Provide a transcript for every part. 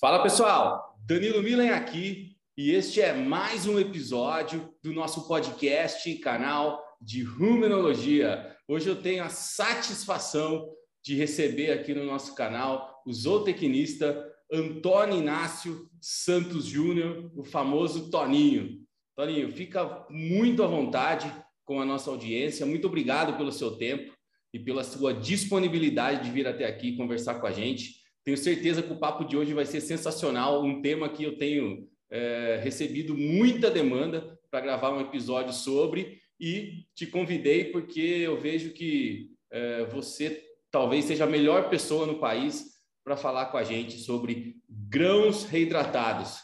Fala pessoal, Danilo Milen aqui e este é mais um episódio do nosso podcast canal de Rumenologia. Hoje eu tenho a satisfação de receber aqui no nosso canal o zootecnista Antônio Inácio Santos Júnior, o famoso Toninho. Toninho, fica muito à vontade com a nossa audiência. Muito obrigado pelo seu tempo e pela sua disponibilidade de vir até aqui conversar com a gente. Tenho certeza que o papo de hoje vai ser sensacional, um tema que eu tenho é, recebido muita demanda para gravar um episódio sobre e te convidei porque eu vejo que é, você talvez seja a melhor pessoa no país para falar com a gente sobre grãos reidratados.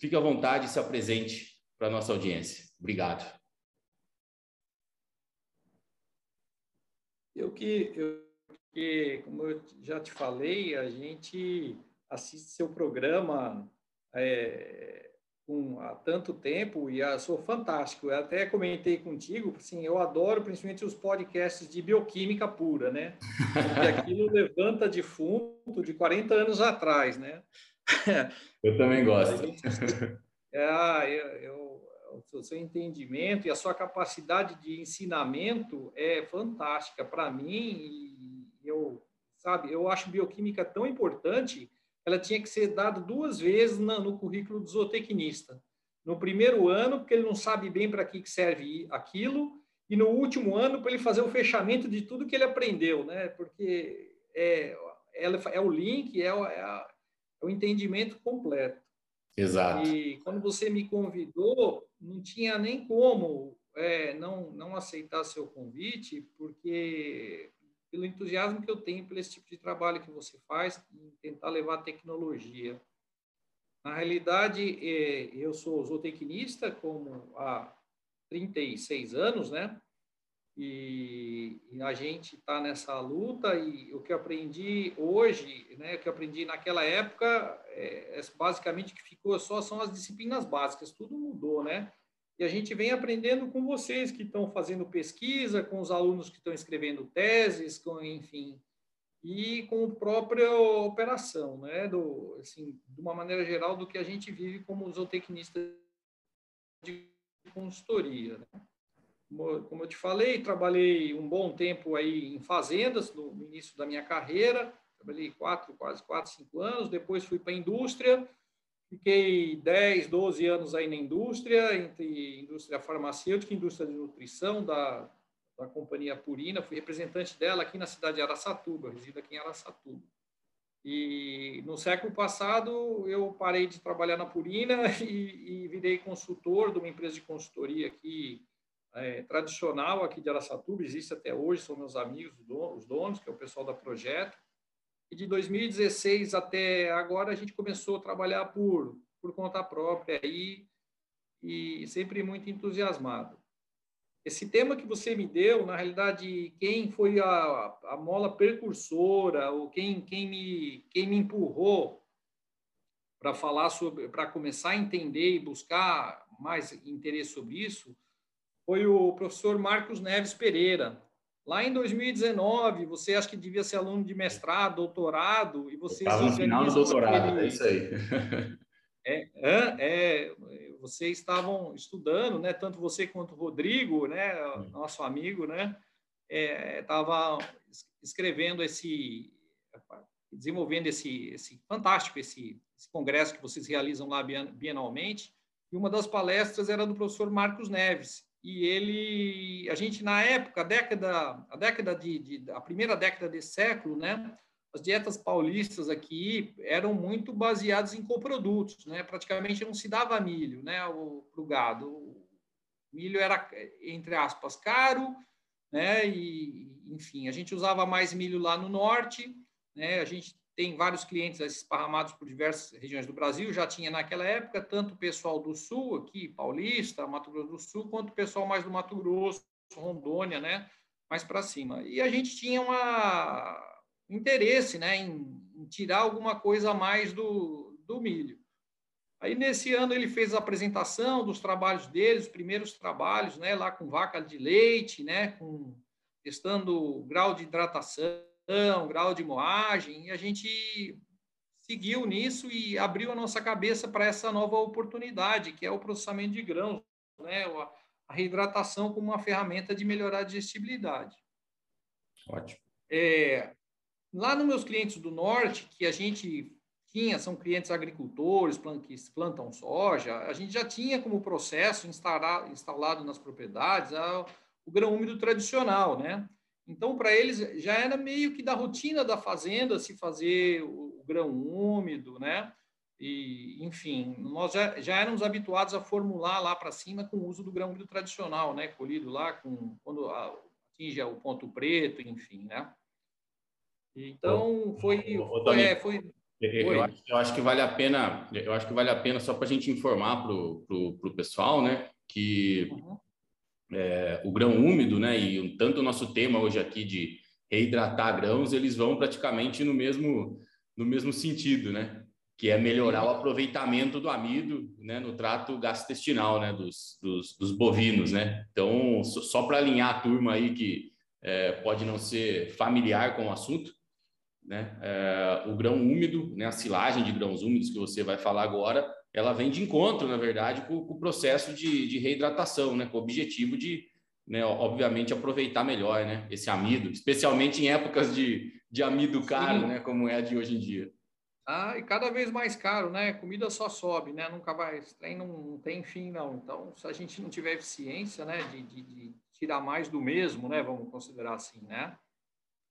Fique à vontade e se apresente para a nossa audiência. Obrigado. Eu que eu porque, como eu já te falei, a gente assiste seu programa é, com, há tanto tempo e eu sou fantástico. Eu até comentei contigo, assim, eu adoro principalmente os podcasts de bioquímica pura, né? Porque aquilo levanta de fundo de 40 anos atrás, né? Eu também gosto. é, eu, eu, o seu entendimento e a sua capacidade de ensinamento é fantástica para mim e eu, sabe, eu acho bioquímica tão importante, ela tinha que ser dada duas vezes na, no currículo do zootecnista. No primeiro ano, porque ele não sabe bem para que serve aquilo, e no último ano, para ele fazer o fechamento de tudo que ele aprendeu, né? Porque é, ela, é o link, é, é, a, é o entendimento completo. Exato. E quando você me convidou, não tinha nem como é, não, não aceitar seu convite, porque pelo entusiasmo que eu tenho por esse tipo de trabalho que você faz, em tentar levar tecnologia. Na realidade, é, eu sou zootecnista como há 36 anos, né? E, a gente está nessa luta e o que aprendi hoje, né, o que aprendi naquela época, é, é basicamente que ficou só são as disciplinas básicas, tudo mudou, né? E a gente vem aprendendo com vocês que estão fazendo pesquisa, com os alunos que estão escrevendo teses, com, enfim, e com a própria operação, né? Do, assim, de uma maneira geral, do que a gente vive como zootecnista de consultoria. Né? Como, eu te falei, trabalhei um bom tempo aí em fazendas no, no início da minha carreira, trabalhei quatro, quase quatro, cinco anos, depois fui para a indústria, Fiquei 10, 12 anos aí na indústria, entre indústria farmacêutica e indústria de nutrição da, da companhia Purina. Fui representante dela aqui na cidade de Araçatuba, resido aqui em Araçatuba. E no século passado eu parei de trabalhar na Purina e, e virei consultor de uma empresa de consultoria aqui é, tradicional aqui de Araçatuba, existe até hoje, são meus amigos, os donos, que é o pessoal da Projeto. E de 2016 até agora a gente começou a trabalhar por, por conta própria aí, e sempre muito entusiasmado. Esse tema que você me deu, na realidade, quem foi a, a mola precursora, ou quem, quem, me, quem me empurrou para falar sobre, para começar a entender e buscar mais interesse sobre isso, foi o professor Marcos Neves Pereira, Lá em 2019, você acha que devia ser aluno de mestrado, doutorado, e você... Estava no final do doutorado, aquele... é isso aí. é, é, vocês estavam estudando, né? Tanto você quanto o Rodrigo, né? Nosso amigo, né? Estava é, escrevendo esse, desenvolvendo esse, esse fantástico esse, esse congresso que vocês realizam lá bienalmente. E uma das palestras era do professor Marcos Neves, e ele, a gente na época, a década, a década de, de, a primeira década desse século, né, as dietas paulistas aqui eram muito baseadas em coprodutos, né, praticamente não se dava milho, né, para o gado, o milho era entre aspas caro, né, e enfim, a gente usava mais milho lá no norte, né, a gente tem vários clientes esparramados por diversas regiões do Brasil, já tinha naquela época tanto o pessoal do Sul, aqui, Paulista, Mato Grosso do Sul, quanto o pessoal mais do Mato Grosso, Rondônia, né, mais para cima. E a gente tinha uma interesse, né, em, em, tirar alguma coisa a mais do, do milho. Aí, nesse ano, ele fez a apresentação dos trabalhos dele, os primeiros trabalhos, né, lá com vaca de leite, né, com, testando o grau de hidratação, grau de moagem, e a gente seguiu nisso e abriu a nossa cabeça para essa nova oportunidade, que é o processamento de grãos, né? a reidratação como uma ferramenta de melhorar a digestibilidade. Ótimo. É, lá nos meus clientes do norte, que a gente tinha, são clientes agricultores que plantam soja, a gente já tinha como processo instalado nas propriedades o grão úmido tradicional, né? Então, para eles, já era meio que da rotina da fazenda se fazer o, o grão úmido, né? E, enfim, nós já, já éramos habituados a formular lá para cima com o uso do grão úmido tradicional, né? Colhido lá com, quando atinge o ponto preto, enfim, né? Então, foi... Ô, foi, é, foi eu acho, eu acho, que vale a pena, eu acho que vale a pena só para a gente informar para o pessoal, né, que uhum é, o grão úmido, né? E tanto o nosso tema hoje aqui de reidratar grãos, eles vão praticamente no mesmo no mesmo sentido, né? Que é melhorar o aproveitamento do amido, né? No trato gastrointestinal, né? Dos, dos, dos bovinos, né? Então, só para alinhar a turma aí que é, pode não ser familiar com o assunto, né? É, o grão úmido, né? A silagem de grãos úmidos que você vai falar agora, ela vem de encontro, na verdade, com, com o processo de, de, reidratação, né? com o objetivo de, né, obviamente, aproveitar melhor né? esse amido, especialmente em épocas de, de amido caro, né? como é a de hoje em dia. Ah, e cada vez mais caro, né? Comida só sobe, né? Nunca vai, tem, não, não tem fim, não. Então, se a gente não tiver eficiência, né, de, de, de tirar mais do mesmo, né? Vamos considerar assim, né?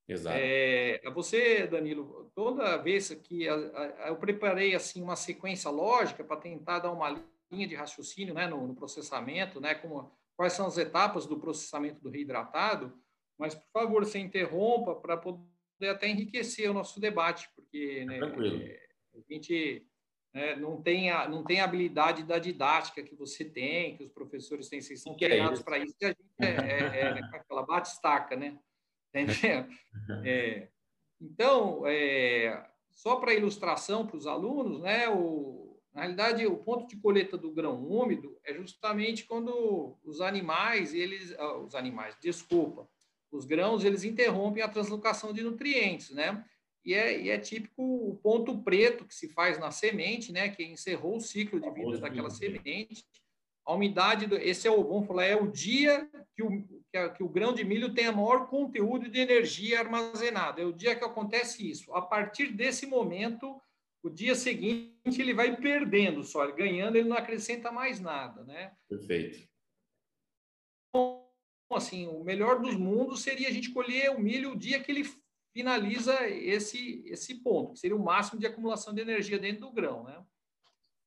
Exato. É, você, Danilo, toda vez que a, a, eu preparei assim uma sequência lógica para tentar dar uma linha de raciocínio, né, no, no, processamento, né, como quais são as etapas do processamento do reidratado, mas por favor, você interrompa para poder até enriquecer o nosso debate, porque né, é, a gente né, não tem a, não tem a habilidade da didática que você tem, que os professores têm, vocês são treinados para isso, e a gente é, é, é aquela bate-estaca, né? Entendeu? É, então, é, só para ilustração para os alunos, né, o, na realidade, o ponto de colheita do grão úmido é justamente quando os animais, eles, ah, os animais, desculpa, os grãos, eles interrompem a translocação de nutrientes, né? E é, e é típico o ponto preto que se faz na semente, né? Que encerrou o ciclo de vida daquela semente a umidade, do, esse é o, vamos falar, é o dia que o, que, a, que o grão de milho tem a maior conteúdo de energia armazenado, é o dia que acontece isso. A partir desse momento, o dia seguinte ele vai perdendo só, ganhando ele não acrescenta mais nada, né? Perfeito. Então, assim, o melhor dos mundos seria a gente colher o milho o dia que ele finaliza esse, esse ponto, que seria o máximo de acumulação de energia dentro do grão, né?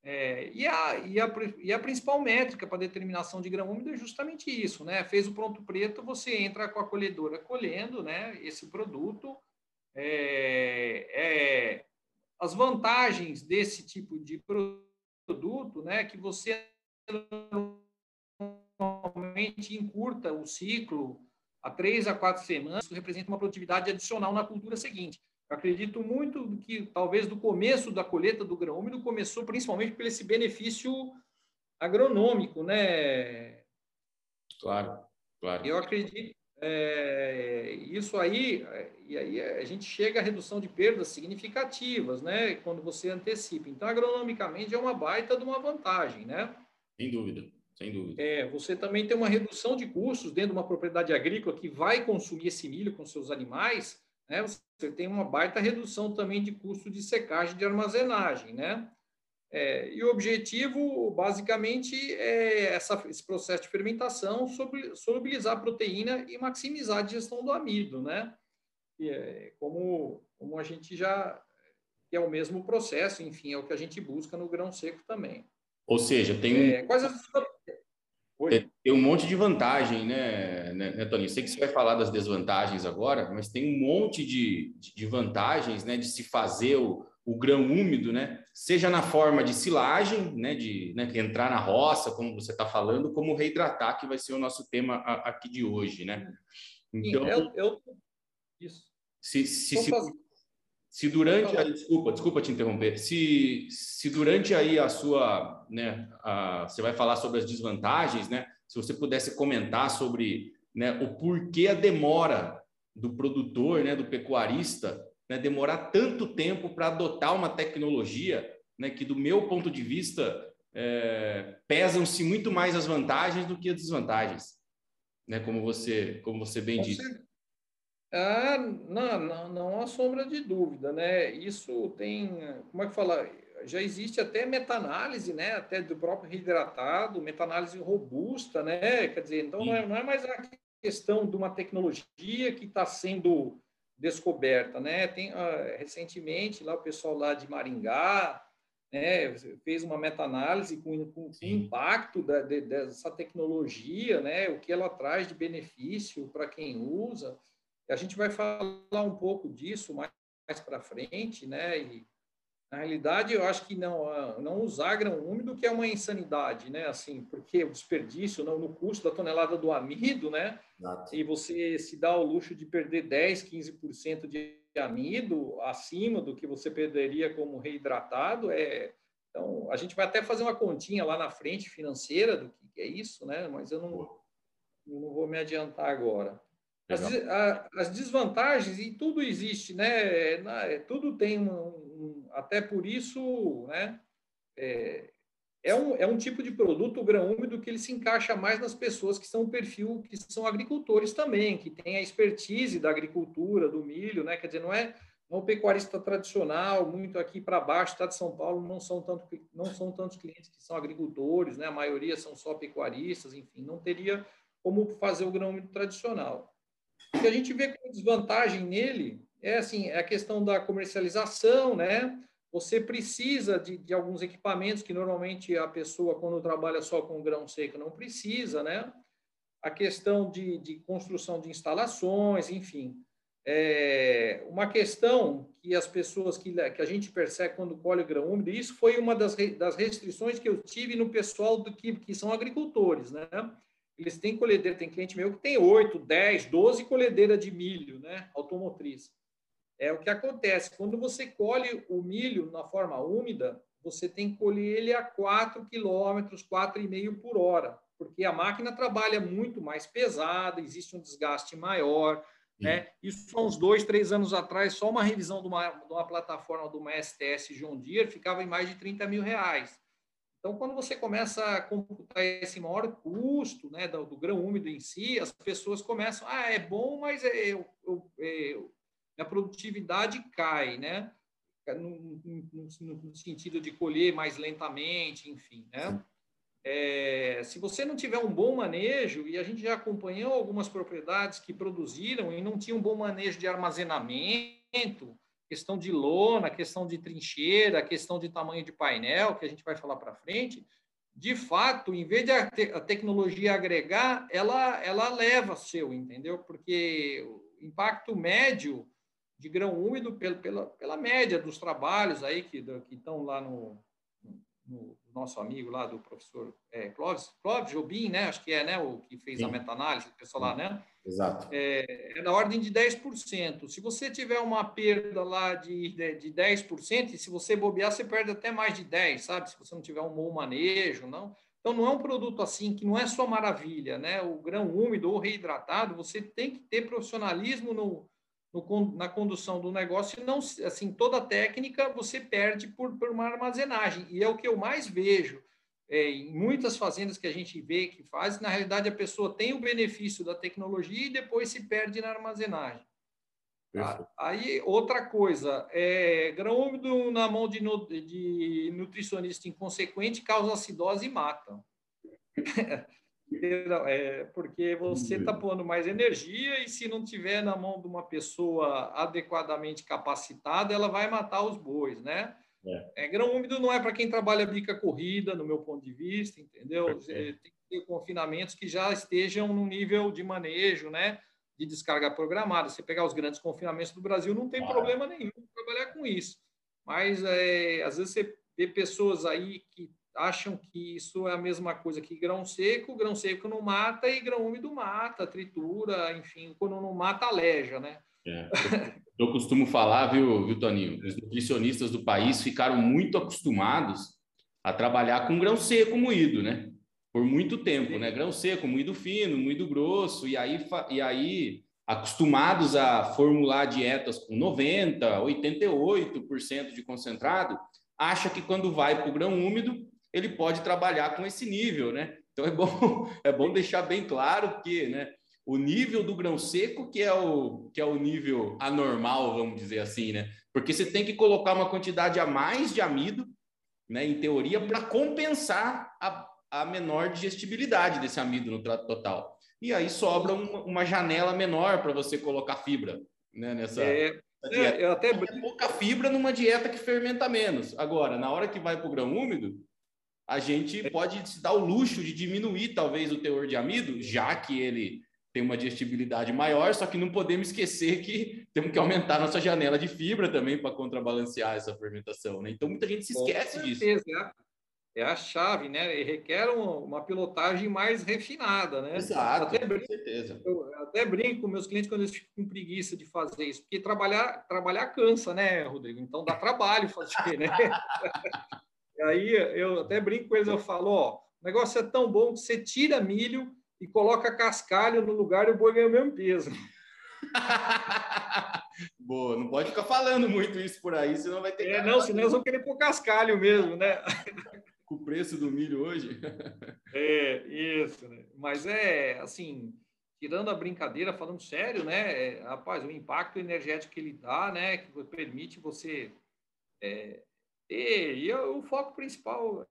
É, e, a, e, a, e a principal métrica para determinação de grão úmido é justamente isso, né? Fez o pronto preto, você entra com a colhedora colhendo, né? Esse produto. É, é, as vantagens desse tipo de produto, né? Que você normalmente encurta o ciclo a três a quatro semanas, isso representa uma produtividade adicional na cultura seguinte. Eu acredito muito que talvez do começo da colheita do grão úmido começou principalmente por esse benefício agronômico, né? Claro, claro. Eu acredito é, isso aí e aí a gente chega à redução de perdas significativas, né? Quando você antecipa. Então, agronomicamente é uma baita de uma vantagem, né? Sem dúvida. Sem dúvida. É, você também tem uma redução de custos dentro de uma propriedade agrícola que vai consumir esse milho com seus animais, né? Você tem uma baita redução também de custo de secagem de armazenagem, né? É, e o objetivo, basicamente, é essa, esse processo de fermentação, solubilizar a proteína e maximizar a digestão do amido, né? E é, como, como a gente já... é o mesmo processo, enfim, é o que a gente busca no grão seco também. Ou seja, tem. É, quais as Oi? Tem um monte de vantagem, né, né, né, Tony? Sei que você vai falar das desvantagens agora, mas tem um monte de, de vantagens, né, de se fazer o, o grão úmido, né? Seja na forma de silagem, né, de né, entrar na roça, como você está falando, como reidratar, que vai ser o nosso tema aqui de hoje, né? Então, Sim, eu, eu... isso. Se, se, se, se durante a, desculpa, desculpa te interromper. Se, se durante aí a sua, né, a, você vai falar sobre as desvantagens, né? Se você pudesse comentar sobre, né, o porquê a demora do produtor, né, do pecuarista, né, demorar tanto tempo para adotar uma tecnologia né, que, do meu ponto de vista, é, pesam-se muito mais as vantagens do que as desvantagens, né, como você, como você bem disse. Ah, não, não, não há sombra de dúvida, né? Isso tem, como é que fala? Já existe até meta-análise, né? Até do próprio reidratado, meta-análise robusta, né? Quer dizer, então não é, não é mais a questão de uma tecnologia que está sendo descoberta, né? Tem uh, recentemente lá o pessoal lá de Maringá, né, fez uma meta-análise com, com, com o impacto da, de, dessa tecnologia, né, o que ela traz de benefício para quem usa. A gente vai falar um pouco disso mais, mais para frente, né? E, na realidade, eu acho que não, não usar grão úmido que é uma insanidade, né? Assim, porque o desperdício não, no custo da tonelada do amido, né? Exato. E você se dá o luxo de perder 10, 15% de amido acima do que você perderia como reidratado, é então a gente vai até fazer uma continha lá na frente financeira do que é isso, né? Mas eu não, eu não vou me adiantar agora. As, a, as, desvantagens, e tudo existe, né? É, tudo tem um, um até por isso, né? É, é, um, é um tipo de produto, o grão úmido, que ele se encaixa mais nas pessoas que são o perfil, que são agricultores também, que têm a expertise da agricultura, do milho, né? Quer dizer, não é, não é pecuarista tradicional, muito aqui para baixo, está de São Paulo, não são, tanto, não são tantos clientes que são agricultores, né? A maioria são só pecuaristas, enfim, não teria como fazer o grão úmido tradicional. O que a gente vê como desvantagem nele é assim, é a questão da comercialização, né? Você precisa de, de alguns equipamentos que normalmente a pessoa, quando trabalha só com grão seco, não precisa, né? A questão de, de construção de instalações, enfim. É uma questão que as pessoas, que, que a gente percebe quando colhe grão úmido, isso foi uma das, das restrições que eu tive no pessoal do que, que são agricultores, né? Eles têm colhedeira, tem cliente meu que tem 8, 10, 12 colhedeiras de milho, né, automotriz. É o que acontece, quando você colhe o milho na forma úmida, você tem que colher ele a 4 km, 4,5 por hora, porque a máquina trabalha muito mais pesada, existe um desgaste maior, né? Isso há uns dois, três anos atrás, só uma revisão de uma, de uma plataforma de uma STS John Deere ficava em mais de 30 mil reais. Então, quando você começa a computar esse maior custo né, do, do grão úmido em si, as pessoas começam, ah, é bom, mas é, eu, eu, eu, a produtividade cai, né? No, no, no, sentido de colher mais lentamente, enfim, né? É, se você não tiver um bom manejo, e a gente já acompanhou algumas propriedades que produziram e não tinham um bom manejo de armazenamento, questão de lona, questão de trincheira, questão de tamanho de painel, que a gente vai falar para frente, de fato, em vez de a, te a, tecnologia agregar, ela, ela leva seu, entendeu? Porque o impacto médio de grão úmido, pela, pela, pela média dos trabalhos aí que, que estão lá no, no nosso amigo lá do professor é, Clóvis, Clóvis Jobim, né? Acho que é, né? O que fez Sim. a meta-análise, o pessoal lá, né? Exato. É, é na ordem de 10%. Se você tiver uma perda lá de, de, de 10%, e se você bobear, você perde até mais de 10%, sabe? Se você não tiver um bom manejo, não. Então, não é um produto assim que não é só maravilha, né? O grão úmido ou reidratado, você tem que ter profissionalismo no, no, na condução do negócio, não assim toda a técnica você perde por, por uma armazenagem e é o que eu mais vejo é, em muitas fazendas que a gente vê que fazem, na realidade a pessoa tem o benefício da tecnologia e depois se perde na armazenagem. Tá? Aí, outra coisa, é, grão úmido na mão de, de nutricionista inconsequente causa acidose e mata. É, porque você está pondo mais energia e se não tiver na mão de uma pessoa adequadamente capacitada, ela vai matar os bois, né? É. É, grão úmido não é para quem trabalha bica corrida, no meu ponto de vista, entendeu? Tem que ter confinamentos que já estejam no nível de manejo, né? De descarga programada. Você pegar os grandes confinamentos do Brasil, não tem ah. problema nenhum trabalhar com isso. Mas é, às vezes você vê pessoas aí que acham que isso é a mesma coisa que grão seco, grão seco não mata e grão úmido mata, tritura, enfim, quando não mata, aleja, né? É. Eu costumo falar, viu, viu, Toninho? Os nutricionistas do país ficaram muito acostumados a trabalhar com grão seco moído, né? Por muito tempo, né? Grão seco, moído fino, moído grosso, e aí, e aí acostumados a formular dietas com 90%, 88% de concentrado, acha que quando vai para o grão úmido, ele pode trabalhar com esse nível, né? Então é bom, é bom deixar bem claro que, né, o nível do grão seco que é o que é o nível anormal, vamos dizer assim, né? Porque você tem que colocar uma quantidade a mais de amido, né, em teoria, para compensar a, a menor digestibilidade desse amido no trato total. E aí sobra uma, uma janela menor para você colocar fibra né, nessa, é, é, eu até é pouca fibra numa dieta que fermenta menos. Agora, na hora que vai para o grão úmido, a gente é. pode se dar o luxo de diminuir talvez o teor de amido, já que ele tem uma digestibilidade maior, só que não podemos esquecer que temos que aumentar nossa janela de fibra também para contrabalancear essa fermentação, né? Então muita gente se esquece disso. É a chave, né? E requer uma pilotagem mais refinada, né? Exato, até brinco, com certeza. Eu até brinco com meus clientes quando eles ficam com preguiça de fazer isso, porque trabalhar, trabalhar cansa, né, Rodrigo? Então dá trabalho fazer, né? e aí eu até brinco com eles, eu falo, ó, o negócio é tão bom que você tira milho e coloca cascalho no lugar e o boi ganha o mesmo peso. Boa, não pode ficar falando muito isso por aí, senão vai ter. É, não, senão eles vão querer pôr cascalho mesmo, né? Com o preço do milho hoje. É, isso, né? Mas é assim, tirando a brincadeira, falando sério, né? É, rapaz, o impacto energético que ele dá, né? Que permite você. É, ter, e o foco principal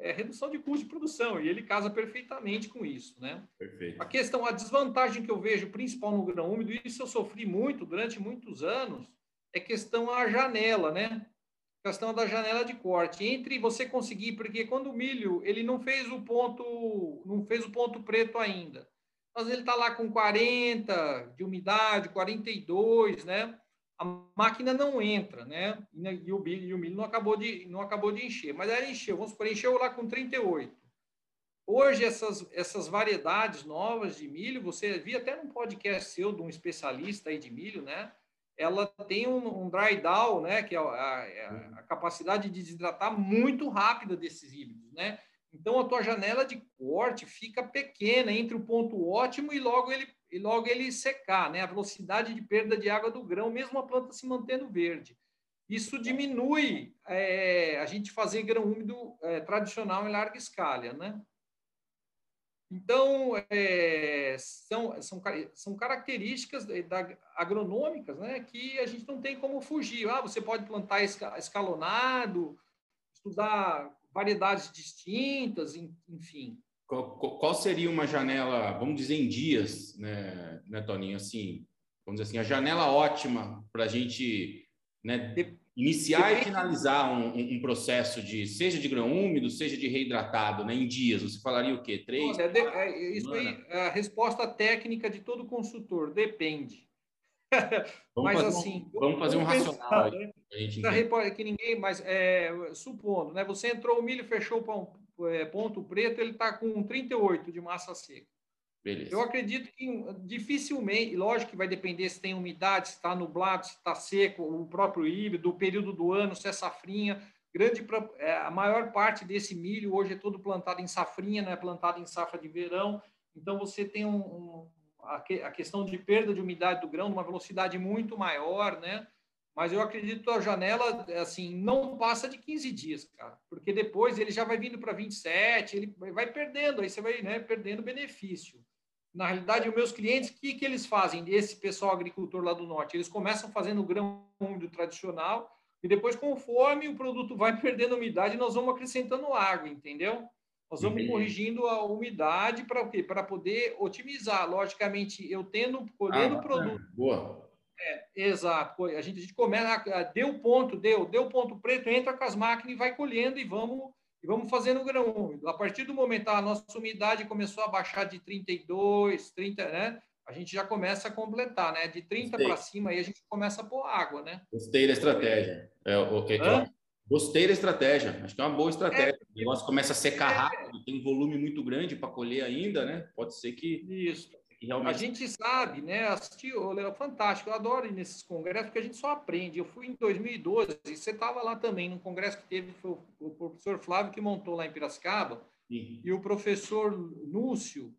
é redução de custo de produção, e ele casa perfeitamente com isso, né? Perfeito. A questão, a desvantagem que eu vejo principal no grão úmido, e isso eu sofri muito durante muitos anos, é questão a janela, né? Questão da janela de corte. Entre você conseguir, porque quando o milho, ele não fez o ponto, não fez o ponto preto ainda. Mas ele está lá com 40 de umidade, 42, né? A máquina não entra, né? E o, milho, e o milho não acabou de não acabou de encher, mas ela encheu, vamos supor, encheu lá com 38. Hoje essas essas variedades novas de milho, você viu até num podcast seu de um especialista aí de milho, né? Ela tem um, um dry down, né? Que é a, a, a capacidade de desidratar muito rápida desses híbridos, né? Então a tua janela de corte fica pequena entre o ponto ótimo e logo ele e logo ele secar, né? A velocidade de perda de água do grão, mesmo a planta se mantendo verde. Isso diminui é, a gente fazer grão úmido é, tradicional em larga escala, né? Então, é, são, são, são características da, agronômicas né, que a gente não tem como fugir. Ah, você pode plantar escalonado, estudar variedades distintas, enfim. Qual, qual, seria uma janela, vamos dizer, em dias, né, né Toninho? Assim, vamos dizer assim, a janela ótima para a gente né, iniciar e finalizar um, um, processo de, seja de grão úmido, seja de reidratado, né, em dias. Você falaria o quê? Três? Olha, é, isso aí, a resposta técnica de todo consultor, depende. Vamos mas fazer assim, um, vamos fazer um racional. Pensar, né? que ninguém, mas é, supondo, né? Você entrou o milho, fechou é, ponto preto, ele está com 38 de massa seca. Beleza. Eu acredito que dificilmente, lógico que vai depender se tem umidade, se está nublado, se está seco, o próprio híbrido, o período do ano, se é safrinha. Grande, é, a maior parte desse milho hoje é todo plantado em safrinha, não é plantado em safra de verão. Então você tem um, um a, que, a questão de perda de umidade do grão numa velocidade muito maior, né? Mas eu acredito que a janela, assim, não passa de 15 dias, cara. Porque depois ele já vai vindo para 27, ele vai perdendo, aí você vai né, perdendo benefício. Na realidade, os meus clientes, o que, que eles fazem? Esse pessoal agricultor lá do norte, eles começam fazendo o grão úmido tradicional e depois, conforme o produto vai perdendo umidade, nós vamos acrescentando água, entendeu? Nós vamos uhum. corrigindo a umidade para o quê? Para poder otimizar. Logicamente, eu tendo, colhendo o ah, produto. Boa é, exato. A gente, a gente começa, deu ponto, deu, deu ponto preto, entra com as máquinas e vai colhendo e vamos, e vamos fazendo grão úmido. A partir do momento a nossa umidade começou a baixar de 32, 30, né? A gente já começa a completar, né? De 30 para cima aí a gente começa a pôr água, né? Gostei da estratégia. É, okay, é, gostei da estratégia. Acho que é uma boa estratégia. É, o negócio começa a secar é. rápido, tem um volume muito grande para colher ainda, né? Pode ser que Isso. Realmente... A gente sabe, né? Assistir, é fantástico, eu adoro ir nesses congressos, porque a gente só aprende. Eu fui em 2012, e você estava lá também, num congresso que teve, foi o professor Flávio que montou lá em Piracicaba, Sim. e o professor Núcio,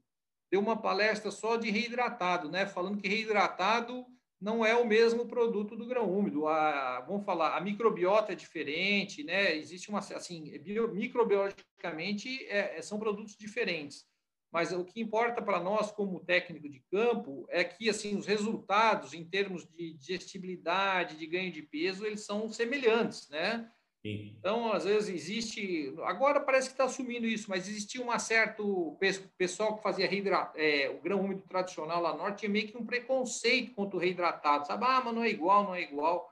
deu uma palestra só de reidratado, né? Falando que reidratado não é o mesmo produto do grão úmido. A, vamos falar, a microbiota é diferente, né? Existe uma assim, bio, microbiologicamente é, são produtos diferentes. Mas o que importa para nós como técnico de campo é que assim os resultados em termos de digestibilidade, de ganho de peso, eles são semelhantes, né? Sim. Então, às vezes existe. Agora parece que está assumindo isso, mas existia um certo pessoal que fazia reidrat... é, o grão úmido tradicional lá no norte, tinha meio que um preconceito contra o reidratado, sabe? Ah, mas não é igual, não é igual.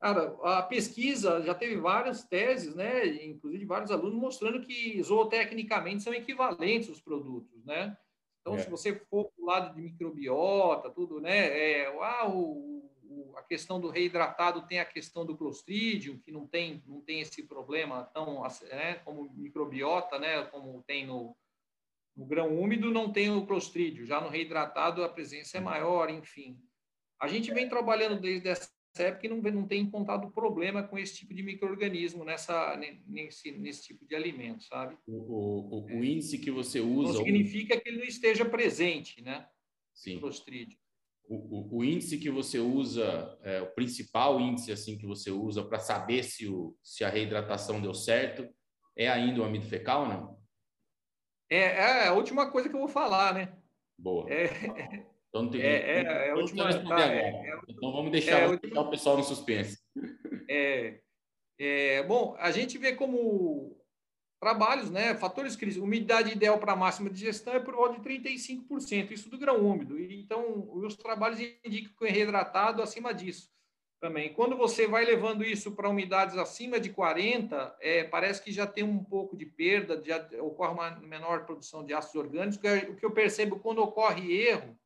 Cara, a pesquisa já teve várias teses, né? Inclusive vários alunos mostrando que zootecnicamente são equivalentes os produtos, né? Então, é. se você for para o lado de microbiota, tudo, né? É, ah, o a questão do reidratado tem a questão do clostridium, que não tem, não tem esse problema tão né, como microbiota, né, como tem no, no grão úmido, não tem o clostridium. Já no reidratado a presença é maior, enfim. A gente vem trabalhando desde essa época e não, não tem encontrado problema com esse tipo de microorganismo nessa, nesse, nesse tipo de alimento, sabe? O, o, o, índice que você usa... Não significa que ele não esteja presente, né? Sim. O o, o, índice que você usa, é, o principal índice assim que você usa para saber se, o, se a reidratação deu certo, é ainda o amido fecal, não? É, é a última coisa que eu vou falar, né? Boa. É, então, não tem, é, é, a última, tá, é, é, então vamos deixar, é, última, o pessoal no suspense. É, é, bom, a gente vê como trabalhos, né? Fatores críticos. Umidade ideal para máxima de gestão é por volta de 35%, isso do grão úmido. Então, os trabalhos indicam que o reidratado acima disso também. Quando você vai levando isso para umidades acima de 40, é, parece que já tem um pouco de perda, já ocorre uma menor produção de ácidos orgânicos. O que eu percebo quando ocorre erro,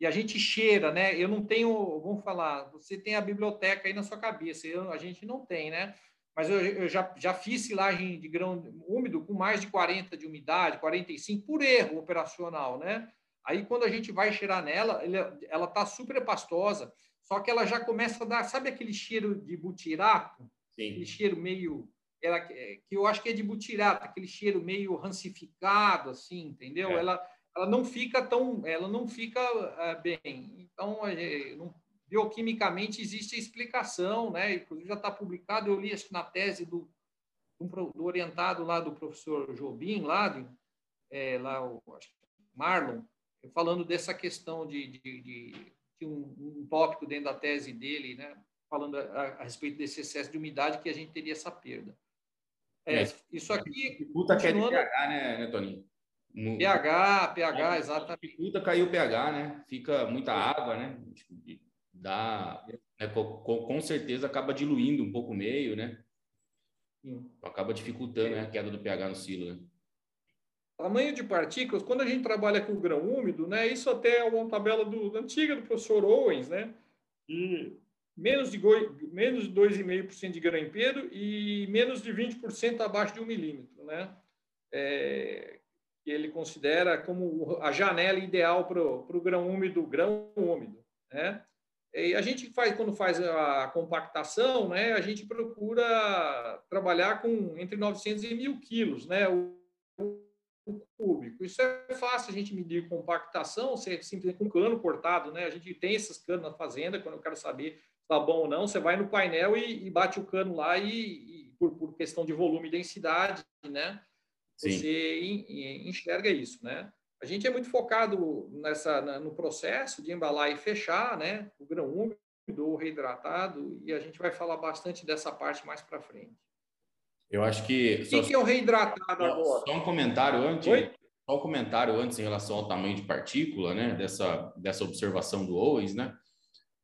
e a gente cheira, né? Eu não tenho, vamos falar, você tem a biblioteca aí na sua cabeça, eu, a gente não tem, né? mas eu, eu, já, já fiz silagem de grão úmido com mais de 40 de umidade, 45, por erro operacional, né? Aí, quando a gente vai cheirar nela, ela está super pastosa, só que ela já começa a dar, sabe aquele cheiro de butirato? Sim. Aquele cheiro meio, ela, que eu acho que é de butirato, aquele cheiro meio rancificado, assim, entendeu? É. Ela, ela não fica tão, ela não fica uh, bem. Então, não, bioquimicamente existe explicação, né? Inclusive já está publicado, eu li acho que na tese do, do orientado lá do professor Jobim, lá, de, é, lá o Marlon, falando dessa questão de, de, de, de um, um, tópico dentro da tese dele, né? Falando a, a, respeito desse excesso de umidade que a gente teria essa perda. É, é isso aqui. Puta que é de pH, né, né Toninho? No... pH, pH, exatamente. Dificulta cair o pH, né? Fica muita água, né? dá, né, com, com, certeza acaba diluindo um pouco o meio, né? Acaba dificultando né, a queda do pH no silo, né? Tamanho de partículas, quando a gente trabalha com grão úmido, né? Isso até é uma tabela do, antiga do professor Owens, né? E menos de, menos de 2,5% de grampeiro e menos de 20% abaixo de 1 milímetro, né? É, que ele considera como a janela ideal para o grão úmido, grão úmido, né? E a gente faz, quando faz a compactação, né, a gente procura trabalhar com entre 900 e 1.000 quilos, né, o, o cúbico. Isso é fácil a gente medir compactação, você simplesmente com cano cortado, né, a gente tem esses canos na fazenda, quando eu quero saber se está bom ou não, você vai no painel e, e bate o cano lá e, e por, por, questão de volume e densidade, né, Sim. você enxerga isso, né. A gente é muito focado nessa, no processo de embalar e fechar, né? O grão úmido ou reidratado, e a gente vai falar bastante dessa parte mais para frente. Eu acho que. O que, que é o reidratado agora? Só um comentário antes. Oi? Só um comentário antes em relação ao tamanho de partícula, né? Dessa, dessa observação do Owens, né?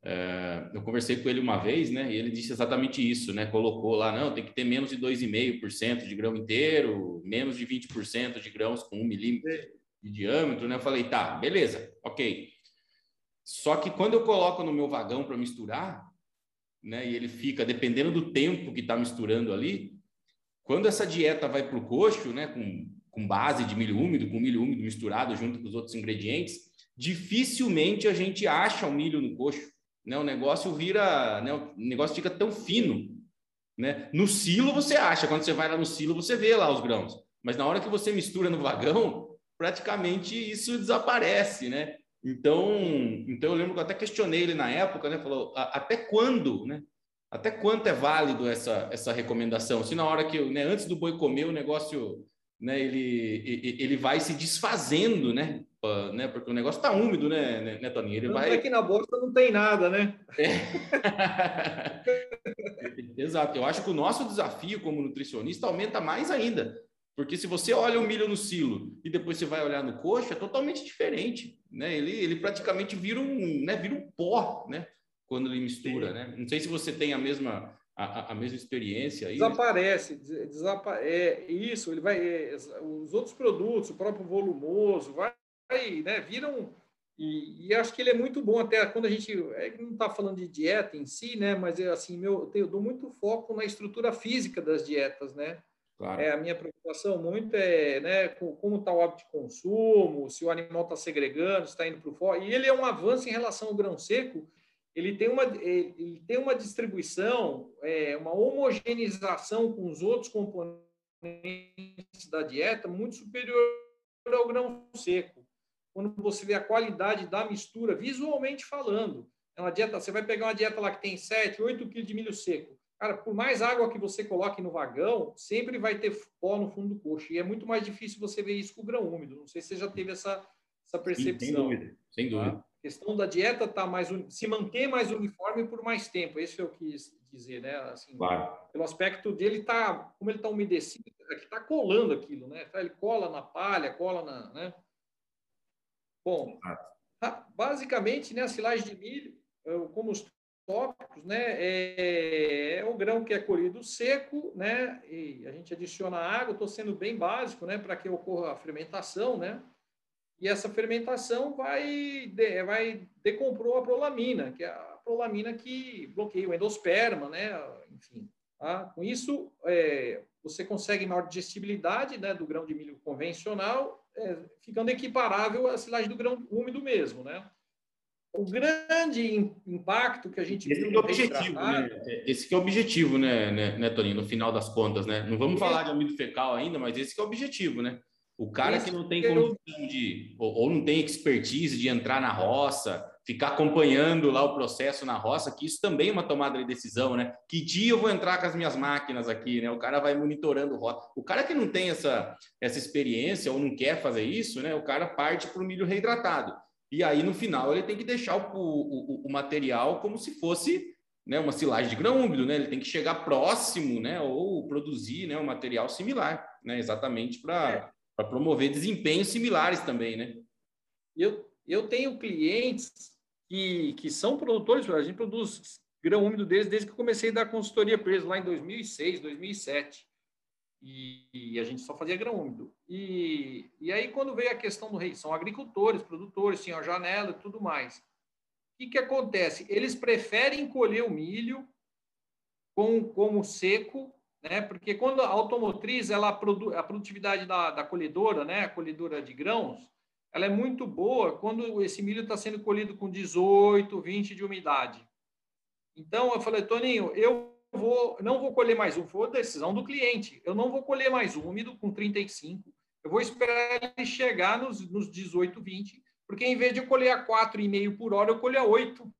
É, eu conversei com ele uma vez, né? E ele disse exatamente isso, né? Colocou lá, não, tem que ter menos de 2,5% de grão inteiro, menos de 20% de grãos com 1 milímetro de diâmetro, né? Eu falei, tá, beleza, ok. Só que quando eu coloco no meu vagão para misturar, né? E ele fica, dependendo do tempo que está misturando ali, quando essa dieta vai para o coxo, né? Com, com base de milho úmido, com milho úmido misturado junto com os outros ingredientes, dificilmente a gente acha o milho no coxo. Né? O negócio vira, né? o negócio fica tão fino. Né? No silo você acha, quando você vai lá no silo você vê lá os grãos. Mas na hora que você mistura no vagão, praticamente isso desaparece, né? Então, então eu lembro que eu até questionei ele na época, né? Falou, até quando, né? Até quanto é válido essa, essa recomendação? Se na hora que, né, antes do boi comer, o negócio, né, ele, ele vai se desfazendo, né? Né? Porque o negócio está úmido, né, né, né Toninho? Ele vai... Aqui na bosta não tem nada, né? É. Exato. Eu acho que o nosso desafio como nutricionista aumenta mais ainda. Porque se você olha o milho no silo e depois você vai olhar no coxo, é totalmente diferente, né? Ele, ele praticamente vira um, né, vira um pó, né? Quando ele mistura, Sim. né? Não sei se você tem a mesma a, a mesma experiência aí. Desaparece, desapa é isso, ele vai é, os outros produtos, o próprio volumoso, vai, né, viram e, e, acho que ele é muito bom até quando a gente é, não está falando de dieta em si, né? Mas é assim, meu, eu dou muito foco na estrutura física das dietas, né? Claro. É, a minha preocupação muito é né, como está o hábito de consumo, se o animal está segregando, está indo para o fora. E ele é um avanço em relação ao grão seco. Ele tem uma, ele tem uma distribuição, é, uma homogeneização com os outros componentes da dieta muito superior ao grão seco. Quando você vê a qualidade da mistura, visualmente falando, é uma dieta, você vai pegar uma dieta lá que tem 7, 8 quilos de milho seco Cara, por mais água que você coloque no vagão, sempre vai ter pó no fundo do coxo. E é muito mais difícil você ver isso com o grão úmido. Não sei se você já teve essa, essa percepção. Sim, sem dúvida, sem dúvida. Tá? A questão da dieta tá mais se manter mais uniforme por mais tempo. Esse eu quis dizer, né? Assim, claro. Pelo aspecto dele tá, como ele está umedecido, é está colando aquilo, né? Ele cola na palha, cola na, né? Bom, basicamente, né, a silagem de milho, como os tópicos, né, é, é, o grão que é colhido seco, né, e a gente adiciona água, estou sendo bem básico, né, para que ocorra a fermentação, né, e essa fermentação vai, de, vai decompor a prolamina, que é a prolamina que bloqueia o endosperma, né, enfim. Tá? Com isso, é, você consegue maior digestibilidade né, do grão de milho convencional, é, ficando equiparável à silagem do grão úmido mesmo, né o grande impacto que a gente esse viu é o objetivo, né? Esse que é o objetivo, né, né, né, Toninho, no final das contas, né? Não vamos falar de amido fecal ainda, mas esse que é o objetivo, né? O cara esse que não tem condição de, ou, ou, não tem expertise de entrar na roça, ficar acompanhando lá o processo na roça, que isso também é uma tomada de decisão, né? Que dia eu vou entrar com as minhas máquinas aqui, né? O cara vai monitorando roça. O cara que não tem essa, essa experiência ou não quer fazer isso, né? O cara parte para o milho reidratado. E aí, no final, ele tem que deixar o, o, o material como se fosse né, uma silagem de grão úmido, né? Ele tem que chegar próximo, né? Ou produzir né, um material similar, né? Exatamente para é. promover desempenhos similares também, né? Eu, eu tenho clientes que, que são produtores, a gente produz grão úmido deles desde que comecei a dar consultoria eles lá em 2006, 2007 e, e, a gente só fazia grão úmido. E, e aí, quando veio a questão do rei, são agricultores, produtores, tinham janela e tudo mais. O que, que acontece? Eles preferem colher o milho com, como seco, né? porque quando a automotriz, ela produ, a produtividade da, da colhedora, né? a colhedora de grãos, ela é muito boa quando esse milho está sendo colhido com 18, 20 de umidade. Então, eu falei, Toninho, eu vou, não vou colher mais um, foi decisão do cliente. Eu não vou colher mais úmido com 35. Eu vou esperar ele chegar nos, nos 18, 20, porque em vez de eu colher a 4,5 por hora, eu colho a 8.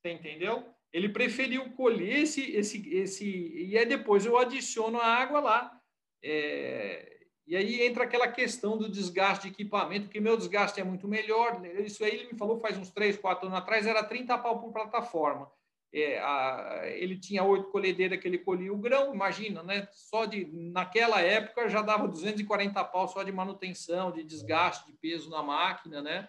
Você entendeu? Ele preferiu colher esse, esse, esse e aí depois eu adiciono a água lá. É, e aí entra aquela questão do desgaste de equipamento, que meu desgaste é muito melhor. Isso aí ele me falou faz uns 3, 4 anos atrás, era 30 pau por plataforma é, a, ele tinha oito colhedeiras que ele colhia o grão, imagina, né? Só de naquela época já dava 240 pau só de manutenção, de desgaste de peso na máquina, né?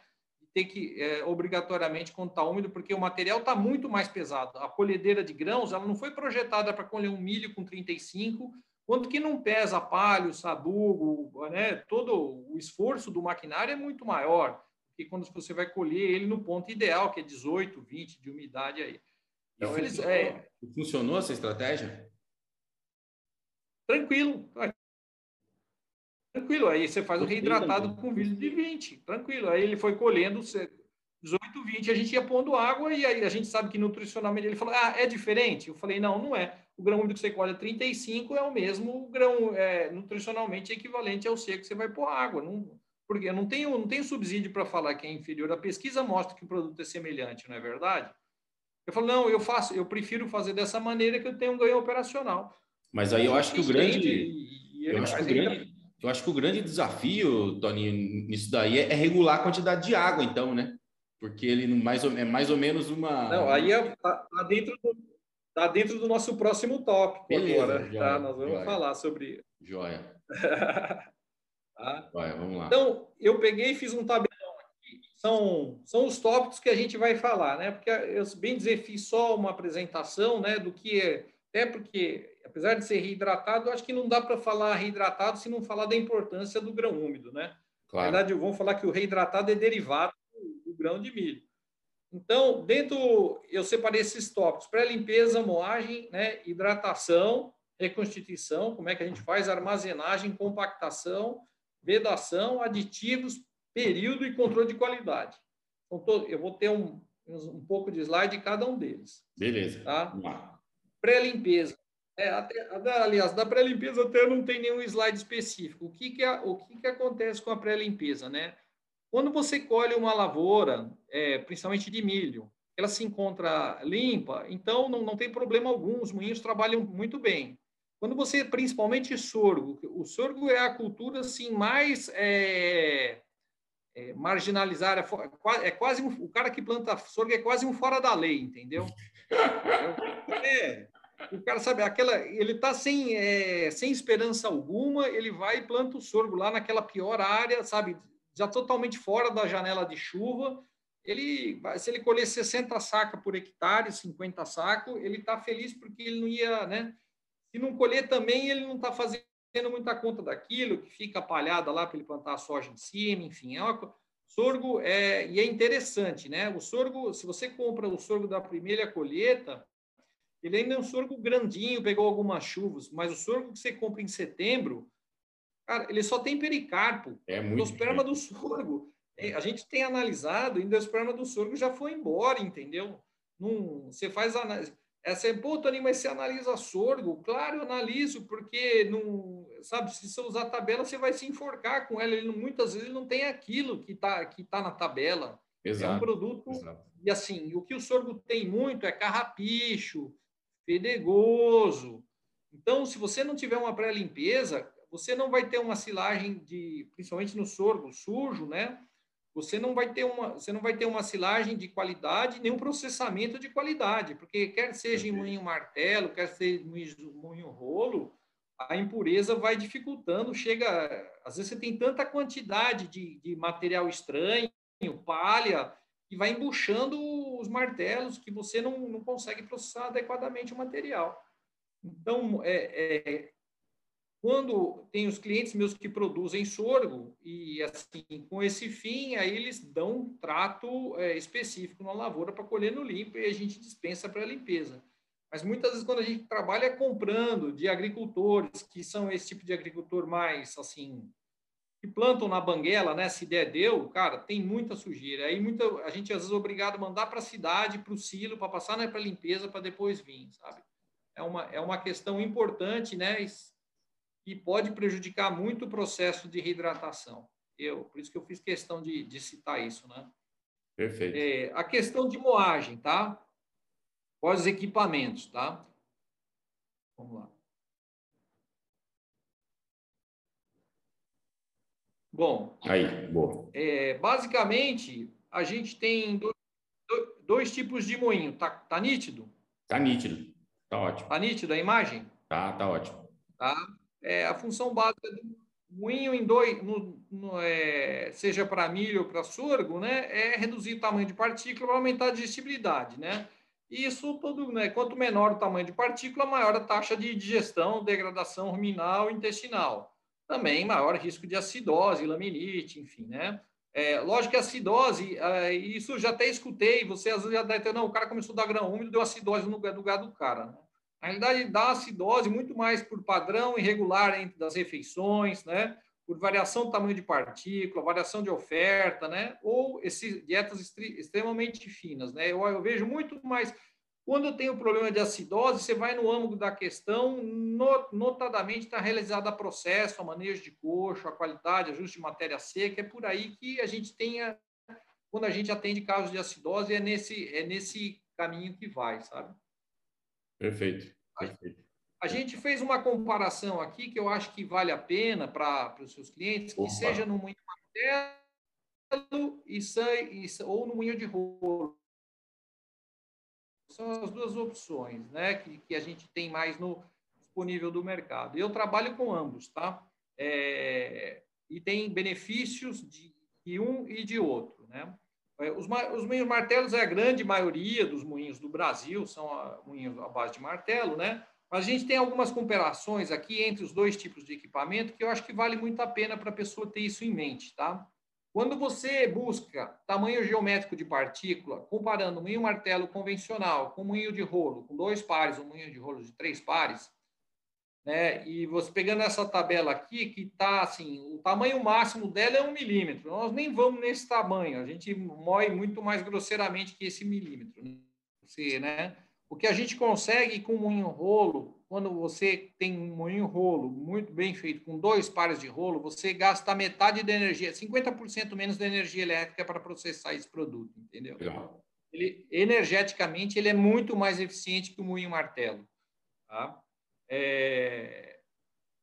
Ter que é, obrigatoriamente contar úmido, porque o material está muito mais pesado. A colhedeira de grãos, ela não foi projetada para colher um milho com 35, quanto que não pesa palho, sabugo, né? Todo o esforço do maquinário é muito maior que quando você vai colher ele no ponto ideal, que é 18, 20 de umidade aí. Então, eles, funcionou, é... funcionou essa estratégia? Tranquilo. Tranquilo. Aí você faz o reidratado com vidro de 20. Tranquilo. Aí ele foi colhendo 18, 20. A gente ia pondo água e aí a gente sabe que nutricionalmente ele falou: ah, é diferente? Eu falei: não, não é. O grão úmido que você colhe 35 é o mesmo grão é, nutricionalmente equivalente ao seco que você vai pôr água. Não, porque não tenho, não tenho subsídio para falar que é inferior. A pesquisa mostra que o produto é semelhante, não é verdade? Eu falo, não, eu faço, eu prefiro fazer dessa maneira que eu tenho um ganho operacional. Mas aí eu acho que o grande. Eu acho que o grande, eu acho que o grande desafio, Tony, nisso daí é, é regular a quantidade de água, então, né? Porque ele mais ou, é mais ou menos uma. Não, aí é, tá, tá dentro do, tá dentro do nosso próximo tópico Beleza, agora. Tá? Joia, tá? Nós vamos joia. falar sobre. Joia. tá? Vai, vamos lá. Então, eu peguei e fiz um tabelão aqui. São, são os tópicos que a gente vai falar, né? Porque eu, bem dizer, fiz só uma apresentação, né? Do que é. Até porque apesar de ser reidratado, eu acho que não dá para falar reidratado se não falar da importância do grão úmido, né? Claro. Na verdade, vamos falar que o reidratado é derivado do, grão de milho. Então, dentro, eu separei esses tópicos: pré-limpeza, moagem, né, hidratação, reconstituição, como é que a gente faz armazenagem, compactação, vedação, aditivos, período e controle de qualidade. Então, eu vou ter um, um pouco de slide de cada um deles. Beleza. Tá? Pré-limpeza. É, aliás, da pré-limpeza até não tem nenhum slide específico. O que, que, o que, que acontece com a pré-limpeza? Né? Quando você colhe uma lavoura, é, principalmente de milho, ela se encontra limpa, então não, não tem problema algum, os moinhos trabalham muito bem. Quando você, principalmente sorgo, o sorgo é a cultura assim, mais é, é, marginalizada, é, quase um, o cara que planta sorgo é quase um fora da lei, entendeu? É, o cara sabe, aquela, ele está sem, é, sem esperança alguma, ele vai e planta o sorgo lá naquela pior área, sabe, já totalmente fora da janela de chuva. Ele, se ele colher 60 sacas por hectare, 50 sacos, ele está feliz porque ele não ia, né? Se não colher também, ele não está fazendo muita conta daquilo, que fica palhada lá para ele plantar a soja em cima, enfim. É uma, sorgo é, e é interessante, né? O sorgo, se você compra o sorgo da primeira colheita, ele ainda é um sorgo grandinho, pegou algumas chuvas, mas o sorgo que você compra em setembro, cara, ele só tem pericarpo. É muito. O esperma do sorgo, é, a gente tem analisado, esperma do sorgo já foi embora, entendeu? Num, você faz análise. Essa é, pô, Tony, mas você analisa sorgo? Claro, eu analiso, porque não, sabe, se você usar a tabela, você vai se enforcar com ela. Ele, muitas vezes ele não tem aquilo que está que tá na tabela. Exato, é um produto. Exato. E assim, o que o sorgo tem muito é carrapicho, pedregoso. Então, se você não tiver uma pré-limpeza, você não vai ter uma silagem de, principalmente no sorgo sujo, né? Você não vai ter uma, você não vai ter uma silagem de qualidade, nem um processamento de qualidade, porque quer seja em moinho martelo, quer seja em moinho rolo, a impureza vai dificultando, chega, às vezes você tem tanta quantidade de, de material estranho, palha, e vai embuchando os martelos que você não, não consegue processar adequadamente o material. Então, é, é, quando tem os clientes meus que produzem sorgo, e assim, com esse fim, aí eles dão um trato é, específico na lavoura para colher no limpo e a gente dispensa para limpeza. Mas muitas vezes, quando a gente trabalha comprando de agricultores, que são esse tipo de agricultor mais, assim, que plantam na banguela, né? Se der, deu, cara, tem muita sujeira. Aí muita, a gente às vezes é obrigado a mandar para a cidade, para o silo, para passar né, para limpeza, para depois vir, sabe? É uma, é uma questão importante, né? E pode prejudicar muito o processo de reidratação. Eu, por isso que eu fiz questão de, de citar isso, né? Perfeito. É, a questão de moagem, tá? Pós equipamentos, tá? Vamos lá. Bom, aí, boa. É, basicamente, a gente tem dois, dois, tipos de moinho. Tá, tá nítido? Tá nítido. Tá ótimo. Tá nítido a imagem? Tá, tá ótimo. Tá. É, a função básica do moinho em dois, no, no, é, seja para milho ou para sorgo, né, é reduzir o tamanho de partícula para aumentar a digestibilidade, né? Isso tudo, né? Quanto menor o tamanho de partícula, maior a taxa de digestão, degradação ruminal e intestinal também maior risco de acidose, laminite, enfim, né? É, lógico que a acidose, é, isso já até escutei, você às vezes já deve ter, não, o cara começou a dar grão úmido, deu acidose no, no gado do cara. Né? Na realidade, dá acidose muito mais por padrão irregular entre das refeições, né? por variação do tamanho de partícula, variação de oferta, né? ou esses dietas extremamente finas. Né? Eu, eu vejo muito mais Quando eu tenho problema de acidose, você vai no âmbito da questão, notadamente está realizado a processo, a manejo de coxo, a qualidade, ajuste de matéria seca, é por aí que a gente tenha, quando a gente atende casos de acidose, é nesse, é nesse caminho que vai, sabe? Perfeito. Perfeito. A gente fez uma comparação aqui que eu acho que vale a pena para os seus clientes, que Opa. seja no moinho martelo e, e, ou no moinho de rolo. São as duas opções né, que, que a gente tem mais no disponível do mercado. Eu trabalho com ambos, tá? É, e tem benefícios de, de um e de outro, né? É, os, os moinhos martelos é a grande maioria dos moinhos do Brasil, são a, moinhos à base de martelo, né? Mas a gente tem algumas comparações aqui entre os dois tipos de equipamento que eu acho que vale muito a pena para a pessoa ter isso em mente, tá? Quando você busca tamanho geométrico de partícula, comparando um moinho martelo convencional com um moinho de rolo, com dois pares, um moinho de rolo de três pares, né? E você pegando essa tabela aqui, que está assim, o tamanho máximo dela é um milímetro. Nós nem vamos nesse tamanho, a gente moe muito mais grosseiramente que esse milímetro. Né? Você, né? O que a gente consegue com um moinho rolo, quando você tem um moinho rolo muito bem feito, com dois pares de rolo, você gasta metade da energia, 50% menos da energia elétrica para processar esse produto, entendeu? Ele, energeticamente, ele é muito mais eficiente que o moinho martelo. Tá? É,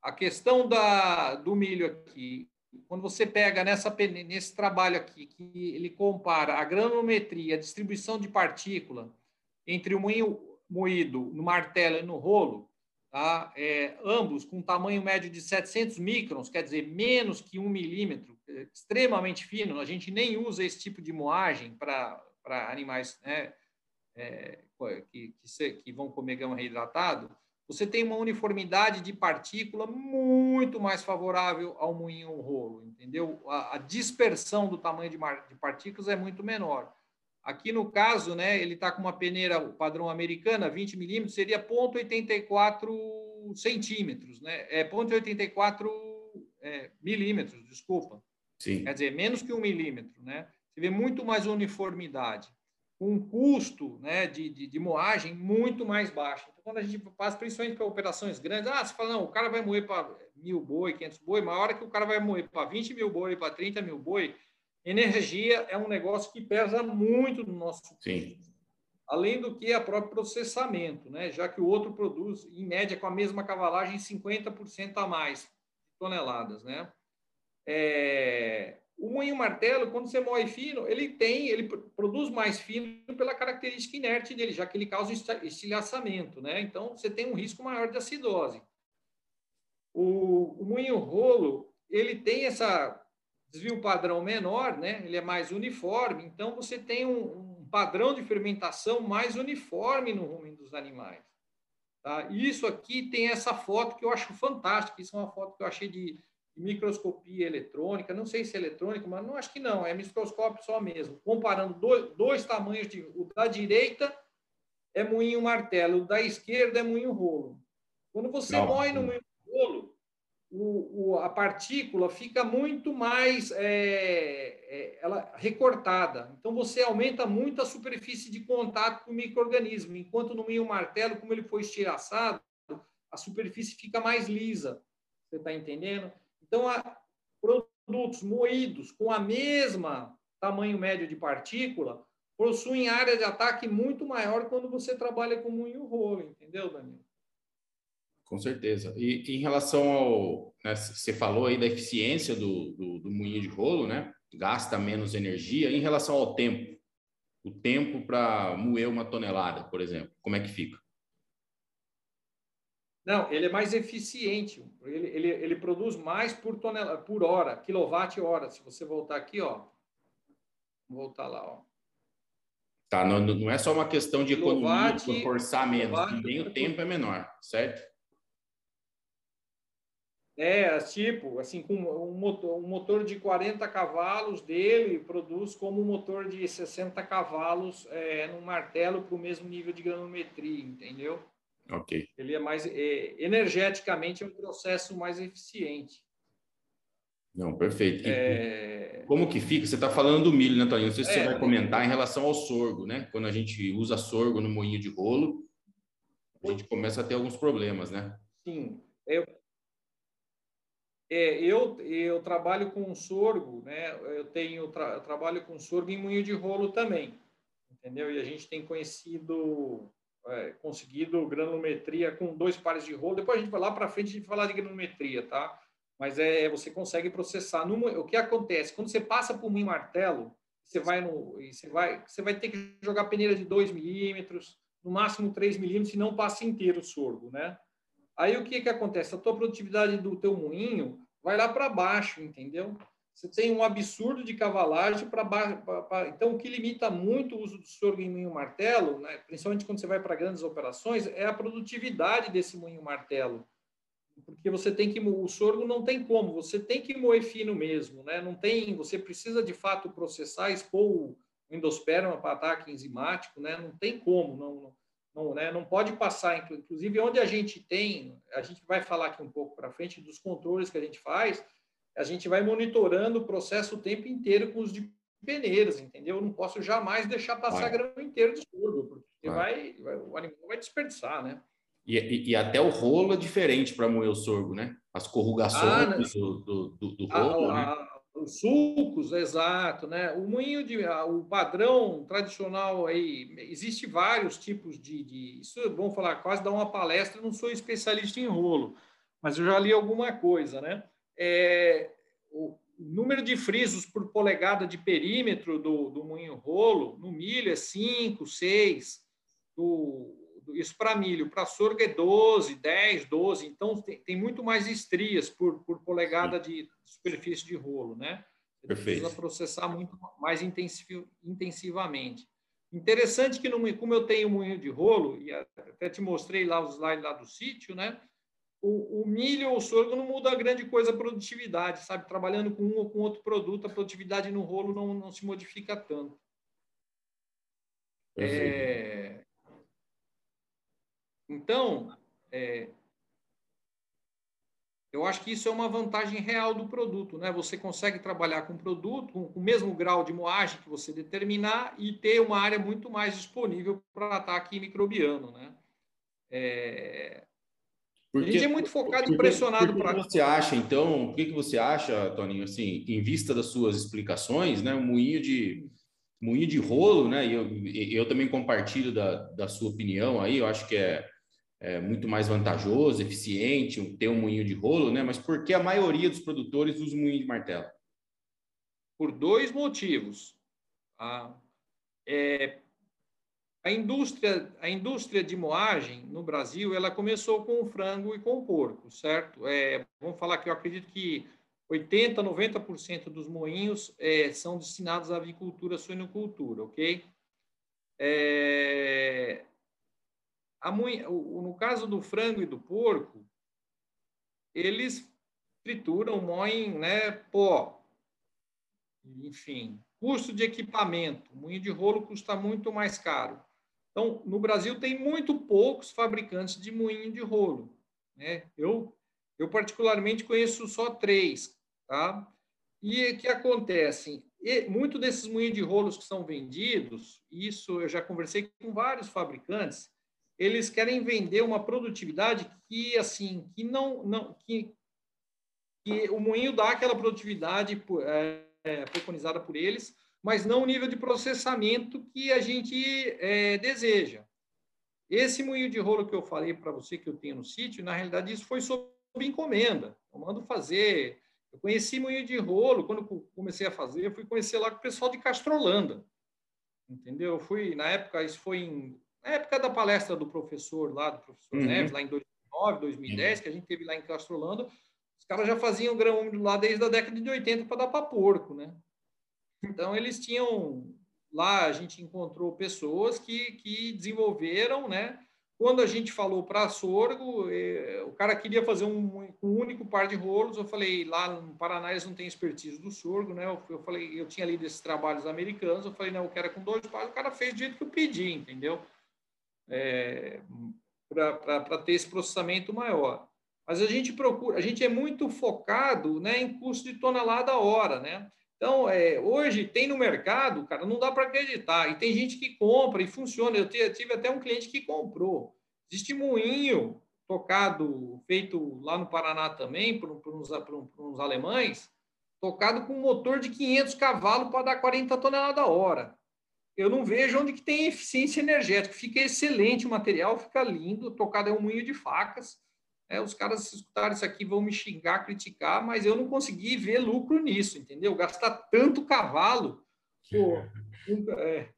a questão da, do milho aqui, quando você pega nessa, nesse trabalho aqui, que ele compara a granometria, a distribuição de partícula, entre o moinho moído no martelo e no rolo, tá? É, ambos com tamanho médio de 700 microns, quer dizer, menos que um milímetro, é, extremamente fino. A gente nem usa esse tipo de moagem para animais né, é, que, que, se, que, vão comer gama reidratado. Você tem uma uniformidade de partícula muito mais favorável ao moinho rolo, entendeu? A, a dispersão do tamanho de, mar, de partículas é muito menor. Aqui no caso, né, ele está com uma peneira padrão americana, 20 milímetros, seria 0,84 centímetros, né? É 0,84 é, milímetros, desculpa. Sim. Quer dizer, menos que um milímetro, né? Você vê muito mais uniformidade, um custo né, de, de, de, moagem muito mais baixo. Então, quando a gente passa, principalmente para operações grandes, ah, você fala, não, o cara vai moer para mil boi, 500 boi, mas a hora que o cara vai moer para 20 mil boi, para 30 mil boi, Energia é um negócio que pesa muito no nosso Sim. Além do que a próprio processamento, né? já que o outro produz, em média, com a mesma cavalagem, 50% a mais toneladas. Né? É... O moinho martelo, quando você moe fino, ele tem, ele produz mais fino pela característica inerte dele, já que ele causa estilhaçamento, né? Então você tem um risco maior de acidose. O, o moinho rolo, ele tem essa desvio padrão menor, né? ele é mais uniforme, então você tem um, um padrão de fermentação mais uniforme no rumen dos animais. Tá? Isso aqui tem essa foto que eu acho fantástica, isso é uma foto que eu achei de, microscopia eletrônica, não sei se é eletrônica, mas não acho que não, é microscópio só mesmo, comparando dois, dois tamanhos, de, o da direita é moinho martelo, o da esquerda é moinho rolo. Quando você não. moe no moinho rolo, o, o, a partícula fica muito mais é, é, ela, recortada. Então, você aumenta muito a superfície de contato com o microorganismo, enquanto no meio martelo, como ele foi estilhaçado, a superfície fica mais lisa. Você está entendendo? Então, a, produtos moídos com a mesma tamanho médio de partícula possuem área de ataque muito maior quando você trabalha com moinho rolo, entendeu, Danilo? Com certeza. E em relação ao. Né, você falou aí da eficiência do, do, do moinho de rolo, né? Gasta menos energia. Em relação ao tempo, o tempo para moer uma tonelada, por exemplo, como é que fica? Não, ele é mais eficiente. Ele, ele, ele produz mais por tonelada, por hora, quilowatt-hora. Se você voltar aqui, ó. Voltar lá, ó. Tá, não, não é só uma questão de economia, por forçar menos, também o tempo é menor, certo? É, tipo, assim, com um motor, um motor de 40 cavalos dele produz como um motor de 60 cavalos é, num martelo para o mesmo nível de granometria, entendeu? Ok. Ele é mais, é, energeticamente, é um processo mais eficiente. Não, perfeito. É... Como que fica? Você está falando do milho, né, Toninho? Não sei se é, você vai comentar em relação ao sorgo, né? Quando a gente usa sorgo no moinho de rolo, a gente começa a ter alguns problemas, né? Sim. Eu, é, eu, eu trabalho com sorgo, né? Eu tenho tra, eu trabalho com sorgo em moinho de rolo também, entendeu? E a gente tem conhecido, é, conseguido granulometria com dois pares de rolo. Depois a gente vai lá para frente e falar de granulometria, tá? Mas é você consegue processar. No, o que acontece quando você passa por moinho martelo, você vai no, você vai, você vai ter que jogar peneira de 2 milímetros, no máximo 3 milímetros, e não passa inteiro o sorgo, né? Aí o que, que acontece? A tua produtividade do teu moinho vai lá para baixo, entendeu? Você tem um absurdo de cavalagem para. Então, o que limita muito o uso do sorgo em moinho martelo, né, principalmente quando você vai para grandes operações, é a produtividade desse moinho martelo. Porque você tem que o sorgo não tem como, você tem que moer fino mesmo, né? Não tem, você precisa de fato processar, expor o endosperma para ataque enzimático, né? Não tem como, não, não, né, não pode passar, inclusive onde a gente tem, a gente vai falar aqui um pouco para frente dos controles que a gente faz, a gente vai monitorando o processo o tempo inteiro com os de peneiras, entendeu? Eu não posso jamais deixar passar vai. grão inteiro de sorgo, porque vai. Vai, o animal vai desperdiçar, né? E, e, e até o rolo é diferente para moer o sorgo, né? As corrugações ah, né? do, do, do, do, rolo, a, né? A, os sulcos, exato, né? O moinho de, o padrão tradicional aí, existe vários tipos de, de isso vamos falar, quase dar uma palestra, não sou especialista em rolo, mas eu já li alguma coisa, né? É, o número de frisos por polegada de perímetro do, do moinho rolo, no milho é 5, 6, do, isso para milho, para sorgo é 12, 10, 12, então tem, tem muito mais estrias por, por polegada de superfície de rolo, né? Você Perfeito. precisa processar muito mais intensivamente. Interessante que, no, como eu tenho moinho de rolo, e até te mostrei lá os slides lá do sítio, né? O, o, milho ou o sorgo não muda grande coisa a produtividade, sabe? Trabalhando com um ou com outro produto, a produtividade no rolo não, não se modifica tanto. É, então, é, eu acho que isso é uma vantagem real do produto, né? Você consegue trabalhar com o produto com o mesmo grau de moagem que você determinar e ter uma área muito mais disponível para ataque microbiano, né? É... Porque, a gente é muito focado e pressionado para. você acha, então, o que, que você acha, Toninho, assim, em vista das suas explicações, né? O moinho de, moinho de rolo, né? E eu, eu também compartilho da, da sua opinião aí, eu acho que é é, muito mais vantajoso, eficiente, ter um moinho de rolo, né? Mas por que a maioria dos produtores usa moinho de martelo? Por dois motivos. A, é, a, indústria, a indústria de moagem no Brasil, ela começou com o frango e com o porco, certo? É, vamos falar que eu acredito que 80, 90% dos moinhos é, são destinados à avicultura, suinocultura, ok? É, no caso do frango e do porco, eles trituram, moem né, pó. Enfim, custo de equipamento. Moinho de rolo custa muito mais caro. Então, no Brasil tem muito poucos fabricantes de moinho de rolo. Né? Eu, eu particularmente conheço só três. Tá? E o que acontece? E muito desses moinhos de rolos que são vendidos, isso eu já conversei com vários fabricantes, eles querem vender uma produtividade que assim que não não que, que o moinho dá aquela produtividade é, preconizada por eles, mas não o nível de processamento que a gente é, deseja. Esse moinho de rolo que eu falei para você que eu tenho no sítio, na realidade isso foi sob encomenda. Eu mando fazer. Eu conheci moinho de rolo quando comecei a fazer, eu fui conhecer lá com o pessoal de Castrolanda. Entendeu? Eu fui na época isso foi em na época da palestra do professor lá, do professor uhum. Neves, lá em 2009, 2010, uhum. que a gente teve lá em Castrolando, os caras já faziam grão úmido lá desde a década de 80 para dar para porco, né? Então, eles tinham... Lá a gente encontrou pessoas que, que desenvolveram, né? Quando a gente falou para sorgo, eh, o cara queria fazer um, um, único par de rolos. Eu falei, lá no Paraná eles não têm expertise do sorgo, né? Eu, eu, falei, eu tinha lido esses trabalhos americanos. Eu falei, não, eu quero com dois pares. O cara fez do jeito que eu pedi, entendeu? é, para ter esse processamento maior. mas a gente procura, a gente é muito focado né, em custo de tonelada hora, né? Então, é, hoje tem no mercado, cara, não dá para acreditar. E tem gente que compra e funciona. Eu tive até um cliente que comprou. Existe moinho tocado, feito lá no Paraná também, por, por, uns, por, por uns alemães, tocado com motor de 500 cavalos para dar 40 toneladas a hora. Eu não vejo onde que tem eficiência energética. Fica excelente o material, fica lindo. Tocado é um moinho de facas. É, os caras, se escutarem isso aqui, vão me xingar, criticar, mas eu não consegui ver lucro nisso, entendeu? Gastar tanto cavalo, pô, é,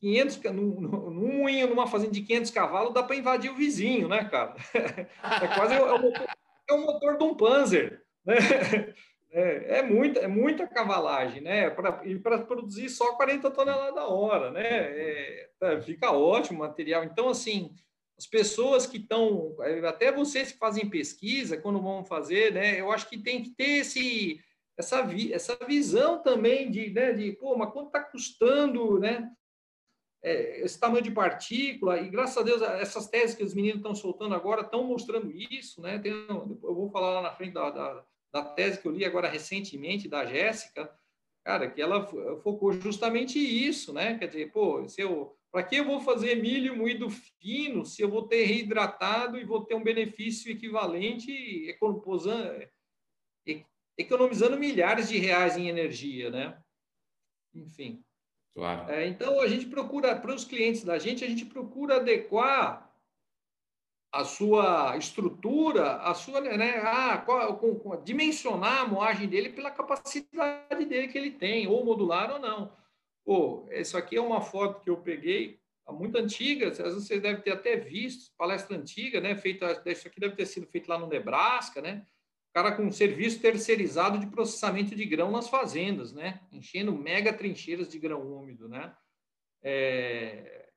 500, num, num moinho, numa fazenda de 500 cavalos, dá para invadir o vizinho, né, cara? É quase é o, motor, é o motor de um Panzer, né? É, é, muita, é muita cavalagem, né? Pra, e para produzir só 40 toneladas a hora, né? É, é, fica ótimo o material. Então, assim, as pessoas que estão, até vocês que fazem pesquisa, quando vão fazer, né, eu acho que tem que ter esse, essa, vi, essa visão também de, né, de, pô, mas quanto está custando, né, é, esse tamanho de partícula, e graças a Deus, essas teses que os meninos estão soltando agora estão mostrando isso, né, tem, eu vou falar lá na frente da, da, da tese que eu li agora recentemente, da Jéssica, cara, que ela focou justamente isso, né, quer dizer, pô, se eu para que eu vou fazer milho moído fino se eu vou ter reidratado e vou ter um benefício equivalente economizando milhares de reais em energia, né? Enfim. Claro. É, então, a gente procura, para os clientes da gente, a gente procura adequar a sua estrutura, a sua, né, ah, qual, com, com, dimensionar a moagem dele pela capacidade dele que ele tem, ou modular ou não. Pô, isso aqui é uma foto que eu peguei, muito antiga, às vezes você deve ter até visto, palestra antiga, né? Feita, isso aqui deve ter sido feito lá no Nebraska, né? O cara com um serviço terceirizado de processamento de grão nas fazendas, né? Enchendo mega trincheiras de grão úmido, né? É,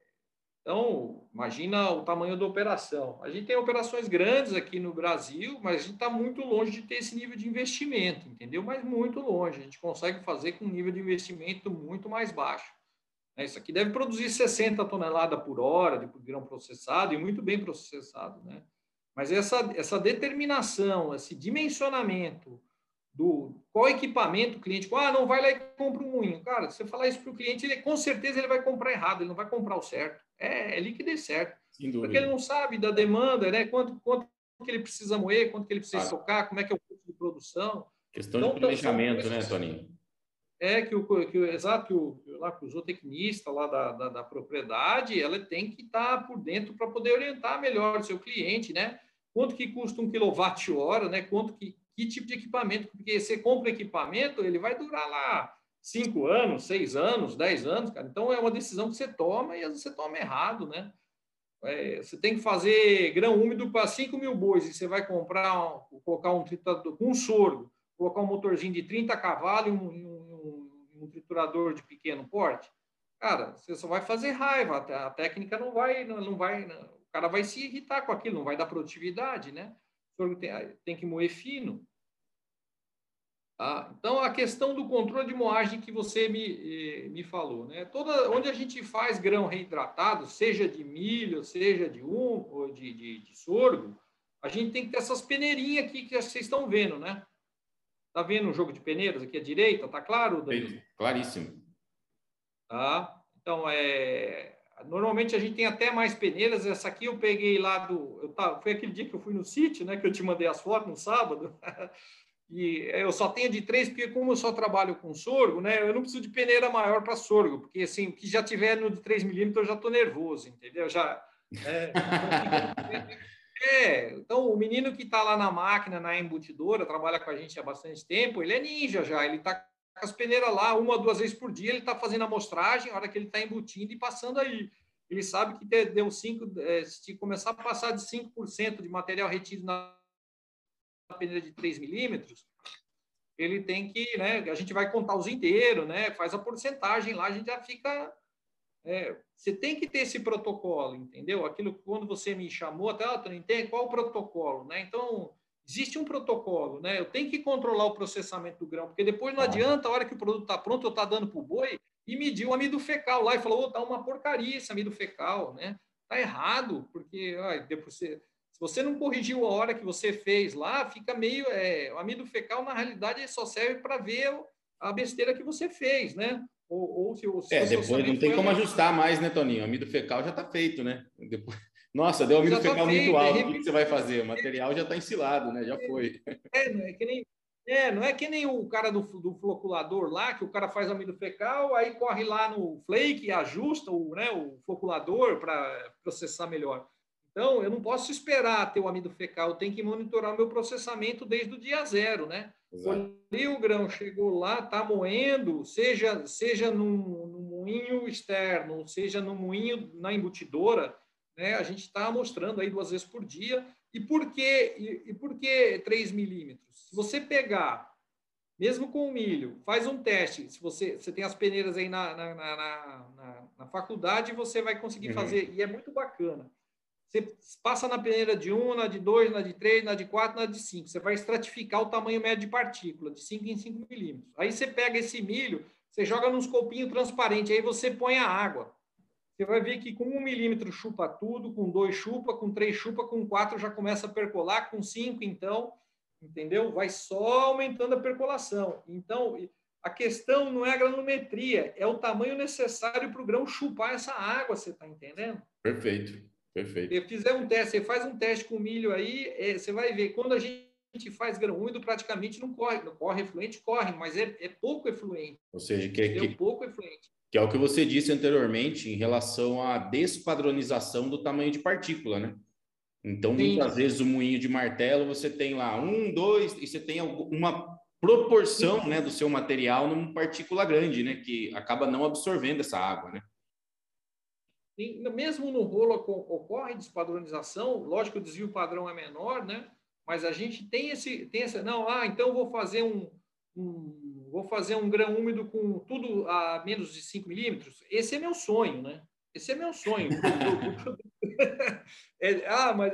então, imagina o tamanho da operação. A gente tem operações grandes aqui no Brasil, mas a gente está muito longe de ter esse nível de investimento, entendeu? Mas muito longe. A gente consegue fazer com um nível de investimento muito mais baixo. Né? Isso aqui deve produzir 60 toneladas por hora de grão processado e muito bem processado, né? Mas essa, essa determinação, esse dimensionamento do qual equipamento o cliente, ah, não vai lá e compra um moinho. Cara, se você falar isso para o cliente, ele com certeza ele vai comprar errado, ele não vai comprar o certo é, é liquidez certo. Porque ele não sabe da demanda, né? Quanto, quanto que ele precisa moer, quanto que ele precisa claro. socar, como é que é o custo de produção. Questão então, de planejamento, né, Toninho? É que o, que o exato que o, lá, que o zootecnista lá da, da, da, propriedade, ela tem que estar tá por dentro para poder orientar melhor o seu cliente, né? Quanto que custa um quilowatt-hora, né? Quanto que, que tipo de equipamento, porque você compra equipamento, ele vai durar lá cinco anos, seis anos, dez anos, cara. Então é uma decisão que você toma e às vezes você toma errado, né? É, você tem que fazer grão úmido para 5 mil bois e você vai comprar, colocar um triturador com um sorgo, colocar um motorzinho de 30 cavalos e um, um, um, triturador de pequeno porte. Cara, você só vai fazer raiva, a técnica não vai, não vai, o cara vai se irritar com aquilo, não vai dar produtividade, né? O sorgo tem, tem que moer fino. Tá? Então, a questão do controle de moagem que você me, eh, me falou, né? Toda, onde a gente faz grão reidratado, seja de milho, seja de um ou de, de, de sorgo, a gente tem que ter essas peneirinhas aqui que vocês estão vendo, né? Tá vendo o jogo de peneiras aqui à direita? Tá claro, Danilo? Claríssimo. Tá? Então, é... normalmente a gente tem até mais peneiras. Essa aqui eu peguei lá do. Eu tava... Foi aquele dia que eu fui no sítio, né? Que eu te mandei as fotos no sábado. e eu só tenho de três, porque como eu só trabalho com sorgo, né, eu não preciso de peneira maior para sorgo, porque assim, o que já tiver no de 3 milímetros eu já estou nervoso, entendeu? Já, é, é, então o menino que está lá na máquina, na embutidora, trabalha com a gente há bastante tempo, ele é ninja já, ele está com as peneiras lá uma, duas vezes por dia, ele está fazendo amostragem, a hora que ele está embutindo e passando aí. Ele sabe que deu 5, é, se começar a passar de 5% de material retido na peneira de 3 milímetros, ele tem que, né, a gente vai contar os inteiros, né, faz a porcentagem lá, a gente já fica, é, você tem que ter esse protocolo, entendeu? Aquilo que quando você me chamou, até, ah, tem qual o protocolo, né? Então, existe um protocolo, né? Eu tenho que controlar o processamento do grão, porque depois não ah. adianta, a hora que o produto está pronto, eu estar tá dando para o boi, e mediu o amido fecal lá e falou, oh, tá uma porcaria esse amido fecal, né? Tá errado, porque depois você Se você não corrigiu a hora que você fez lá, fica meio. É, o amido fecal, na realidade, só serve para ver a besteira que você fez, né? Ou, ou se, se É, depois não tem como ajustar mais, né, Toninho? O amido fecal já está feito, né? Depois... Nossa, deu amido já tá fecal tá muito alto. O que você vai fazer? O material já está ensilado, né? Já foi. É, não é que nem. É, não é que nem o cara do, do floculador lá, que o cara faz amido fecal, aí corre lá no flake e ajusta o, né, o floculador para processar melhor. Então, eu não posso esperar ter o amido fecal, eu tenho que monitorar o meu processamento desde o dia zero, né? Colhi o grão, chegou lá, está moendo, seja, seja no, moinho externo, seja no moinho na embutidora, né? A gente está mostrando aí duas vezes por dia. E por que, e, e por que 3 milímetros? Se você pegar, mesmo com o milho, faz um teste. Se você, você tem as peneiras aí na, na, na, na, na faculdade, você vai conseguir uhum. fazer. E é muito bacana. Você passa na peneira de 1, na de 2, na de 3, na de 4, na de 5. Você vai estratificar o tamanho médio de partícula, de 5 em 5 milímetros. Aí você pega esse milho, você joga nos copinhos transparentes, aí você põe a água. Você vai ver que com um milímetro chupa tudo, com dois chupa, com três chupa, com quatro já começa a percolar, com cinco, então, entendeu? Vai só aumentando a percolação. Então, a questão não é a granometria, é o tamanho necessário para o grão chupar essa água, você está entendendo? Perfeito. Perfeito. Se fizer um teste, você faz um teste com milho aí, é, você vai ver. Quando a gente faz grão úmido, praticamente não corre. Não corre efluente, corre, mas é, é pouco efluente. Ou seja, que, é que, pouco efluente. Que é o que você disse anteriormente em relação à despadronização do tamanho de partícula, né? Então, Sim. muitas vezes o moinho de martelo você tem lá um, dois, e você tem uma proporção né, do seu material numa partícula grande, né? Que acaba não absorvendo essa água, né? Mesmo no rolo ocorre despadronização, lógico o desvio padrão é menor, né? Mas a gente tem esse, tem essa, não, ah, então vou fazer um, um vou fazer um grão úmido com tudo a menos de 5 milímetros. Esse é meu sonho, né? Esse é meu sonho. é, ah, mas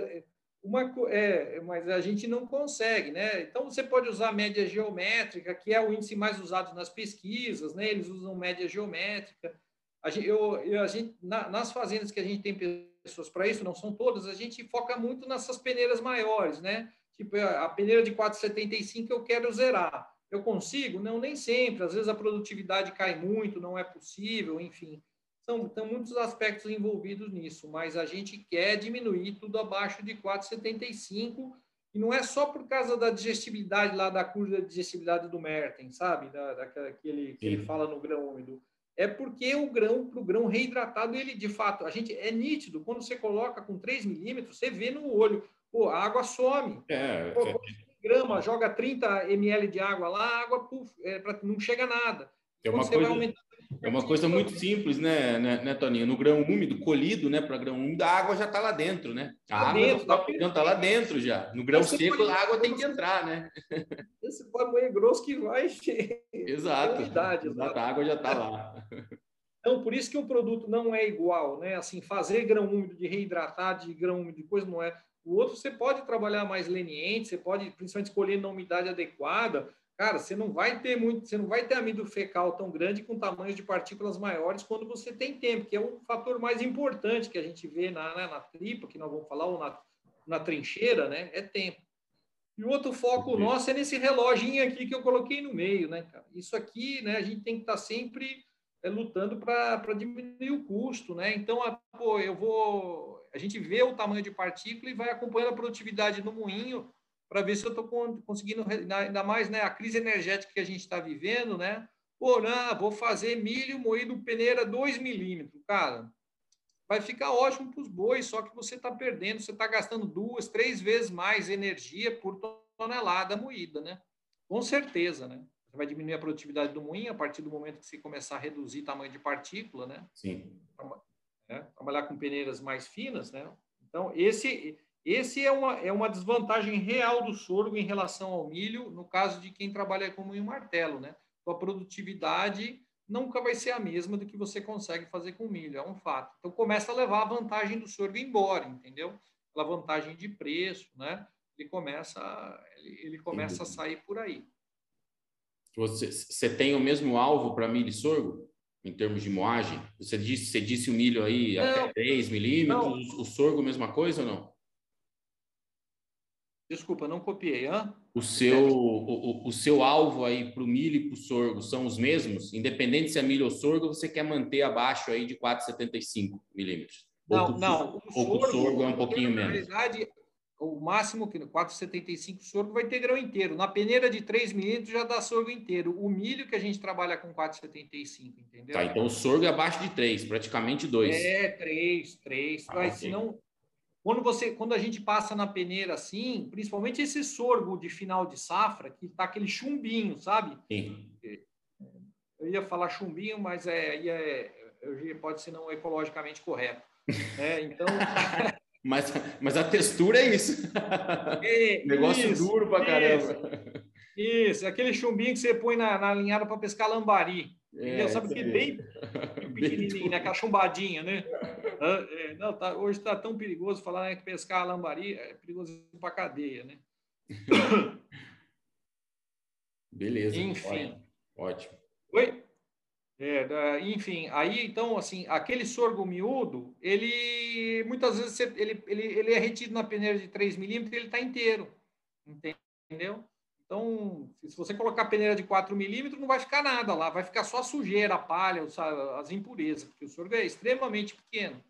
uma é, mas a gente não consegue, né? Então você pode usar média geométrica, que é o índice mais usado nas pesquisas, né? Eles usam média geométrica a gente, eu, eu, a gente, na, nas fazendas que a gente tem pessoas para isso, não são todas, a gente foca muito nessas peneiras maiores, né? Tipo, a peneira de 4,75 eu quero zerar. Eu consigo? Não, nem sempre. Às vezes a produtividade cai muito, não é possível, enfim. São, são muitos aspectos envolvidos nisso, mas a gente quer diminuir tudo abaixo de 4,75 e não é só por causa da digestibilidade lá da curva de digestibilidade do Merten, sabe? Da, daquela que ele, que ele fala no grão úmido é porque o grão, para o grão reidratado, ele de fato, a gente é nítido, quando você coloca com 3 milímetros, você vê no olho, pô, a água some. É, pô, é... grama, joga 30 ml de água lá, a água puf, é, pra, não chega nada. É uma coisa... É uma coisa muito simples, né, né, né, Toninho? No grão úmido, colhido, né, para grão úmido, a água já está lá dentro, né? A tá água dentro, tá, está lá dentro já. No grão seco, pode, a água tem que entrar, né? Esse pode grosso que vai. Exato. Exato, a água já está lá. Então, por isso que o produto não é igual, né? Assim, fazer grão úmido de reidratar, de grão úmido de coisa não é. O outro você pode trabalhar mais leniente, você pode principalmente escolher na umidade adequada, cara, você não vai ter muito, você não vai ter amido fecal tão grande com tamanhos de partículas maiores quando você tem tempo, que é o fator mais importante que a gente vê na, na, na tripa, que nós vamos falar, ou na, na trincheira, né? É tempo. E o outro foco Entendi. nosso é nesse reloginho aqui que eu coloquei no meio, né, cara? Isso aqui, né, a gente tem que estar tá sempre é, lutando para diminuir o custo, né? Então, a, pô, eu vou. A gente vê o tamanho de partícula e vai acompanhando a produtividade no moinho para ver se eu estou conseguindo, ainda mais né, a crise energética que a gente está vivendo, né? Não, vou fazer milho moído peneira 2 milímetros, cara. Vai ficar ótimo para os bois, só que você está perdendo, você está gastando duas, três vezes mais energia por tonelada moída, né? Com certeza, né? Você vai diminuir a produtividade do moinho a partir do momento que você começar a reduzir tamanho de partícula, né? Sim. É, trabalhar com peneiras mais finas, né? Então, esse esse é uma, é uma desvantagem real do sorgo em relação ao milho, no caso de quem trabalha com moinho martelo, né? A produtividade nunca vai ser a mesma do que você consegue fazer com milho, é um fato. Então começa a levar a vantagem do sorgo embora, entendeu? Aquela vantagem de preço, né? Ele começa, ele, ele começa a sair por aí. Você, você tem o mesmo alvo para milho e sorgo? Em termos de moagem? Você disse, você disse o milho aí não, até 3 milímetros, não. o sorgo mesma coisa ou não? Desculpa, não copiei. Hã? O seu, o, o, seu alvo aí para o milho e para o sorgo são os mesmos? Independente se é milho ou sorgo, você quer manter abaixo aí de 4,75 milímetros? Não, não. O, sorgo, o sorgo é um pouquinho menos. Na verdade, o máximo que 4,75 sorgo vai ter grão inteiro. Na peneira de 3 milímetros já dá sorgo inteiro. O milho que a gente trabalha com 4,75, entendeu? Tá, então o sorgo é abaixo de 3, praticamente 2. É, 3, 3. Ah, mas okay. senão quando, você, quando a gente passa na peneira assim, principalmente esse sorgo de final de safra, que tá aquele chumbinho, sabe? Sim. Eu ia falar chumbinho, mas é, é, pode ser não ecologicamente correto. É, então. mas, mas a textura é isso. É, Negócio isso, duro pra caramba. Isso, isso, aquele chumbinho que você põe na, na linhada para pescar lambari. É, sabe que bem pequenininho, né? Aquela chumbadinha, né? É, não, tá, hoje está tão perigoso falar né, que pescar a lambari é perigoso para cadeia, né? Beleza. Enfim. Ótimo. Oi? É, enfim, aí então, assim, aquele sorgo miúdo, ele muitas vezes ele, ele, ele é retido na peneira de 3 milímetros ele está inteiro, entendeu? Então, se você colocar peneira de 4 milímetros, não vai ficar nada lá, vai ficar só a sujeira, a palha, as impurezas, porque o sorgo é extremamente pequeno.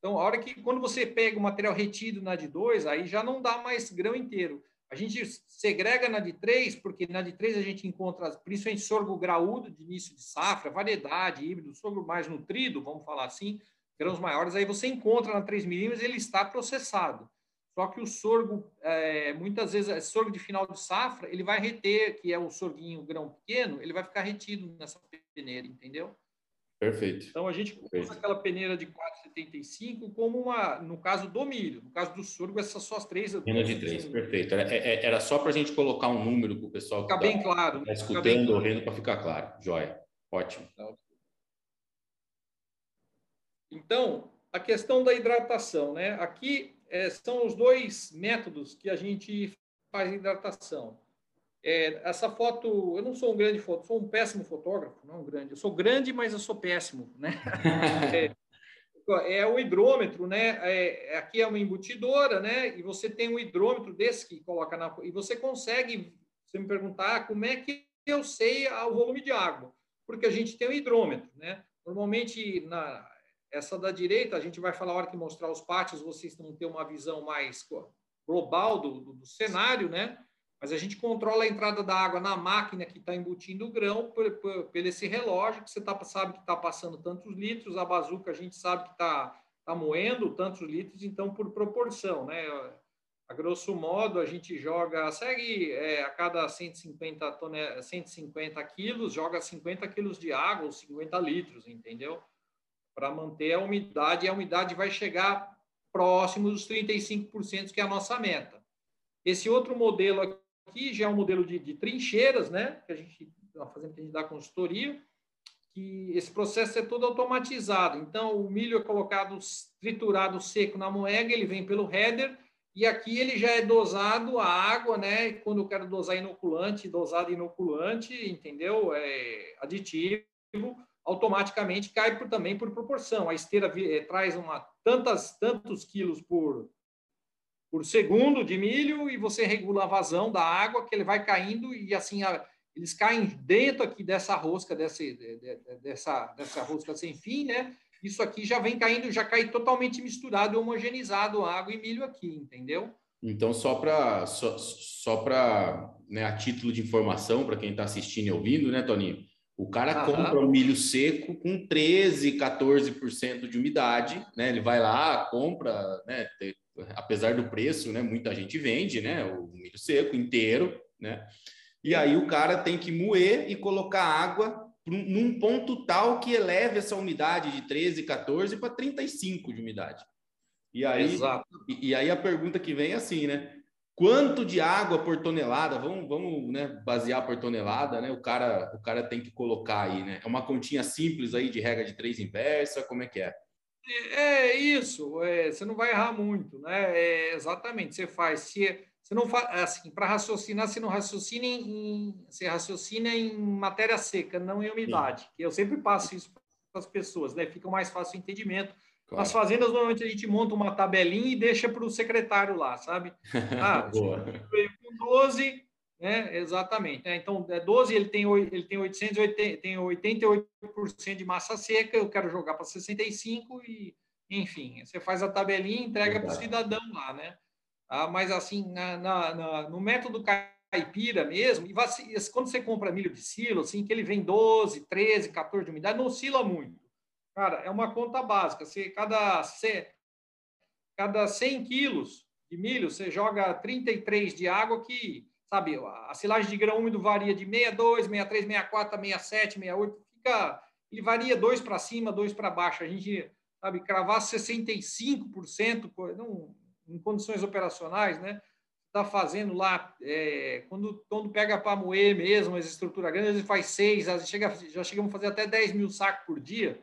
Então, a hora que, quando você pega o material retido na de 2, aí já não dá mais grão inteiro. A gente segrega na de 3, porque na de 3 a gente encontra, principalmente sorgo graúdo de início de safra, variedade, híbrido, sorgo mais nutrido, vamos falar assim, grãos maiores, aí você encontra na 3 milímetros, ele está processado. Só que o sorgo, é, muitas vezes, é sorgo de final de safra, ele vai reter, que é o sorguinho grão pequeno, ele vai ficar retido nessa peneira, entendeu? Perfeito. Então a gente Perfeito. usa aquela peneira de 4,75 como uma, no caso do milho, no caso do sorgo, essas são as três. Peneira de três, perfeito. Era, é, é, era só para a gente colocar um número para o pessoal que está bem claro, tá escutando, ouvindo, para ficar claro. Joia, ótimo. Então, a questão da hidratação, né? Aqui é, são os dois métodos que a gente faz hidratação. É, essa foto, eu não sou um grande fotógrafo, sou um péssimo fotógrafo, não um grande. Eu sou grande, mas eu sou péssimo, né? é, é, o hidrômetro, né? É, aqui é uma embutidora, né? E você tem um hidrômetro desse que coloca na e você consegue, você me perguntar como é que eu sei o volume de água, porque a gente tem um hidrômetro, né? Normalmente na essa da direita, a gente vai falar a hora que mostrar os pátios, vocês vão ter uma visão mais global do, do, do cenário, né? Mas a gente controla a entrada da água na máquina que está embutindo o grão por, por, por, esse relógio que você tá, sabe que está passando tantos litros, a bazuca a gente sabe que está tá moendo tantos litros, então por proporção, né? A grosso modo, a gente joga, segue é, a cada 150, tonel, 150 quilos, joga 50 quilos de água ou 50 litros, entendeu? para manter a umidade, e a umidade vai chegar próximo dos 35%, que é a nossa meta. Esse outro modelo aqui já é um modelo de, de trincheiras, né? Que a gente está fazendo, que a gente dá consultoria, que esse processo é todo automatizado. Então, o milho é colocado triturado seco na moega, ele vem pelo header, e aqui ele já é dosado a água, né? Quando eu quero dosar inoculante, dosado inoculante, entendeu? É aditivo automaticamente cai por, também por proporção. A esteira é, traz uma, tantas, tantos quilos por, por segundo de milho e você regula a vazão da água, que ele vai caindo e assim a, eles caem dentro aqui dessa rosca, dessa, dessa, dessa rosca sem fim, né? Isso aqui já vem caindo, já cai totalmente misturado, homogeneizado água e milho aqui, entendeu? Então, só para só, só para né, a título de informação para quem está assistindo e ouvindo, né, Toninho? O cara Aham. compra o milho seco com 13, 14% de umidade, né? Ele vai lá, compra, né? Apesar do preço, né? Muita gente vende, né? O milho seco inteiro, né? E aí o cara tem que moer e colocar água num ponto tal que eleve essa umidade de 13, 14 para 35 de umidade. E aí, Exato. E, e aí a pergunta que vem é assim, né? Quanto de água por tonelada? Vamos, vamos né, basear por tonelada, né? O cara, o cara tem que colocar aí, né? É uma continha simples aí de regra de três inversa, como é que é? É, isso, é, você não vai errar muito, né? É, exatamente, você faz, se você não faz, assim, para raciocinar, você não raciocina em, você raciocina em matéria seca, não em umidade. Sim. Eu sempre passo isso para as pessoas, né? Fica mais fácil o entendimento Claro. Nas fazendas, normalmente a gente monta uma tabelinha e deixa para o secretário lá, sabe? Ah, Boa. com 12, né? Exatamente. Né? Então, é 12, ele tem, ele tem, 880, tem 88% de massa seca, eu quero jogar para 65 e, enfim, você faz a tabelinha e entrega para o cidadão lá, né? Ah, mas, assim, na, na, na, no método caipira mesmo, e quando você compra milho de silo, assim, que ele vem 12, 13, 14 de umidade, não oscila muito. Cara, é uma conta básica. Você, cada, você, cada 100 quilos de milho, você joga 33 de água que, sabe, a silagem de grão úmido varia de 62, 63, 64, 67, 68, fica, ele varia dois para cima, dois para baixo. A gente, sabe, cravar 65% não, em condições operacionais, né? Está fazendo lá, é, quando, quando pega para moer mesmo, as estruturas grandes, ele faz seis, chega, já chegamos a fazer até 10 mil sacos por dia.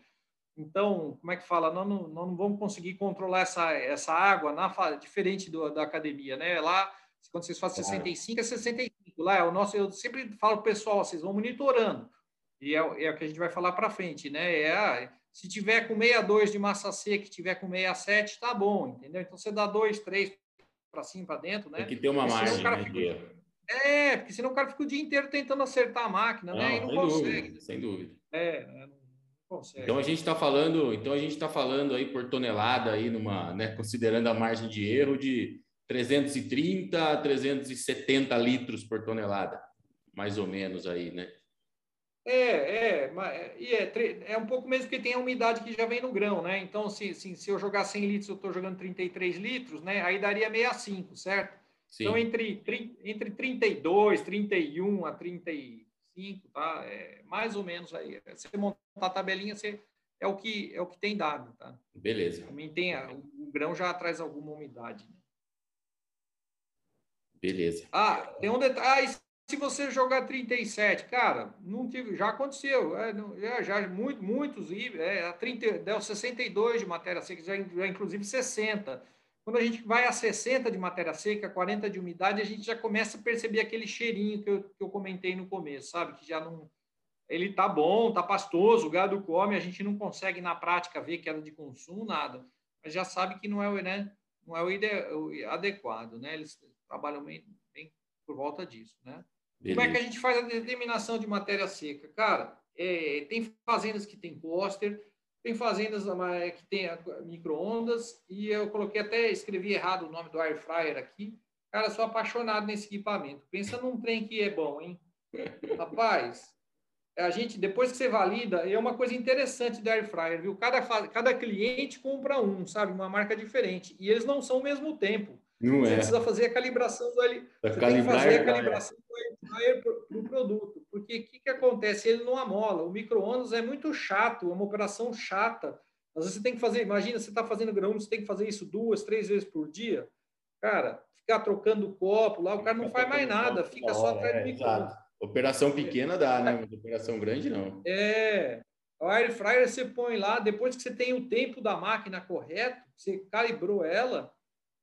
Então, como é que fala? Nós não, nós não vamos conseguir controlar essa, essa água na, diferente do, da academia, né? Lá, quando vocês fazem 65, é 65. Lá é o nosso. Eu sempre falo pessoal, vocês vão monitorando. E é, é o que a gente vai falar para frente, né? É, ah, se tiver com 62 de massa seca, tiver com 67, tá bom, entendeu? Então você dá dois, três para cima, para dentro, né? Tem que ter uma margem, né, fica... É, porque senão o cara fica o dia inteiro tentando acertar a máquina, não, né? E não sem consegue. Dúvida, sem dúvida. É, não Consegue. Então a gente está falando, então a gente está falando aí por tonelada aí numa, né, considerando a margem de erro de 330 a 370 litros por tonelada, mais ou menos aí, né? É, é, e é, é um pouco mesmo que tem a umidade que já vem no grão, né? Então, se, se, se eu jogar 100 litros, eu estou jogando 33 litros, né? Aí daria 65, certo? Sim. Então, entre, entre 32, 31 a 30 5, tá? É mais ou menos aí. Você montar a tabelinha, você, é o que é o que tem dado, tá? Beleza. Também tem a, o grão já traz alguma umidade. Né? Beleza. Ah, tem um detalhe. Ah, se você jogar 37, cara, não tive, já aconteceu, é, não, já, já muito, muitos, é, 30, deu 62 de matéria seca, já, já inclusive 60. Quando a gente vai a 60 de matéria seca, 40 de umidade, a gente já começa a perceber aquele cheirinho que eu, que eu comentei no começo, sabe? Que já não. Ele tá bom, tá pastoso, o gado come, a gente não consegue na prática ver queda de consumo, nada, mas já sabe que não é né, não é o, ide, o adequado, né? Eles trabalham bem, bem, por volta disso, né? Beleza. Como é que a gente faz a determinação de matéria seca? Cara, é, tem fazendas que tem póster, tem fazendas que tem micro-ondas e eu coloquei até, escrevi errado o nome do air fryer aqui. Cara, sou apaixonado nesse equipamento. Pensa num trem que é bom, hein? Rapaz, a gente, depois que você valida, é uma coisa interessante do air fryer, viu? Cada, cada cliente compra um, sabe? Uma marca diferente. E eles não são ao mesmo tempo. Não você é. precisa fazer a calibração do air Você tem que fazer a calibração do air fryer para o produto. Porque o que, que acontece? Ele não amola. O micro-ondas é muito chato, é uma operação chata. Às vezes você tem que fazer, imagina, você está fazendo grão, você tem que fazer isso duas, três vezes por dia. Cara, ficar trocando copo lá, o cara não faz mais nada, fica só atrás do é, micro-ondas. Operação pequena dá, né? Mas operação grande não. É. O air fryer você põe lá, depois que você tem o tempo da máquina correto, você calibrou ela,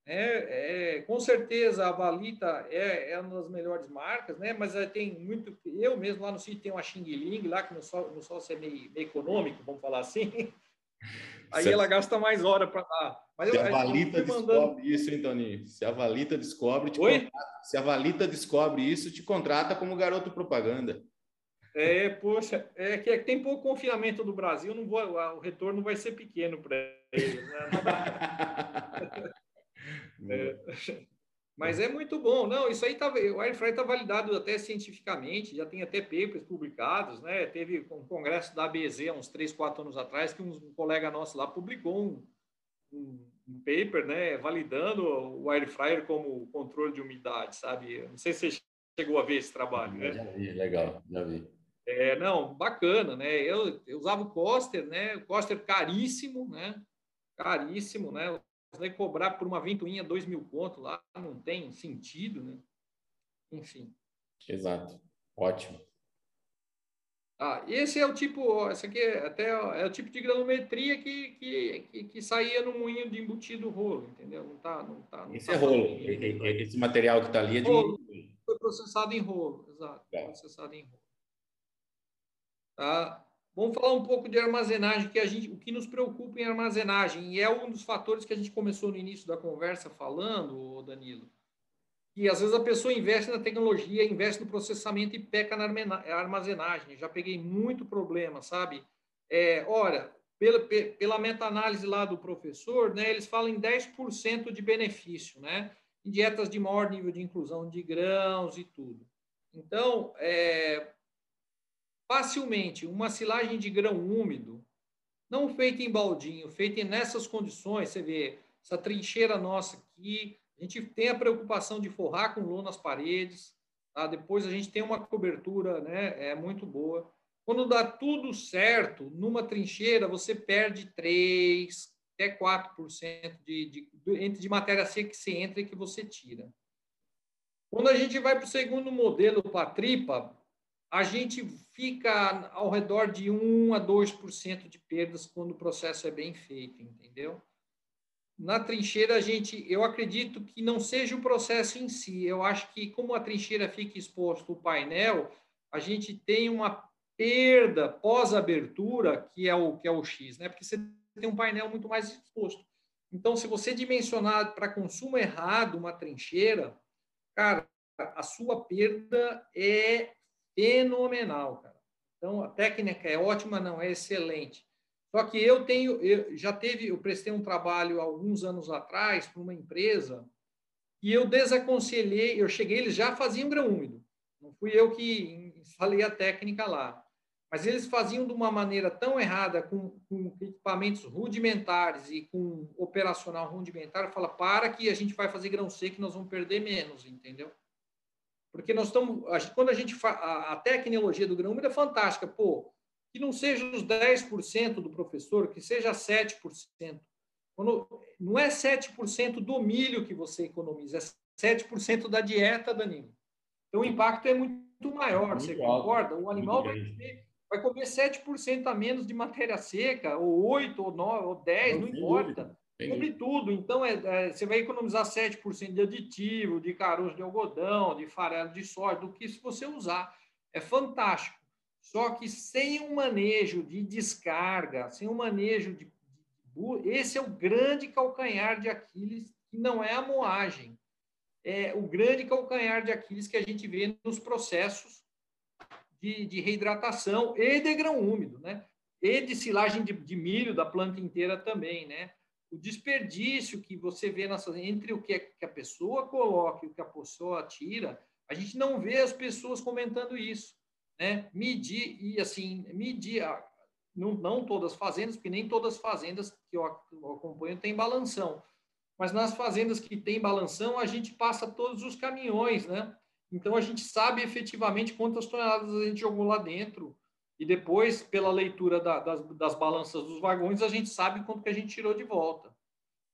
é, é, com certeza a Valita é, é, uma das melhores marcas, né? mas tem muito. Eu mesmo lá no sítio tenho uma Xing Ling, lá que no sol, no sol é meio, meio econômico, vamos falar assim. Aí ela gasta mais hora para dar. Mas se eu, a Valita descobre isso, hein, Toninho? Se a Valita descobre, te Oi? se a Valita descobre isso, te contrata como garoto propaganda. É, poxa, é que, é que tem pouco confinamento do Brasil, não vou, o retorno vai ser pequeno para eles. Né? É, mas é muito bom. Não, isso aí tá, o air fry está validado até cientificamente, já tem até papers publicados, né? Teve um congresso da ABZ há uns 3, 4 anos atrás que um, colega nosso lá publicou um, um, um, paper, né, validando o air fryer como controle de umidade, sabe? Não sei se você chegou a ver esse trabalho, né? Já vi, legal, já vi. É, não, bacana, né? Eu, eu usava o Coster, né? O Coster caríssimo, né? Caríssimo, né? Vai cobrar por uma ventoinha dois mil conto lá, não tem sentido, né? Enfim. Exato. Ótimo. Ah, esse é o tipo, esse aqui é até é o tipo de granometria que, que, que, que saía no moinho de embutido rolo, entendeu? Não tá, não tá. Não esse tá é rolo. Esse material que está ali é de rolo. Foi processado em rolo, exato. É. Processado em rolo. Tá? Vamos falar um pouco de armazenagem, que a gente, o que nos preocupa em armazenagem, e é um dos fatores que a gente começou no início da conversa falando, Danilo, que às vezes a pessoa investe na tecnologia, investe no processamento e peca na armazenagem. Já peguei muito problema, sabe? É, pela, pela meta-análise lá do professor, né, eles falam em 10% de benefício, né? Em dietas de maior nível de inclusão de grãos e tudo. Então, é, facilmente, uma silagem de grão úmido, não feita em baldinho, feita nessas condições, você vê, essa trincheira nossa aqui, a gente tem a preocupação de forrar com lona as paredes, tá? depois a gente tem uma cobertura né, é muito boa. Quando dá tudo certo, numa trincheira, você perde 3, até 4% de, de, de, de matéria seca que você entra e que você tira. Quando a gente vai para o segundo modelo, para a tripa, a gente fica ao redor de 1 a 2% de perdas quando o processo é bem feito, entendeu? Na trincheira, a gente, eu acredito que não seja o processo em si. Eu acho que, como a trincheira fica exposto o painel, a gente tem uma perda pós-abertura, que é o que é o X, né? Porque você tem um painel muito mais exposto. Então, se você dimensionar para consumo errado uma trincheira, cara, a sua perda é fenomenal, cara. Então, a técnica é ótima, não é excelente. Só que eu tenho, eu já teve, eu prestei um trabalho alguns anos atrás para uma empresa e eu desaconselhei, eu cheguei, eles já faziam grão úmido. Não fui eu que instalei a técnica lá. Mas eles faziam de uma maneira tão errada, com, com equipamentos rudimentares e com operacional rudimentar, fala, para que a gente vai fazer grão seco e nós vamos perder menos, entendeu? Porque nós estamos, quando a gente fa, a, a tecnologia do grão úmido é fantástica, pô, que não seja os 10% do professor, que seja 7%. Quando, não é 7% do milho que você economiza, é 7% da dieta, Danilo. Então, o impacto é muito maior, muito você alto, concorda? O animal vai comer, vai comer 7% a menos de matéria seca, ou 8, ou 9, ou 10, não, não importa. Sobre tudo. Então, é, é, você vai economizar 7% de aditivo, de caroço de algodão, de farelo de soja, do que se você usar. É fantástico. Só que sem um manejo de descarga, sem um manejo de. Esse é o grande calcanhar de Aquiles, que não é a moagem. É o grande calcanhar de Aquiles que a gente vê nos processos de, de reidratação e de grão úmido, né? E de silagem de, de milho da planta inteira também, né? O desperdício que você vê nessa, entre o que, é, que a pessoa coloca e o que a pessoa tira, a gente não vê as pessoas comentando isso né, medir e assim medir não, não todas as fazendas, porque nem todas as fazendas que eu acompanho têm balanção, mas nas fazendas que tem balanção a gente passa todos os caminhões, né? Então a gente sabe efetivamente quantas toneladas a gente jogou lá dentro e depois pela leitura da, das, das balanças dos vagões a gente sabe quanto que a gente tirou de volta.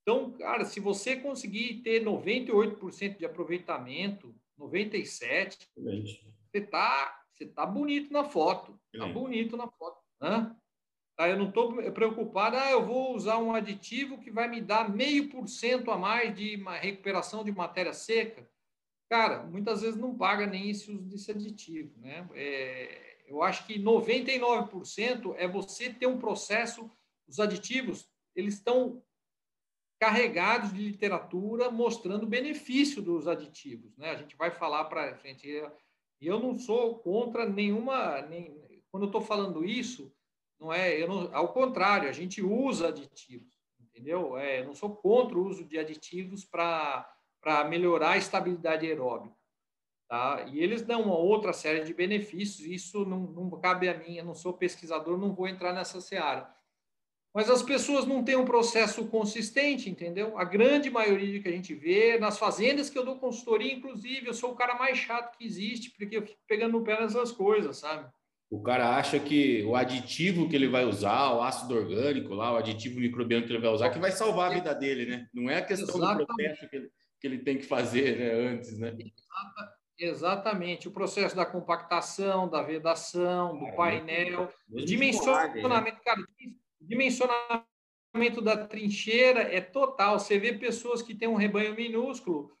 Então, cara, se você conseguir ter 98% de aproveitamento, 97, Excelente. você está você tá bonito na foto. Tá bonito na foto. Né? Tá, eu não estou preocupado, ah, eu vou usar um aditivo que vai me dar meio por cento a mais de recuperação de matéria seca. Cara, muitas vezes não paga nem esse uso desse aditivo. Né? É, eu acho que 99% é você ter um processo, os aditivos, eles estão carregados de literatura mostrando o benefício dos aditivos. Né? A gente vai falar para a gente e eu não sou contra nenhuma. Nem, quando eu estou falando isso, não é. Eu não, ao contrário, a gente usa aditivos, entendeu? É, eu não sou contra o uso de aditivos para melhorar a estabilidade aeróbica. Tá? E eles dão uma outra série de benefícios, isso não, não cabe a mim, eu não sou pesquisador, não vou entrar nessa seara. Mas as pessoas não têm um processo consistente, entendeu? A grande maioria que a gente vê, nas fazendas que eu dou consultoria, inclusive, eu sou o cara mais chato que existe, porque eu fico pegando no pé nessas coisas, sabe? O cara acha que o aditivo que ele vai usar, o ácido orgânico lá, o aditivo microbiano que ele vai usar, que vai salvar a vida dele, né? Não é a questão Exatamente. do processo que ele, que ele tem que fazer né, antes, né? Exatamente. O processo da compactação, da vedação, do painel, dimensionamento. Cara, dimensionamento da trincheira é total. Você vê pessoas que têm um rebanho minúsculo,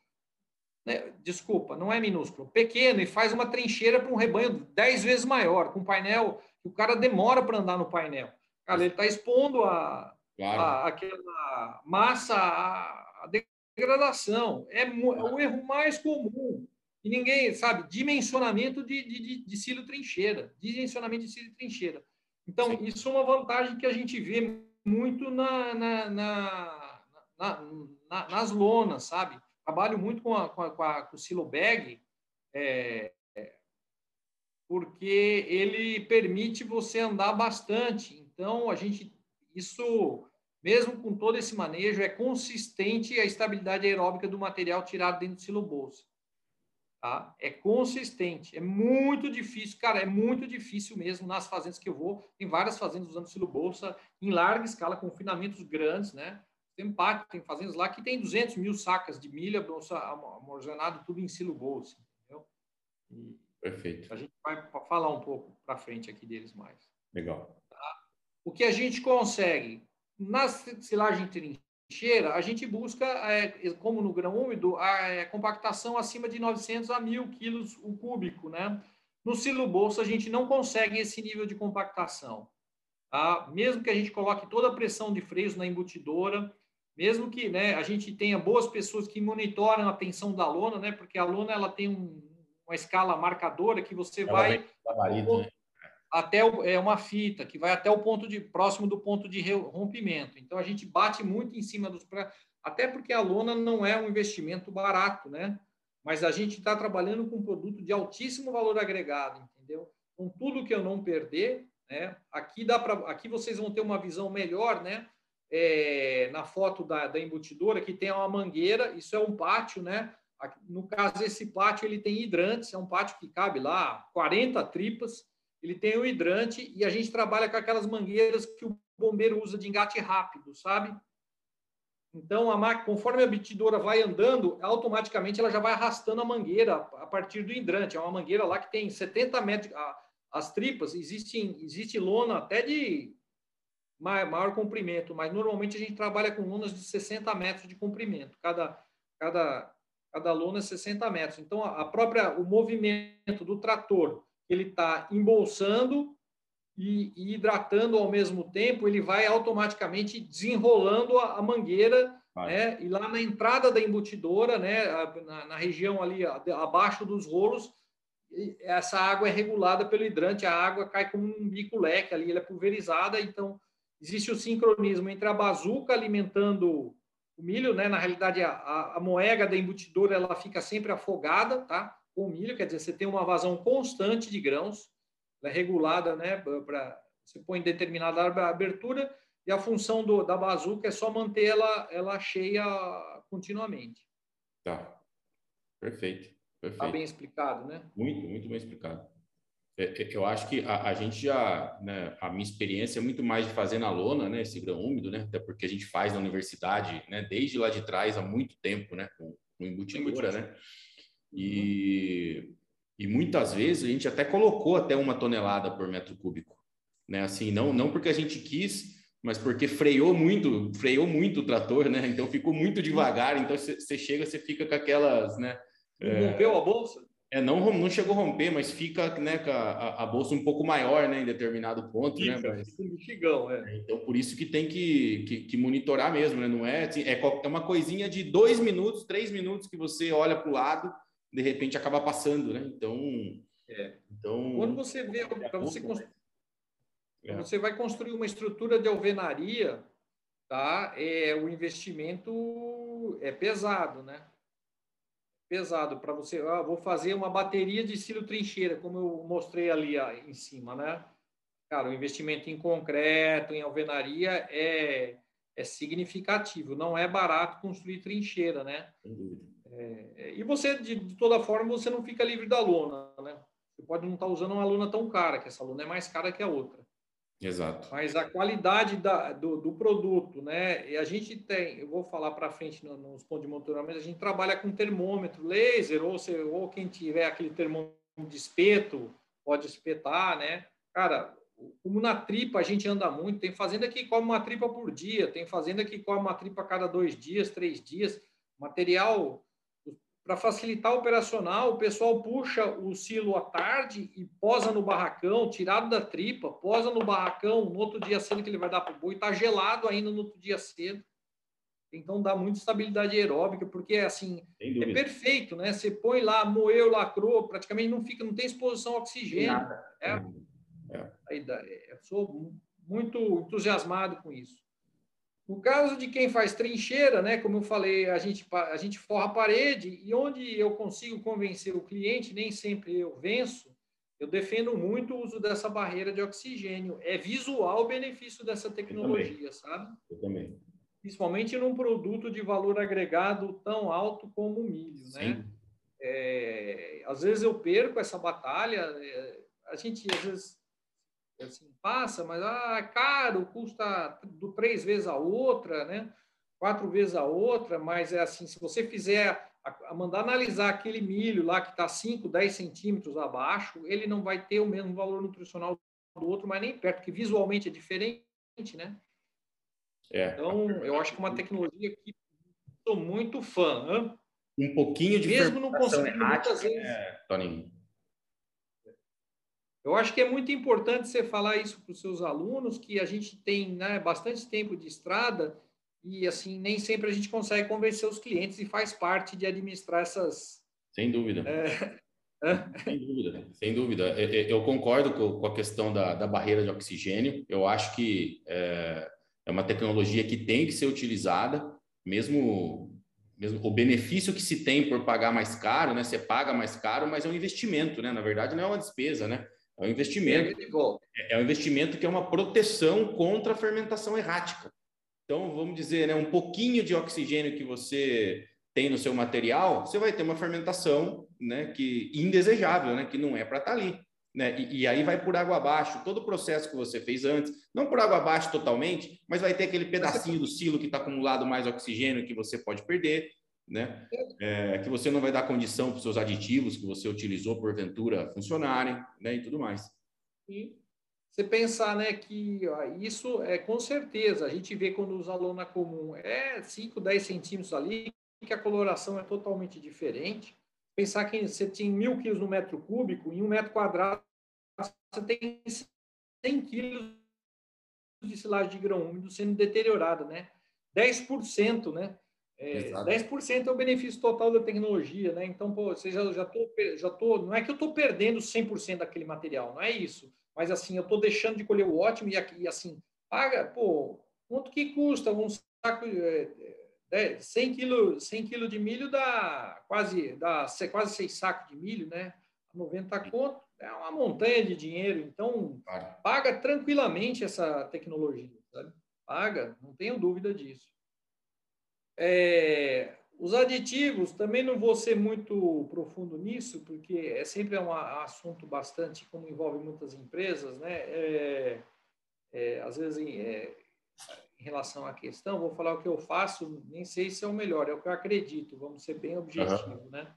né, desculpa, não é minúsculo, pequeno e faz uma trincheira para um rebanho dez vezes maior, com painel, o cara demora para andar no painel. Cara, ele está expondo a, claro. a, aquela massa à degradação. É, é o erro mais comum. E ninguém sabe, dimensionamento de, de, de silo trincheira, dimensionamento de silo trincheira. Então, Sim. isso é uma vantagem que a gente vê muito na, na, na, na nas lonas, sabe? Trabalho muito com, a, com, a, com, a, com o silo bag, é, porque ele permite você andar bastante. Então, a gente, isso, mesmo com todo esse manejo, é consistente a estabilidade aeróbica do material tirado dentro do silo bolsa. Tá? É consistente, é muito difícil, cara, é muito difícil mesmo nas fazendas que eu vou. Tem várias fazendas usando silo bolsa em larga escala, confinamentos grandes, né? Tem pátio, tem fazendas lá que tem 200 mil sacas de milha bolsa armazenado tudo em silo bolsa, entendeu? E Perfeito. A gente vai falar um pouco para frente aqui deles mais. Legal. Tá? O que a gente consegue na silagem trincheira, a gente busca, é, como no grão úmido, a é, compactação acima de 900 a 1.000 quilos o cúbico, né? No silo bolsa, a gente não consegue esse nível de compactação. Tá? Mesmo que a gente coloque toda a pressão de freios na embutidora, mesmo que né, a gente tenha boas pessoas que monitoram a tensão da lona, né? Porque a lona ela tem um, uma escala marcadora que você ela vai né? Até o, é uma fita que vai até o ponto de próximo do ponto de rompimento. Então a gente bate muito em cima dos até porque a lona não é um investimento barato, né? Mas a gente está trabalhando com um produto de altíssimo valor agregado, entendeu? Com tudo que eu não perder, né? Aqui dá para, aqui vocês vão ter uma visão melhor, né? É, na foto da, da embutidora que tem uma mangueira, isso é um pátio, né? No caso esse pátio ele tem hidrantes, é um pátio que cabe lá 40 tripas ele tem o hidrante e a gente trabalha com aquelas mangueiras que o bombeiro usa de engate rápido, sabe? Então, a máquina, conforme a abitidora vai andando, automaticamente ela já vai arrastando a mangueira a partir do hidrante. É uma mangueira lá que tem 70 metros. As tripas, existem, existe lona até de maior comprimento, mas normalmente a gente trabalha com lonas de 60 metros de comprimento. Cada, cada, cada lona é 60 metros. Então, a própria, o movimento do trator ele está embolsando e, e, hidratando ao mesmo tempo, ele vai automaticamente desenrolando a, a mangueira, né? E lá na entrada da embutidora, né? Na, na região ali abaixo dos rolos, essa água é regulada pelo hidrante, a água cai como um bico leque ali, ela é pulverizada, então existe o sincronismo entre a bazuca alimentando o milho, né? Na realidade, a, a, a moega da embutidora ela fica sempre afogada, tá? Com milho, quer dizer, você tem uma vazão constante de grãos, é regulada, né, para você põe determinada abertura e a função do, da bazuca é só manter ela, ela cheia continuamente. Tá. Perfeito. Está bem explicado, né? Muito, muito bem explicado. É, é, eu acho que a, a, gente já, né, a minha experiência é muito mais de fazer na lona, né, esse grão úmido, né, até porque a gente faz na universidade, né, desde lá de trás há muito tempo, né, com, com embutidura, né. E, e muitas vezes a gente até colocou até uma tonelada por metro cúbico, né? Assim, não, não porque a gente quis, mas porque freou muito, freou muito o trator, né? Então ficou muito devagar. Então você chega, você fica com aquelas, né? Rompeu a bolsa? É, não, não chegou a romper, mas fica né, com a, a bolsa um pouco maior né, em determinado ponto. Fica, né, mas... fica um bexigão, é. Então, por isso que tem que, que, que monitorar mesmo, né? Não é, assim, é, é uma coisinha de dois minutos, três minutos que você olha para o lado de repente acaba passando, né? Então, é. então quando você vê para você constru... é. você vai construir uma estrutura de alvenaria, tá? É o investimento é pesado, né? Pesado para você. Ah, vou fazer uma bateria de silo trincheira, como eu mostrei ali ah, em cima, né? Cara, o investimento em concreto, em alvenaria é é significativo. Não é barato construir trincheira, né? É, e você, de, de, toda forma, você não fica livre da lona, né? Você pode não estar tá usando uma lona tão cara, que essa lona é mais cara que a outra. Exato. Mas a qualidade da, do, do, produto, né? E a gente tem, eu vou falar para frente no, nos pontos de monitoramento, a gente trabalha com termômetro laser, ou, se, ou quem tiver aquele termômetro de espeto, pode espetar, né? Cara, como na tripa a gente anda muito, tem fazenda que come uma tripa por dia, tem fazenda que come uma tripa a cada dois dias, três dias. Material para facilitar o operacional, o pessoal puxa o silo à tarde e posa no barracão, tirado da tripa, posa no barracão no outro dia cedo que ele vai dar para o boi, está gelado ainda no outro dia cedo. Então dá muita estabilidade aeróbica, porque assim é perfeito, né? Você põe lá, moeu, lacrou, praticamente não fica, não tem exposição ao oxigênio. Nada. É, é. é. Eu sou muito entusiasmado com isso. No caso de quem faz trincheira, né, como eu falei, a gente, a gente forra a parede e onde eu consigo convencer o cliente, nem sempre eu venço, eu defendo muito o uso dessa barreira de oxigênio. É visual o benefício dessa tecnologia, eu sabe? Eu também. Principalmente num produto de valor agregado tão alto como o milho, né? Sim. né? É, às vezes eu perco essa batalha, é, a gente às vezes assim, passa, mas ah, é caro, custa do três vezes a outra, né? quatro vezes a outra, mas é assim, se você fizer, a, a mandar analisar aquele milho lá que está 5, 10 centímetros abaixo, ele não vai ter o mesmo valor nutricional do outro, mas nem perto, porque visualmente é diferente, né? É. Então, eu acho que é uma tecnologia que sou muito fã. Um pouquinho de Mesmo não conseguindo muitas vezes... É, Toninho eu acho que é muito importante você falar isso para os seus alunos, que a gente tem né, bastante tempo de estrada e assim nem sempre a gente consegue convencer os clientes e faz parte de administrar essas. Sem dúvida. É... Sem dúvida, sem dúvida. É, é, eu concordo com a questão da, da barreira de oxigênio. Eu acho que é, é uma tecnologia que tem que ser utilizada, mesmo, mesmo o benefício que se tem por pagar mais caro, né? Você paga mais caro, mas é um investimento, né? Na verdade, não é uma despesa, né? É um investimento. É, é um investimento que é uma proteção contra a fermentação errática. Então, vamos dizer, né, um pouquinho de oxigênio que você tem no seu material, você vai ter uma fermentação né, que indesejável, né, que não é para estar tá ali. Né? E, e, aí vai por água abaixo todo o processo que você fez antes, não por água abaixo totalmente, mas vai ter aquele pedacinho do silo que está acumulado mais oxigênio que você pode perder né? É, que você não vai dar condição para os seus aditivos que você utilizou porventura funcionarem, né? E tudo mais. E você pensar, né, que ó, isso é com certeza, a gente vê quando usa lona comum, é 5, 10 centímetros ali, que a coloração é totalmente diferente. Pensar que você tem mil quilos no metro cúbico, em um metro quadrado você tem 100 quilos de silagem de grão úmido sendo deteriorada, né? 10%, né? É, 10% é o benefício total da tecnologia, né? Então, pô, você já, já, tô, já tô. Não é que eu estou perdendo 100% daquele material, não é isso. Mas, assim, eu estou deixando de colher o ótimo e, e, assim, paga, pô, quanto que custa um saco. É, 100 quilos 100 quilo de milho dá quase, dá quase seis sacos de milho, né? 90 conto é uma montanha de dinheiro. Então, paga tranquilamente essa tecnologia, sabe? Paga, não tenho dúvida disso. É, os aditivos, também não vou ser muito profundo nisso, porque é sempre um assunto bastante, como envolve muitas empresas, né? É, é, às vezes, em, é, em, relação à questão, vou falar o que eu faço, nem sei se é o melhor, é o que eu acredito, vamos ser bem objetivos, uhum. né?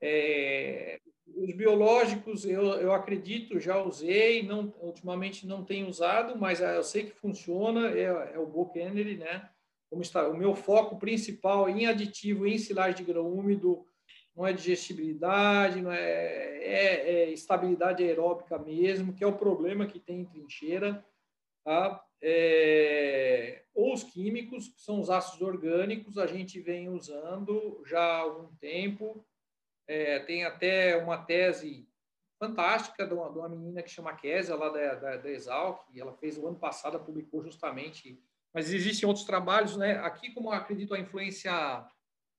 É, os biológicos, eu, eu acredito, já usei, não, ultimamente não tenho usado, mas eu sei que funciona, é, é o Book Energy, né? Como está o meu foco principal em aditivo em silagem de grão úmido não é digestibilidade, não é, é, é, estabilidade aeróbica mesmo, que é o problema que tem em trincheira, tá? É, ou os químicos, que são os ácidos orgânicos, a gente vem usando já há algum tempo. É, tem até uma tese fantástica de uma, de uma menina que chama Késia, lá da, da, da Exalc, ela fez o ano passado, publicou justamente mas existem outros trabalhos, né? Aqui, como acredito a influência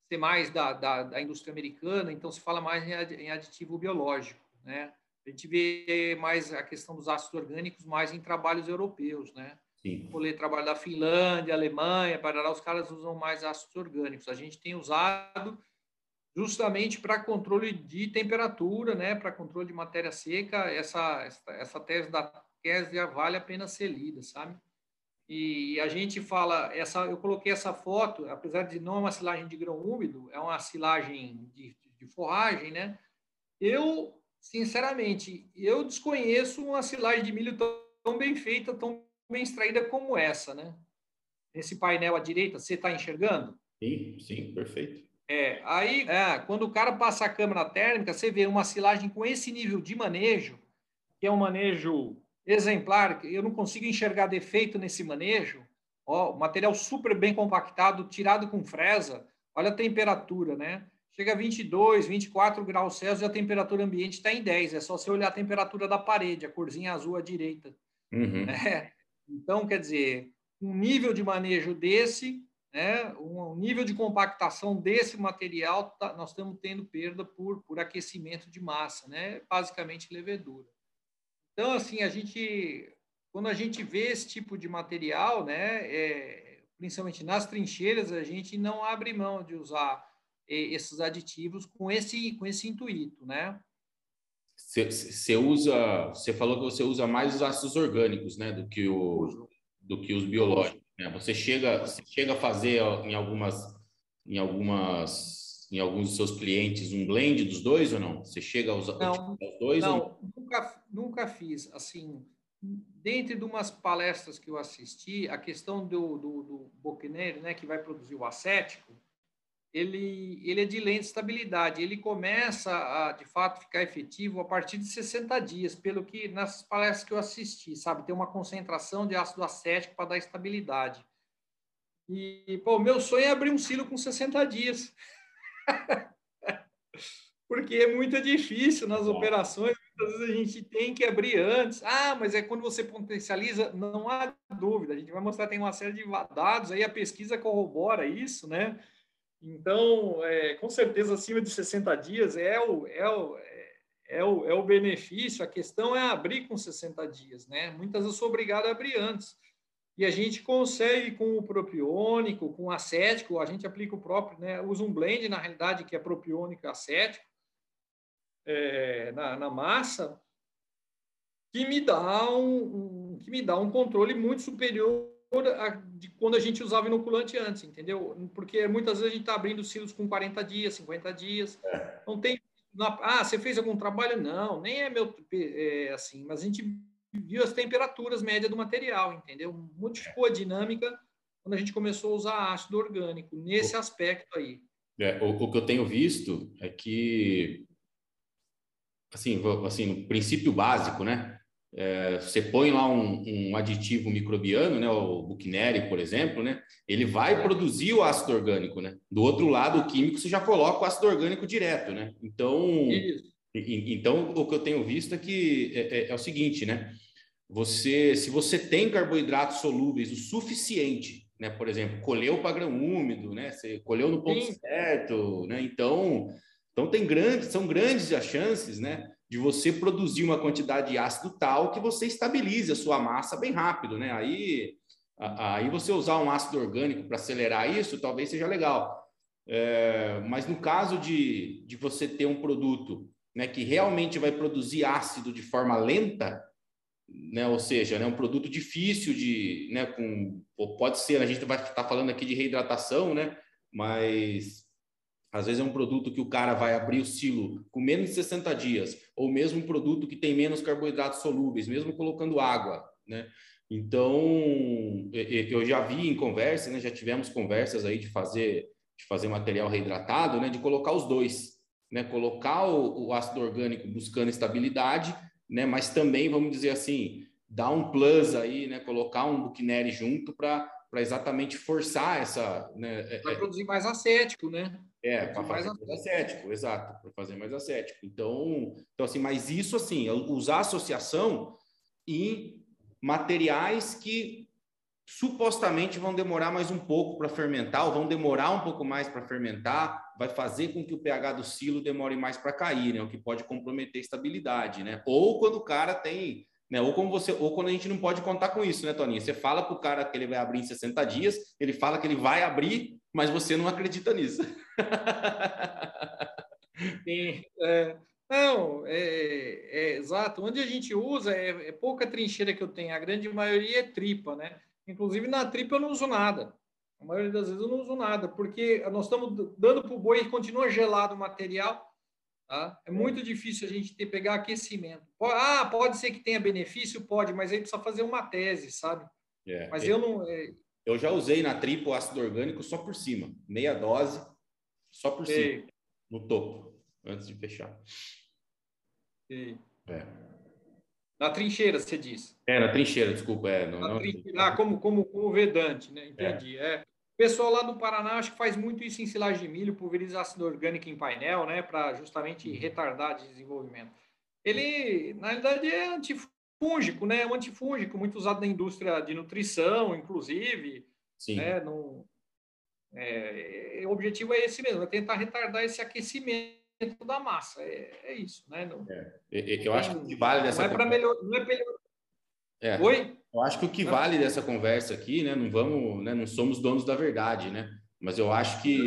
ser mais da, da, da indústria americana, então se fala mais em aditivo biológico, né? A gente vê mais a questão dos ácidos orgânicos mais em trabalhos europeus, né? Sim. Vou ler trabalho da Finlândia, Alemanha, para os caras usam mais ácidos orgânicos. A gente tem usado justamente para controle de temperatura, né? Para controle de matéria seca. Essa, essa, essa tese da Késia vale a pena ser lida, sabe? E a gente fala, essa, eu coloquei essa foto, apesar de não é uma silagem de grão úmido, é uma silagem de, de forragem, né? Eu, sinceramente, eu desconheço uma silagem de milho tão, tão bem feita, tão bem extraída como essa, né? Esse painel à direita, você está enxergando? Sim, sim, perfeito. É, aí, é, quando o cara passa a câmara térmica, você vê uma silagem com esse nível de manejo, que é um manejo exemplar, eu não consigo enxergar defeito nesse manejo. Ó, material super bem compactado, tirado com fresa. Olha a temperatura, né? Chega a 22, 24 graus Celsius e a temperatura ambiente está em 10. É só você olhar a temperatura da parede, a corzinha azul à direita. Uhum. É. Então, quer dizer, um nível de manejo desse né, um nível de compactação desse material, tá, nós estamos tendo perda por, por aquecimento de massa, né, basicamente levedura. Então, assim, a gente, quando a gente vê esse tipo de material, né, é, principalmente nas trincheiras, a gente não abre mão de usar esses aditivos com esse, com esse intuito, né? Você usa, você falou que você usa mais os ácidos orgânicos, né, do que o, do que os biológicos. Né? Você chega, você chega a fazer em algumas, em algumas, em alguns dos seus clientes um blend dos dois ou não? Você chega a usar não, os dois? Não, ou... nunca, nunca fiz. Assim, dentro de umas palestras que eu assisti, a questão do, do, do boquineiro, né, que vai produzir o acético, ele, ele é de lenta estabilidade. Ele começa a, de fato, ficar efetivo a partir de 60 dias, pelo que nas palestras que eu assisti, sabe? Tem uma concentração de ácido acético para dar estabilidade. E, pô, meu sonho é abrir um silo com 60 dias. Porque é muito difícil nas operações, muitas vezes a gente tem que abrir antes. Ah, mas é quando você potencializa, não há dúvida. A gente vai mostrar, tem uma série de dados, aí a pesquisa corrobora isso, né? Então, é, com certeza, acima de 60 dias é o, é, o, é, o, é o benefício. A questão é abrir com 60 dias, né? Muitas vezes eu sou obrigado a abrir antes. E a gente consegue com o propiônico, com o acético, a gente aplica o próprio, né? Usa um blend, na realidade, que é propiônico e acético é, na, na massa, que me dá um, um, que me dá um controle muito superior de quando a gente usava inoculante antes, entendeu? Porque muitas vezes a gente está abrindo silos com 40 dias, 50 dias. É. Não tem. Ah, você fez algum trabalho? Não, nem é meu é, assim, mas a gente viu as temperaturas médias do material, entendeu? Modificou a dinâmica quando a gente começou a usar ácido orgânico, nesse o, aspecto aí. É, o, o, que eu tenho visto é que, assim, assim, no princípio básico, né? é, você põe lá um, um, aditivo microbiano, né, o Buchneri, por exemplo, né, ele vai produzir o ácido orgânico, né? Do outro lado, o químico, você já coloca o ácido orgânico direto, né? Então, então o que eu tenho visto é que é, é, é, o seguinte, né? Você, se você tem carboidratos solúveis o suficiente, né? Por exemplo, colheu para grão úmido, né? Você colheu no ponto Sim. certo, né? Então, então tem grandes, são grandes as chances, né? de você produzir uma quantidade de ácido tal que você estabilize a sua massa bem rápido, né? Aí, aí você usar um ácido orgânico para acelerar isso, talvez seja legal. É, mas no caso de, de você ter um produto né, que realmente vai produzir ácido de forma lenta, né, ou seja, né, um produto difícil de, né, com, pode ser, a gente vai estar tá falando aqui de reidratação, né, mas às vezes é um produto que o cara vai abrir o silo com menos de 60 dias, ou mesmo um produto que tem menos carboidratos solúveis, mesmo colocando água, né? Então, eu já vi em conversa, né? Já tivemos conversas aí de fazer de fazer material reidratado, né? De colocar os dois, né? Colocar o, o ácido orgânico buscando estabilidade, né? Mas também, vamos dizer assim, dar um plus aí, né? Colocar um Buchneri junto para para exatamente forçar essa. Né, é, é produzir mais acético, né? É, para fazer mais acético, exato, para fazer mais acético. Então, então, assim, mas isso assim, usar associação em materiais que supostamente vão demorar mais um pouco para fermentar, ou vão demorar um pouco mais para fermentar, vai fazer com que o pH do silo demore mais para cair, né? O que pode comprometer a estabilidade, né? Ou quando o cara tem né? Ou como você, ou quando a gente não pode contar com isso, né, Toninho? Você fala para o cara que ele vai abrir em 60 dias, ele fala que ele vai abrir, mas você não acredita nisso. Sim, é, não, é, é, exato. Onde a gente usa é, é, pouca trincheira que eu tenho, a grande maioria é tripa, né? Inclusive na tripa eu não uso nada. A maioria das vezes eu não uso nada, porque nós estamos dando para o boi e continua gelado o material Tá? É muito difícil a gente ter, pegar aquecimento. Ah, pode ser que tenha benefício? Pode, mas aí precisa fazer uma tese, sabe? É, mas é, eu não. É... Eu já usei na tripa o ácido orgânico só por cima, meia dose, só por cima, no topo, antes de fechar. Sei. É. Na trincheira, você diz. É, na trincheira, desculpa. É, não, não... Ah, como, como, como vedante, né? Entendi. É. é. O pessoal lá do Paraná acho que faz muito isso em silagem de milho, pulverizar ácido orgânico em painel, né? Para justamente uhum. retardar de desenvolvimento. Ele, na realidade, é antifúngico, né? É um antifúngico, muito usado na indústria de nutrição, inclusive. Sim. Né? No, é, o objetivo é esse mesmo, é tentar retardar esse aquecimento da massa. É, é isso, né? Não, é, eu acho que o que vale dessa não é para melhor, não é melhor. É, Oi? Eu acho que o que vale dessa conversa aqui, né? Não vamos, né? Não somos donos da verdade, né? Mas eu acho que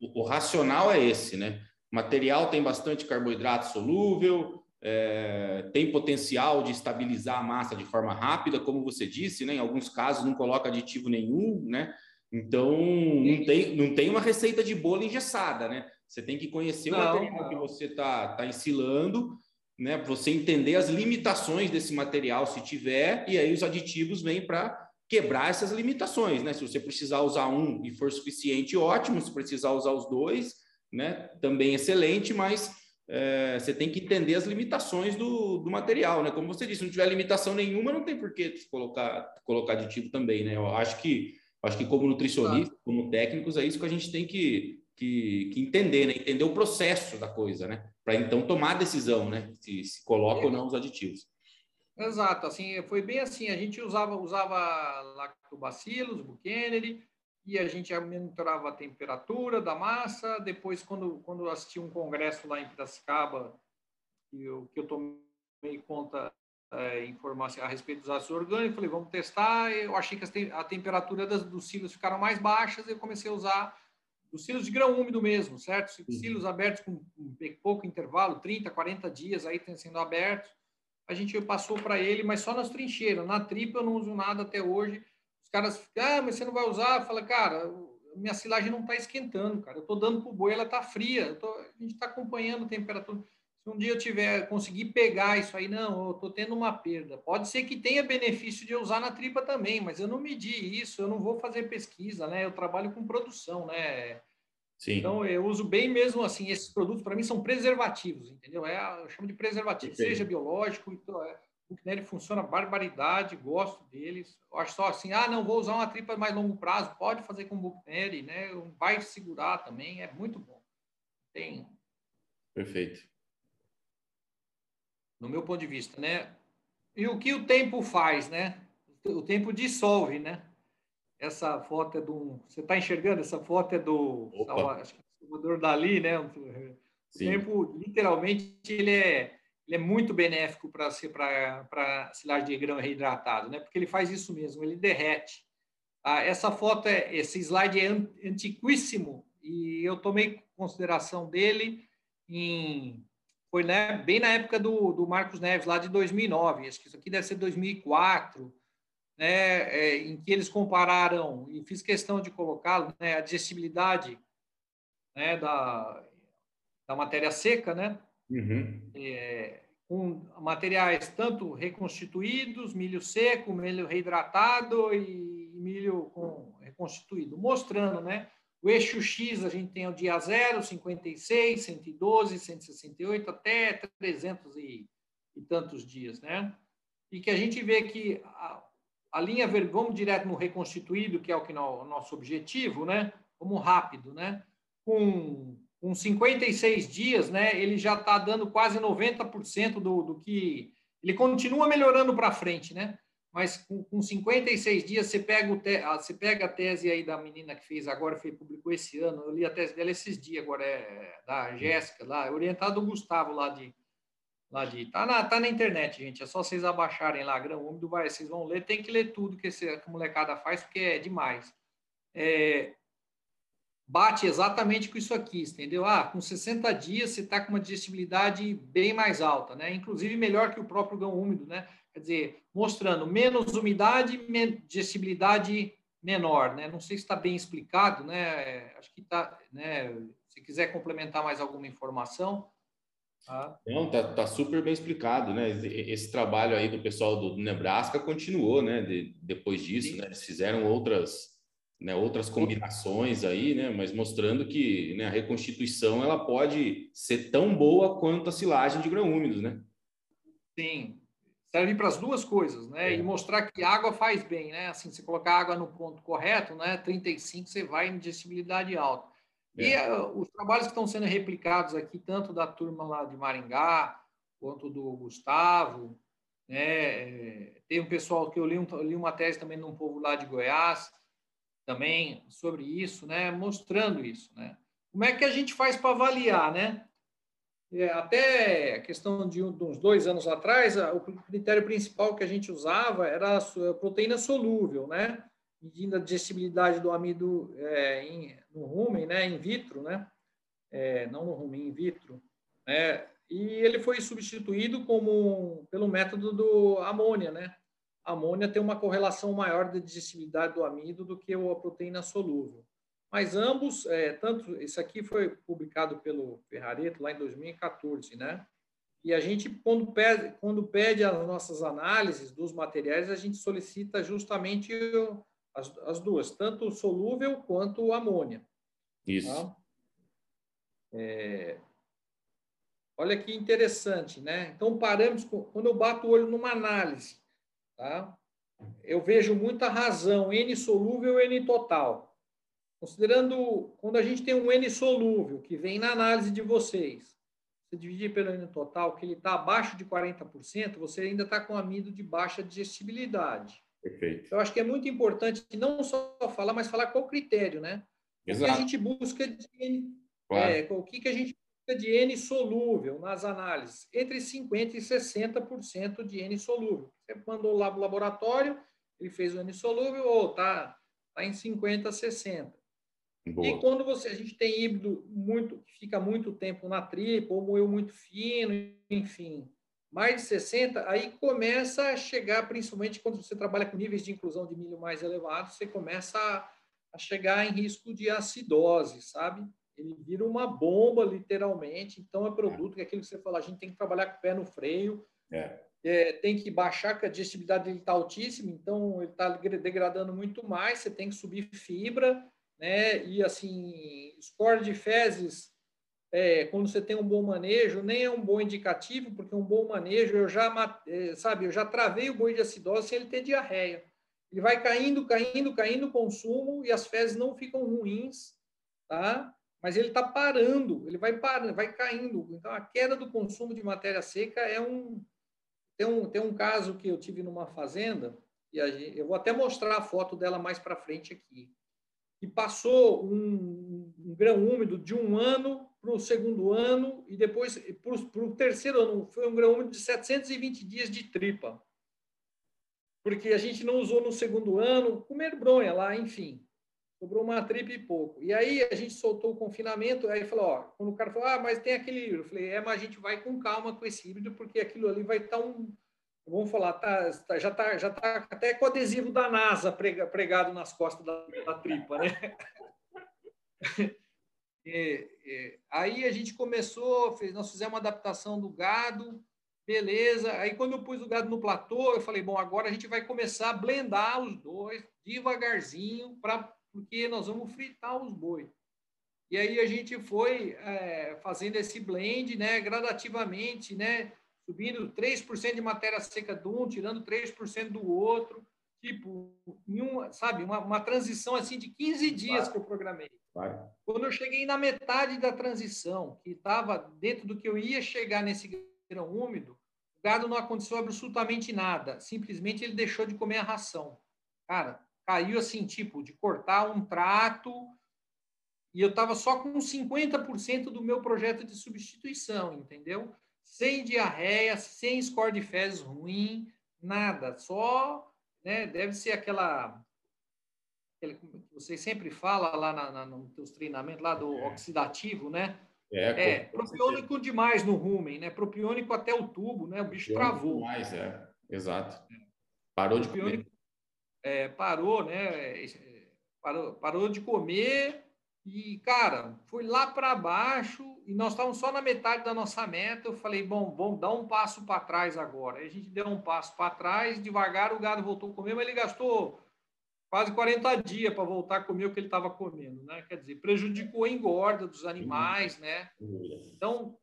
o, o, racional é esse, né? O material tem bastante carboidrato solúvel, é, tem potencial de estabilizar a massa de forma rápida, como você disse, né? Em alguns casos não coloca aditivo nenhum, né? Então não tem, não tem uma receita de bolo engessada, né? Você tem que conhecer não, o material não. que você está tá ensilando, né? Você entender as limitações desse material, se tiver, e aí os aditivos vêm para quebrar essas limitações, né? Se você precisar usar um e for suficiente, ótimo. Se precisar usar os dois, né? Também excelente, mas é, você tem que entender as limitações do, do material, né? Como você disse, se não tiver limitação nenhuma, não tem por que colocar, colocar aditivo também, né? Eu acho que, acho que como nutricionista, como técnicos, é isso que a gente tem que, que, que entender, né? Entender o processo da coisa, né? Para então tomar a decisão, né? Se, se coloca é. ou não os aditivos. Exato, assim, foi bem assim, a gente usava, usava lactobacilos, Buchanan, e a gente monitorava a temperatura da massa, depois quando, quando assisti um congresso lá em Piracicaba, que eu, que eu tomei conta é, informação a respeito dos ácidos orgânicos, falei, vamos testar, eu achei que a temperatura das, dos silos ficaram mais baixas, eu comecei a usar dos silos de grão úmido mesmo, certo? Silos abertos com pouco intervalo, 30, 40 dias aí sendo abertos. A gente passou para ele, mas só nas trincheiras. Na tripa eu não uso nada até hoje. Os caras ficam, ah, mas você não vai usar? Fala, cara, minha silagem não está esquentando, cara. Eu estou dando para o boi, ela está fria. Tô, a gente está acompanhando a temperatura. Um dia eu tiver conseguir pegar isso aí, não, eu estou tendo uma perda. Pode ser que tenha benefício de usar na tripa também, mas eu não medi isso, eu não vou fazer pesquisa, né? Eu trabalho com produção, né? Sim. Então eu uso bem mesmo assim esses produtos para mim são preservativos, entendeu? É, eu chamo de preservativo, Entendi. seja biológico, então é, o Buchneri funciona barbaridade, gosto deles. Eu acho só assim, ah, não vou usar uma tripa mais longo prazo, pode fazer com o Buchneri, né? Vai segurar também, é muito bom. Tem. Perfeito no meu ponto de vista, né? E o que o tempo faz, né? O tempo dissolve, né? Essa foto é do. Você está enxergando? Essa foto é do. Opa. É Salvador Dali, né? O Sim. tempo, literalmente, ele é, ele é muito benéfico para ser para silagem de grão reidratado, né? Porque ele faz isso mesmo, ele derrete. Ah, essa foto é esse slide é antiquíssimo e eu tomei consideração dele em foi né, bem na época do, do Marcos Neves, lá de 2009, acho que isso aqui deve ser 2004, né, é, em que eles compararam, e fiz questão de colocá-lo, né, a digestibilidade né, da, da matéria seca, né, uhum. é, com materiais tanto reconstituídos, milho seco, milho reidratado e milho com reconstituído, mostrando, né, o eixo X a gente tem o dia 0, 56, 112, 168, até 300 e, e tantos dias, né? E que a gente vê que a, a linha verde, vamos direto no reconstituído, que é o que no, nosso objetivo, né? Vamos rápido, né? Com, com 56 dias, né? Ele já está dando quase 90% do, do que... Ele continua melhorando para frente, né? Mas com, com 56 dias você pega, o te, você pega a tese aí da menina que fez agora, foi, publicou esse ano, eu li a tese dela esses dias, agora é da Jéssica, lá, é orientado do Gustavo lá de. Lá de tá, na, tá na internet, gente. É só vocês abaixarem lá, grão úmido, vai, vocês vão ler. Tem que ler tudo que, esse, que a molecada faz, porque é demais. É, bate exatamente com isso aqui, entendeu? Ah, com 60 dias você está com uma digestibilidade bem mais alta, né? Inclusive melhor que o próprio grão úmido, né? quer dizer, mostrando menos umidade, digestibilidade menor, né? Não sei se está bem explicado, né? Acho que está, né? Se quiser complementar mais alguma informação. Tá? Não, tá, tá super bem explicado, né? Esse trabalho aí do pessoal do Nebraska continuou, né? De, depois disso, Sim. né? Eles fizeram outras né, outras combinações aí, né, mas mostrando que né, a reconstituição ela pode ser tão boa quanto a silagem de grão úmidos, né? Sim, serve para as duas coisas, né? É. E mostrar que água faz bem, né? Assim, se colocar água no ponto correto, né? 35 você vai em digestibilidade alta. É. E uh, os trabalhos que estão sendo replicados aqui, tanto da turma lá de Maringá, quanto do Gustavo, né? É, tem um pessoal que eu li, um, li uma tese também de um povo lá de Goiás, também sobre isso, né? Mostrando isso, né? Como é que a gente faz para avaliar, né? É, até a questão de, uns dois anos atrás, o critério principal que a gente usava era a proteína solúvel, né? Medindo a digestibilidade do amido é, em, no rumen, né? In vitro, né? É, não no rumen, in vitro, né? E ele foi substituído como pelo método do amônia, né? Amônia tem uma correlação maior de digestibilidade do amido do que a proteína solúvel. Mas ambos, é, tanto isso aqui foi publicado pelo Ferrareto lá em 2014, né? E a gente, quando pede, quando pede as nossas análises dos materiais, a gente solicita justamente as, as duas, tanto o solúvel quanto o amônia. Isso. Tá? É, olha que interessante, né? Então, parâmetros, quando eu bato o olho numa análise, tá? eu vejo muita razão, N solúvel, N total. Considerando, quando a gente tem um N solúvel, que vem na análise de vocês, você dividir pelo N total, que ele está abaixo de 40%, você ainda está com amido de baixa digestibilidade. Perfeito. Eu acho que é muito importante não só falar, mas falar qual o critério, né? Exato. O que a gente busca de N, claro. é, o que, que a gente de N solúvel nas análises? Entre 50% e 60% de N solúvel. Você mandou lá para o laboratório, ele fez o N solúvel, ou está tá em 50%, 60%. Boa. E quando você a gente tem híbrido muito que fica muito tempo na tripa ou moeu muito fino, enfim, mais de 60, aí começa a chegar, principalmente quando você trabalha com níveis de inclusão de milho mais elevados, você começa a, a chegar em risco de acidose, sabe? Ele vira uma bomba, literalmente. Então, é produto que é aquilo que você fala, a gente tem que trabalhar com o pé no freio, é. É, tem que baixar, que a digestibilidade dele está altíssima, então ele está degradando muito mais, você tem que subir fibra, né? E assim, score de fezes, é, quando você tem um bom manejo, nem é um bom indicativo, porque um bom manejo, eu já, é, sabe, eu já travei o boi de acidose sem ele ter diarreia. Ele vai caindo, caindo, caindo o consumo e as fezes não ficam ruins, tá? Mas ele está parando, ele vai parando, vai caindo. Então, a queda do consumo de matéria seca é um. Tem um, tem um caso que eu tive numa fazenda, e gente, eu vou até mostrar a foto dela mais para frente aqui e passou um, um grão úmido de um ano para o segundo ano e depois para o terceiro ano. Foi um grão úmido de 720 dias de tripa. Porque a gente não usou no segundo ano, comer bronha lá, enfim. Sobrou uma tripa e pouco. E aí a gente soltou o confinamento, aí falou, ó, quando o cara falou, ah, mas tem aquele híbrido. Eu falei, é, mas a gente vai com calma com esse híbrido, porque aquilo ali vai estar tá um, vamos falar, tá, tá, já está já tá até com o adesivo da NASA pregado nas costas da, da tripa, né? É, é, aí a gente começou, fez, nós fizemos uma adaptação do gado, beleza. Aí quando eu pus o gado no platô, eu falei, bom, agora a gente vai começar a blendar os dois devagarzinho, pra, porque nós vamos fritar os bois. E aí a gente foi é, fazendo esse blend, né, gradativamente, né, subindo 3% de matéria seca de um, tirando 3% do outro, tipo, em uma, sabe, uma, uma transição assim de 15 dias claro. que eu programei. Claro. Quando eu cheguei na metade da transição, que estava dentro do que eu ia chegar nesse grão úmido, o gado não aconteceu absolutamente nada, simplesmente ele deixou de comer a ração. Cara, caiu assim, tipo, de cortar um trato, e eu estava só com 50% do meu projeto de substituição, entendeu? sem diarreia, sem score de fezes ruim, nada. Só, né, deve ser aquela, vocês sempre falam lá na, na, nos seus treinamentos lá do é. oxidativo, né? É, é propiônico demais no rumen, né? Propiônico até o tubo, né? O bicho travou. Demais, é. Exato. Parou de comer. É, parou, né? É, parou, parou de comer e, cara, fui lá para baixo e nós estávamos só na metade da nossa meta. Eu falei, bom, vamos dar um passo para trás agora. Aí a gente deu um passo para trás, devagar o gado voltou a comer, mas ele gastou quase 40 dias para voltar a comer o que ele estava comendo, né? Quer dizer, prejudicou a engorda dos animais, né? Então,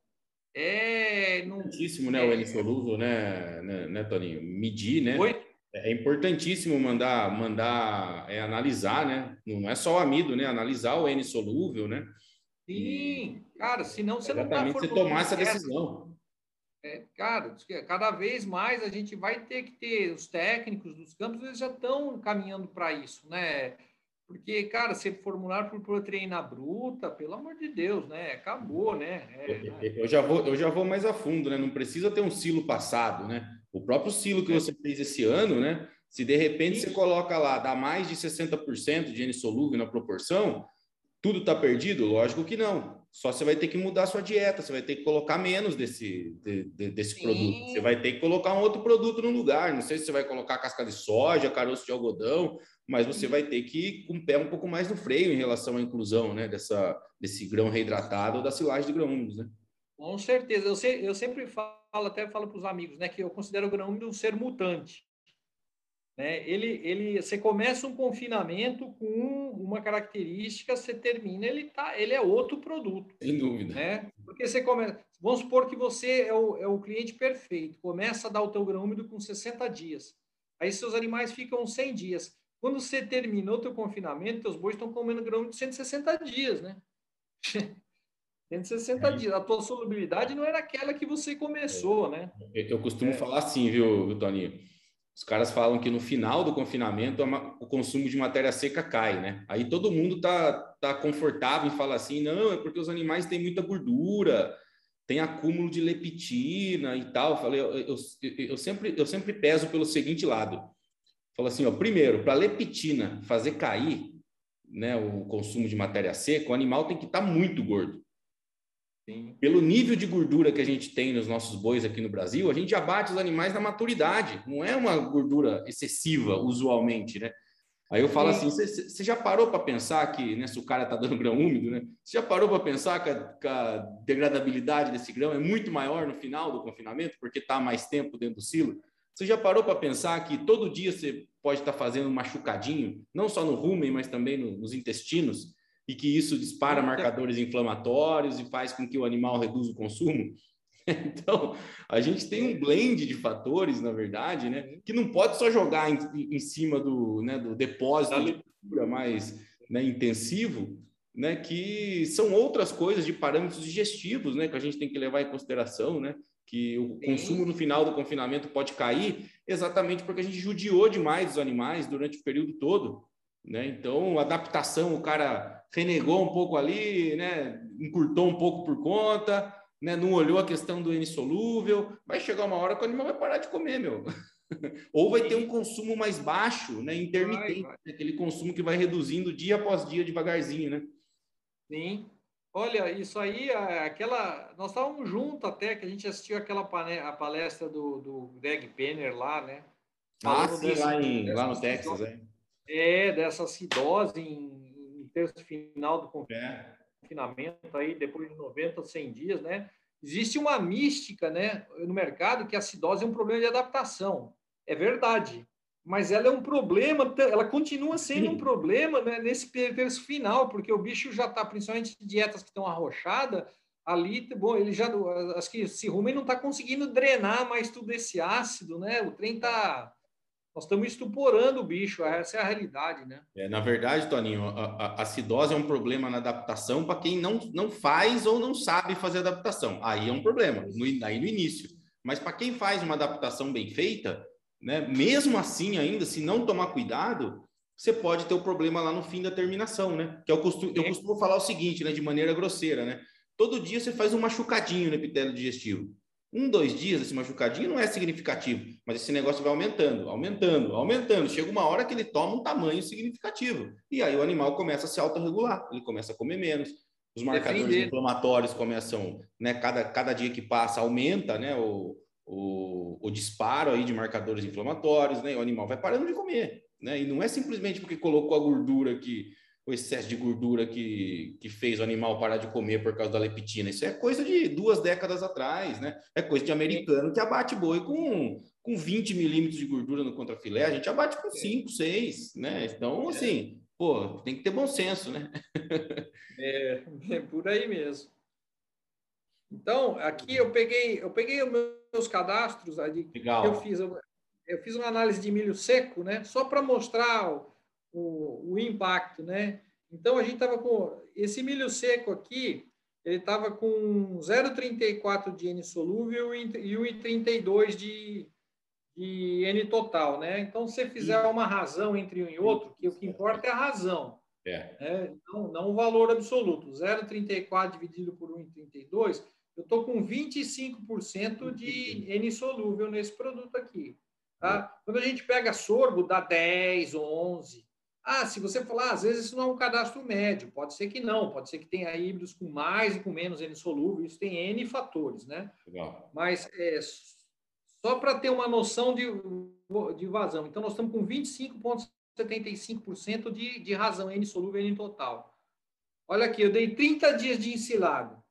é... Não... Importantíssimo, né, o N solúvel, né, né, né, Toninho? Medir, né? Oi? É importantíssimo mandar, mandar é, analisar, né? Não é só o amido, né? Analisar o N solúvel, né? Sim, cara, senão você Exatamente, não está tomar essa decisão. É, cara, cada vez mais a gente vai ter que ter os técnicos dos campos, eles já estão caminhando para isso, né? Porque, cara, se formular por proteína bruta, pelo amor de Deus, né? Acabou, né? É, eu, né? eu, já vou, eu já vou mais a fundo, né? Não precisa ter um silo passado, né? O próprio silo que você fez esse ano, né? Se de repente Sim. você coloca lá, dá mais de 60% de N solúvel na proporção, tudo está perdido? Lógico que não. Só você vai ter que mudar a sua dieta, você vai ter que colocar menos desse, de, de, desse produto. Você vai ter que colocar um outro produto no lugar. Não sei se você vai colocar casca de soja, caroço de algodão, mas você vai ter que ir com o pé um pouco mais no freio em relação à inclusão né, dessa, desse grão reidratado ou da silagem de grão úmidos. Né? Com certeza. Eu, eu sempre falo, até falo para os amigos, né, que eu considero o grão úmido um ser mutante. Né? Ele, ele, você começa um confinamento com uma característica, você termina, ele, tá, ele é outro produto. Sem dúvida. Né? Porque você começa. Vamos supor que você é o, é o cliente perfeito, começa a dar o teu grão úmido com 60 dias. Aí seus animais ficam 100 dias. Quando você terminou o teu confinamento, teus bois estão comendo grão úmido 160 dias, né? 160 é. dias. A tua solubilidade não era aquela que você começou, né? Eu, costumo é. falar assim, viu, Toninho? Os caras falam que no final do confinamento o consumo de matéria seca cai, né? Aí todo mundo tá, tá confortável em falar assim, não, é porque os animais têm muita gordura, tem acúmulo de leptina e tal. Eu falei, eu, eu, eu, sempre, eu sempre peso pelo seguinte lado. Falo assim, ó, primeiro, para leptina fazer cair né, o consumo de matéria seca, o animal tem que estar tá muito gordo. Sim. Pelo nível de gordura que a gente tem nos nossos bois aqui no Brasil, a gente abate os animais na maturidade. Não é uma gordura excessiva, usualmente, né? Aí eu falo Sim. assim, você já parou para pensar que, né, se o cara está dando grão úmido, né? Você já parou para pensar que a, que a, degradabilidade desse grão é muito maior no final do confinamento, porque está mais tempo dentro do silo? Você já parou para pensar que todo dia você pode estar tá fazendo um machucadinho, não só no rumen, mas também no, nos intestinos? E que isso dispara marcadores inflamatórios e faz com que o animal reduza o consumo. Então, a gente tem um blend de fatores, na verdade, né, que não pode só jogar em, em cima do, né, do depósito de cultura mais né, intensivo, né, que são outras coisas de parâmetros digestivos, né, que a gente tem que levar em consideração, né, que o consumo no final do confinamento pode cair exatamente porque a gente judiou demais os animais durante o período todo, né? Então, adaptação, o cara renegou um pouco ali, né? encurtou um pouco por conta, né? não olhou a questão do N solúvel, vai chegar uma hora que o animal vai parar de comer, meu. Ou vai ter um consumo mais baixo, né? intermitente, vai, vai. aquele consumo que vai reduzindo dia após dia devagarzinho, né? Sim. Olha, isso aí, aquela. Nós estávamos juntos até, que a gente assistiu aquela a palestra do, do Greg Penner lá, né? ah, sim, dessa, lá, em, lá no Texas, é. É, dessa acidose em terço final do é. confinamento, aí, depois de 90, 100 dias, né? Existe uma mística né, no mercado que a acidose é um problema de adaptação. É verdade. Mas ela é um problema, ela continua sendo um problema né, nesse terço final, porque o bicho já está, principalmente dietas que estão arrochadas, ali, bom, ele já, acho que esse rumen não está conseguindo drenar mais tudo esse ácido, né? O trem está nós estamos estuporando o bicho, essa é a realidade, né? É, na verdade, Toninho, a, a acidose é um problema na adaptação para quem não, não faz ou não sabe fazer adaptação. Aí é um problema, no, aí no início. Mas para quem faz uma adaptação bem feita, né, mesmo assim ainda, se não tomar cuidado, você pode ter o um problema lá no fim da terminação, né? Que eu costumo, eu costumo falar o seguinte, né, de maneira grosseira, né? Todo dia você faz um machucadinho no epitélio digestivo. Um, dois dias esse machucadinho não é significativo, mas esse negócio vai aumentando, aumentando, aumentando. Chega uma hora que ele toma um tamanho significativo. E aí o animal começa a se autorregular, ele começa a comer menos. Os marcadores Defender. inflamatórios começam, né? Cada, cada dia que passa aumenta, né? O, o, o disparo aí de marcadores inflamatórios, né? O animal vai parando de comer, né? E não é simplesmente porque colocou a gordura aqui o excesso de gordura que, que fez o animal parar de comer por causa da leptina. Isso é coisa de duas décadas atrás, né? É coisa de americano que abate boi com, com 20 milímetros de gordura no contrafilé, a gente abate com 5, 6, né? Então, assim, pô, tem que ter bom senso, né? é, é por aí mesmo. Então, aqui eu peguei, eu peguei os meus cadastros ali Legal. eu fiz. Eu, eu fiz uma análise de milho seco, né? Só para mostrar o, o, impacto, né? Então a gente estava com esse milho seco aqui, ele estava com 0,34 de N solúvel e 1,32 de, de N total, né? Então, se você fizer uma razão entre um e outro, que o que importa é a razão. É. Né? Não, não o valor absoluto. 0,34 dividido por 1,32, eu estou com 25% de N solúvel nesse produto aqui. Tá? Quando a gente pega sorgo, dá 10, 11. Ah, se você falar, às vezes isso não é um cadastro médio, pode ser que não, pode ser que tenha híbridos com mais e com menos N solúvel, isso tem N fatores, né? Legal. Mas é, só para ter uma noção de, de vazão. Então, nós estamos com 25,75% de, de razão N solúvel N total. Olha aqui, eu dei 30 dias de ensilado.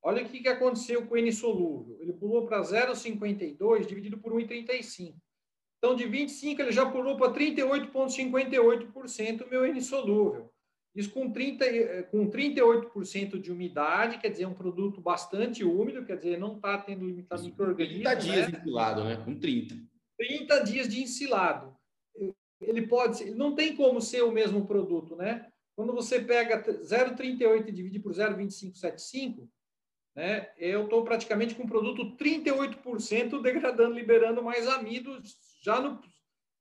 Olha o que, que aconteceu com o N solúvel. Ele pulou para 0,52 dividido por 1,35. Então, de 25, ele já pulou para 38,58% meu N solúvel. Isso com, 30, com 38% de umidade, quer dizer, um produto bastante úmido, quer dizer, não está tendo limitado microorganismo. 30 dias né? de ensilado, né? Com 30. 30 dias de ensilado. Ele pode ser, não tem como ser o mesmo produto, né? Quando você pega 0,38 e divide por 0,2575, né, eu estou praticamente com um produto 38% degradando, liberando mais amidos já no,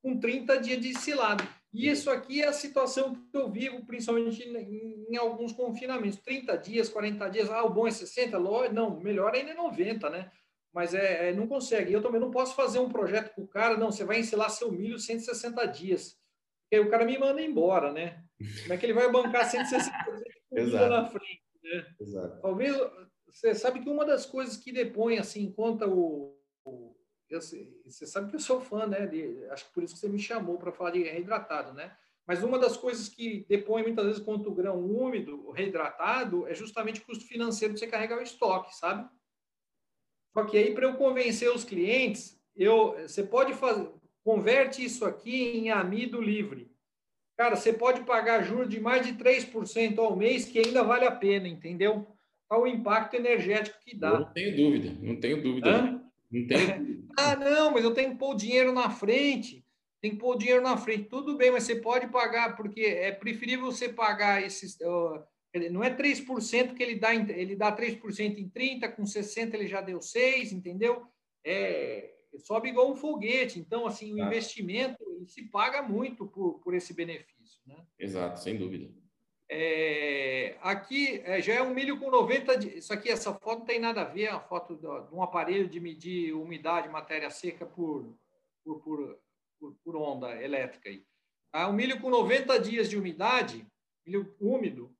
com 30 dias de ensilado. E isso aqui é a situação que eu vivo, principalmente em, em, alguns confinamentos. 30 dias, 40 dias, ah, o bom é 60? Não, melhor ainda é 90, né? Mas é, é, não consegue. Eu também não posso fazer um projeto com o cara, não, você vai ensilar seu milho 160 dias. Porque aí o cara me manda embora, né? Como é que ele vai bancar 160 dias na frente? Né? Exato. Talvez você sabe que uma das coisas que depõe, assim, conta o, o você sabe que eu sou fã, né? De, acho que por isso que você me chamou para falar de reidratado, né? Mas uma das coisas que depõe muitas vezes contra o grão úmido, reidratado, é justamente o custo financeiro de você carregar o estoque, sabe? Só que aí, para eu convencer os clientes, eu, você pode fazer, converte isso aqui em amido livre. Cara, você pode pagar juros de mais de 3% ao mês, que ainda vale a pena, entendeu? o impacto energético que dá. Eu não tenho dúvida, não tenho dúvida. Hã? Não tenho ah, não, mas eu tenho que pôr o dinheiro na frente. Tem que pôr o dinheiro na frente. Tudo bem, mas você pode pagar, porque é preferível você pagar esses. Uh, não é 3% que ele dá, ele dá 3% em 30, com 60 ele já deu 6, entendeu? É, sobe igual um foguete. Então, assim, o ah. investimento se paga muito por, por esse benefício. Né? Exato, sem dúvida. É, aqui é, já é um milho com 90. De, isso aqui, essa foto não tem nada a ver, é uma foto de um aparelho de medir umidade, matéria seca por, por, por, por, por onda elétrica. Aí. Ah, um milho com 90 dias de umidade, milho úmido,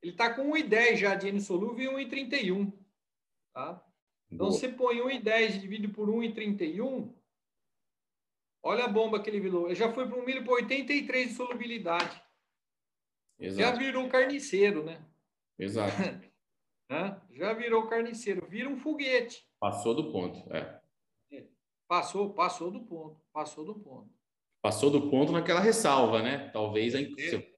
ele está com 1,10 já de N solúvel e 1,31. Tá? Então, Boa. você põe 1,10 dividido por 1,31, olha a bomba que ele virou. Ele já foi para um milho para 83 de solubilidade. Exato. Já virou carniceiro, né? Exato. Já virou carniceiro, vira um foguete. Passou do ponto, é. é. Passou, passou do ponto, passou do ponto. Passou do ponto naquela ressalva, né? Talvez é.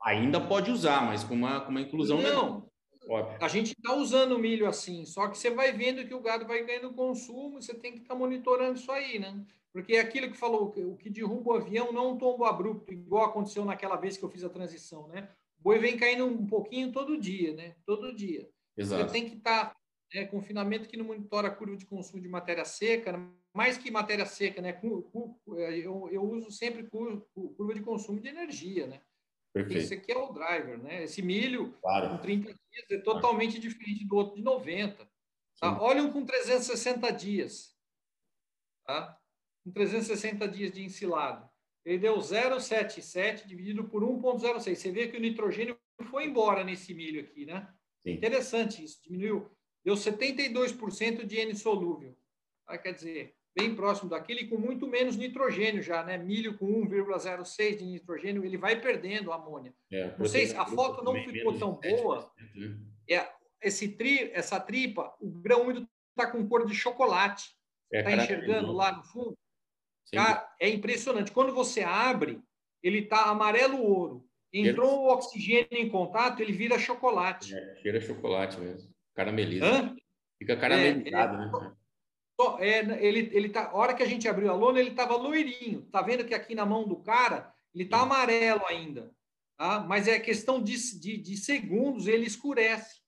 ainda pode usar, mas com uma, com uma inclusão Não, menor. a gente está usando o milho assim, só que você vai vendo que o gado vai ganhando consumo, você tem que estar tá monitorando isso aí, né? Porque é aquilo que falou, o que derruba o avião não é um tombo abrupto, igual aconteceu naquela vez que eu fiz a transição, né? Boi vem caindo um pouquinho todo dia, né? Todo dia. Exato. Você tem que estar tá, né, confinamento que não monitora a curva de consumo de matéria seca, né? mais que matéria seca, né? Eu, eu uso sempre curva de consumo de energia, né? Perfeito. Esse aqui é o driver, né? Esse milho claro. com 30 dias é totalmente claro. diferente do outro de 90. Tá? Olha um com 360 dias. Tá? Com 360 dias de ensilado. Ele deu 0,77 dividido por 1,06. Você vê que o nitrogênio foi embora nesse milho aqui, né? Sim. Interessante isso, diminuiu. Deu 72% de N solúvel. Quer dizer, bem próximo daquele, com muito menos nitrogênio já, né? Milho com 1,06 de nitrogênio, ele vai perdendo amônia. É, não sei se a foto não ficou tão boa. Né? É, esse tri, essa tripa, o grão úmido está com cor de chocolate. Está é, enxergando lá no fundo? Cara, é impressionante. Quando você abre, ele está amarelo ouro. Entrou o oxigênio em contato, ele vira chocolate. É, cheira chocolate mesmo. Carameliza. Hã? Fica caramelizado, é, né? É, ele, ele tá, a hora que a gente abriu a lona, ele estava loirinho. Tá vendo que aqui na mão do cara, ele tá amarelo ainda. Tá? Mas é questão de, de, de segundos, ele escurece.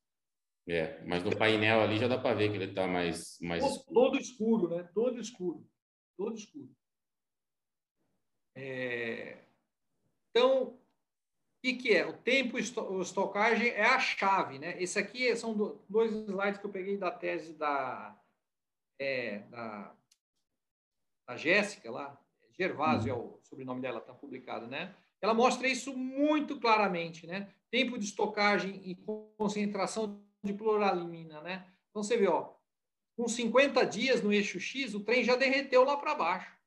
É, mas no painel ali já dá para ver que ele está mais, mais todo, escuro. Todo escuro, né? Todo escuro. Todo escuro. É... Então, o que, que é? O tempo estocagem é a chave, né? Esse aqui são dois slides que eu peguei da tese da, é, da, da Jéssica lá, Gervásio é o sobrenome dela, está publicado, né? Ela mostra isso muito claramente, né? Tempo de estocagem e concentração de pluralimina, né? Então você vê, ó, com 50 dias no eixo X, o trem já derreteu lá para baixo,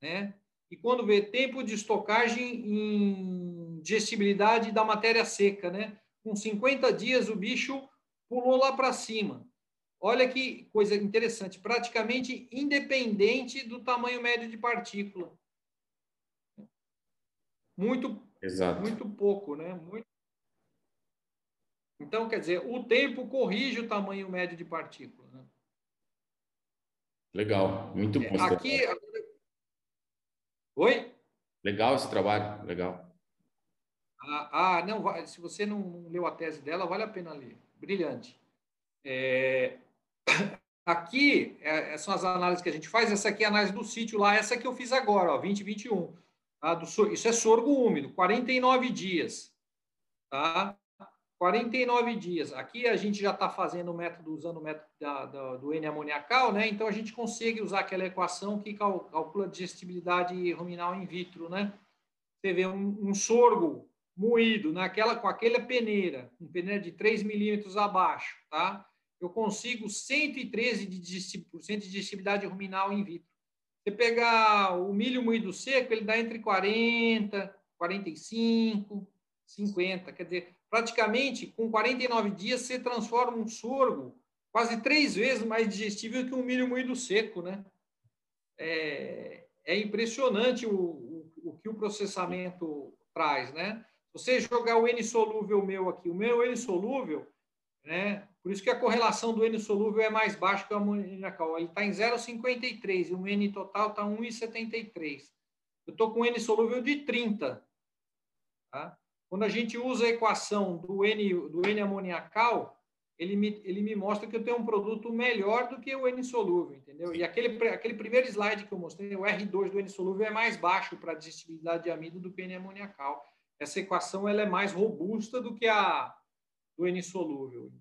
né? E quando vê tempo de estocagem em digestibilidade da matéria seca, né? Com 50 dias o bicho pulou lá para cima. Olha que coisa interessante, praticamente independente do tamanho médio de partícula. Muito, Exato. muito pouco, né? Muito... Então, quer dizer, o tempo corrige o tamanho médio de partícula. Né? Legal, muito bom. É, aqui. Oi? Legal esse trabalho, legal. Ah, ah, não, se você não leu a tese dela, vale a pena ler. Brilhante. É, Aqui é, é, são as análises que a gente faz. Essa aqui é a análise do sítio lá, essa que eu fiz agora, ó, 2021. Tá? Do, isso é sorgo úmido, 49 dias. Tá? 49 dias. Aqui a gente já está fazendo o método, usando o método da, da, do N-amoniacal, né? Então a gente consegue usar aquela equação que cal, calcula a digestibilidade ruminal in vitro, né? Você vê um, um sorgo moído naquela, com aquela peneira, um peneira de 3 milímetros abaixo, tá? eu consigo 113% de digestibilidade ruminal in vitro. Você pegar o milho moído seco, ele dá entre 40, 45, 50. Quer dizer, praticamente, com 49 dias, você transforma um sorgo quase três vezes mais digestível que um milho moído seco, né? É, é impressionante o, o, o que o processamento traz, né? Se você jogar o N solúvel meu aqui, o meu N solúvel, né? Por isso que a correlação do N solúvel é mais baixa que o amoniacal. Ele está em 0,53 e o N total está 1,73. Eu estou com N solúvel de 30. Tá? Quando a gente usa a equação do N, do N amoniacal, ele me, ele me mostra que eu tenho um produto melhor do que o N solúvel, entendeu? E aquele, aquele primeiro slide que eu mostrei, o R2 do N solúvel é mais baixo para a digestibilidade de amido do que N amoniacal. Essa equação ela é mais robusta do que a do N solúvel.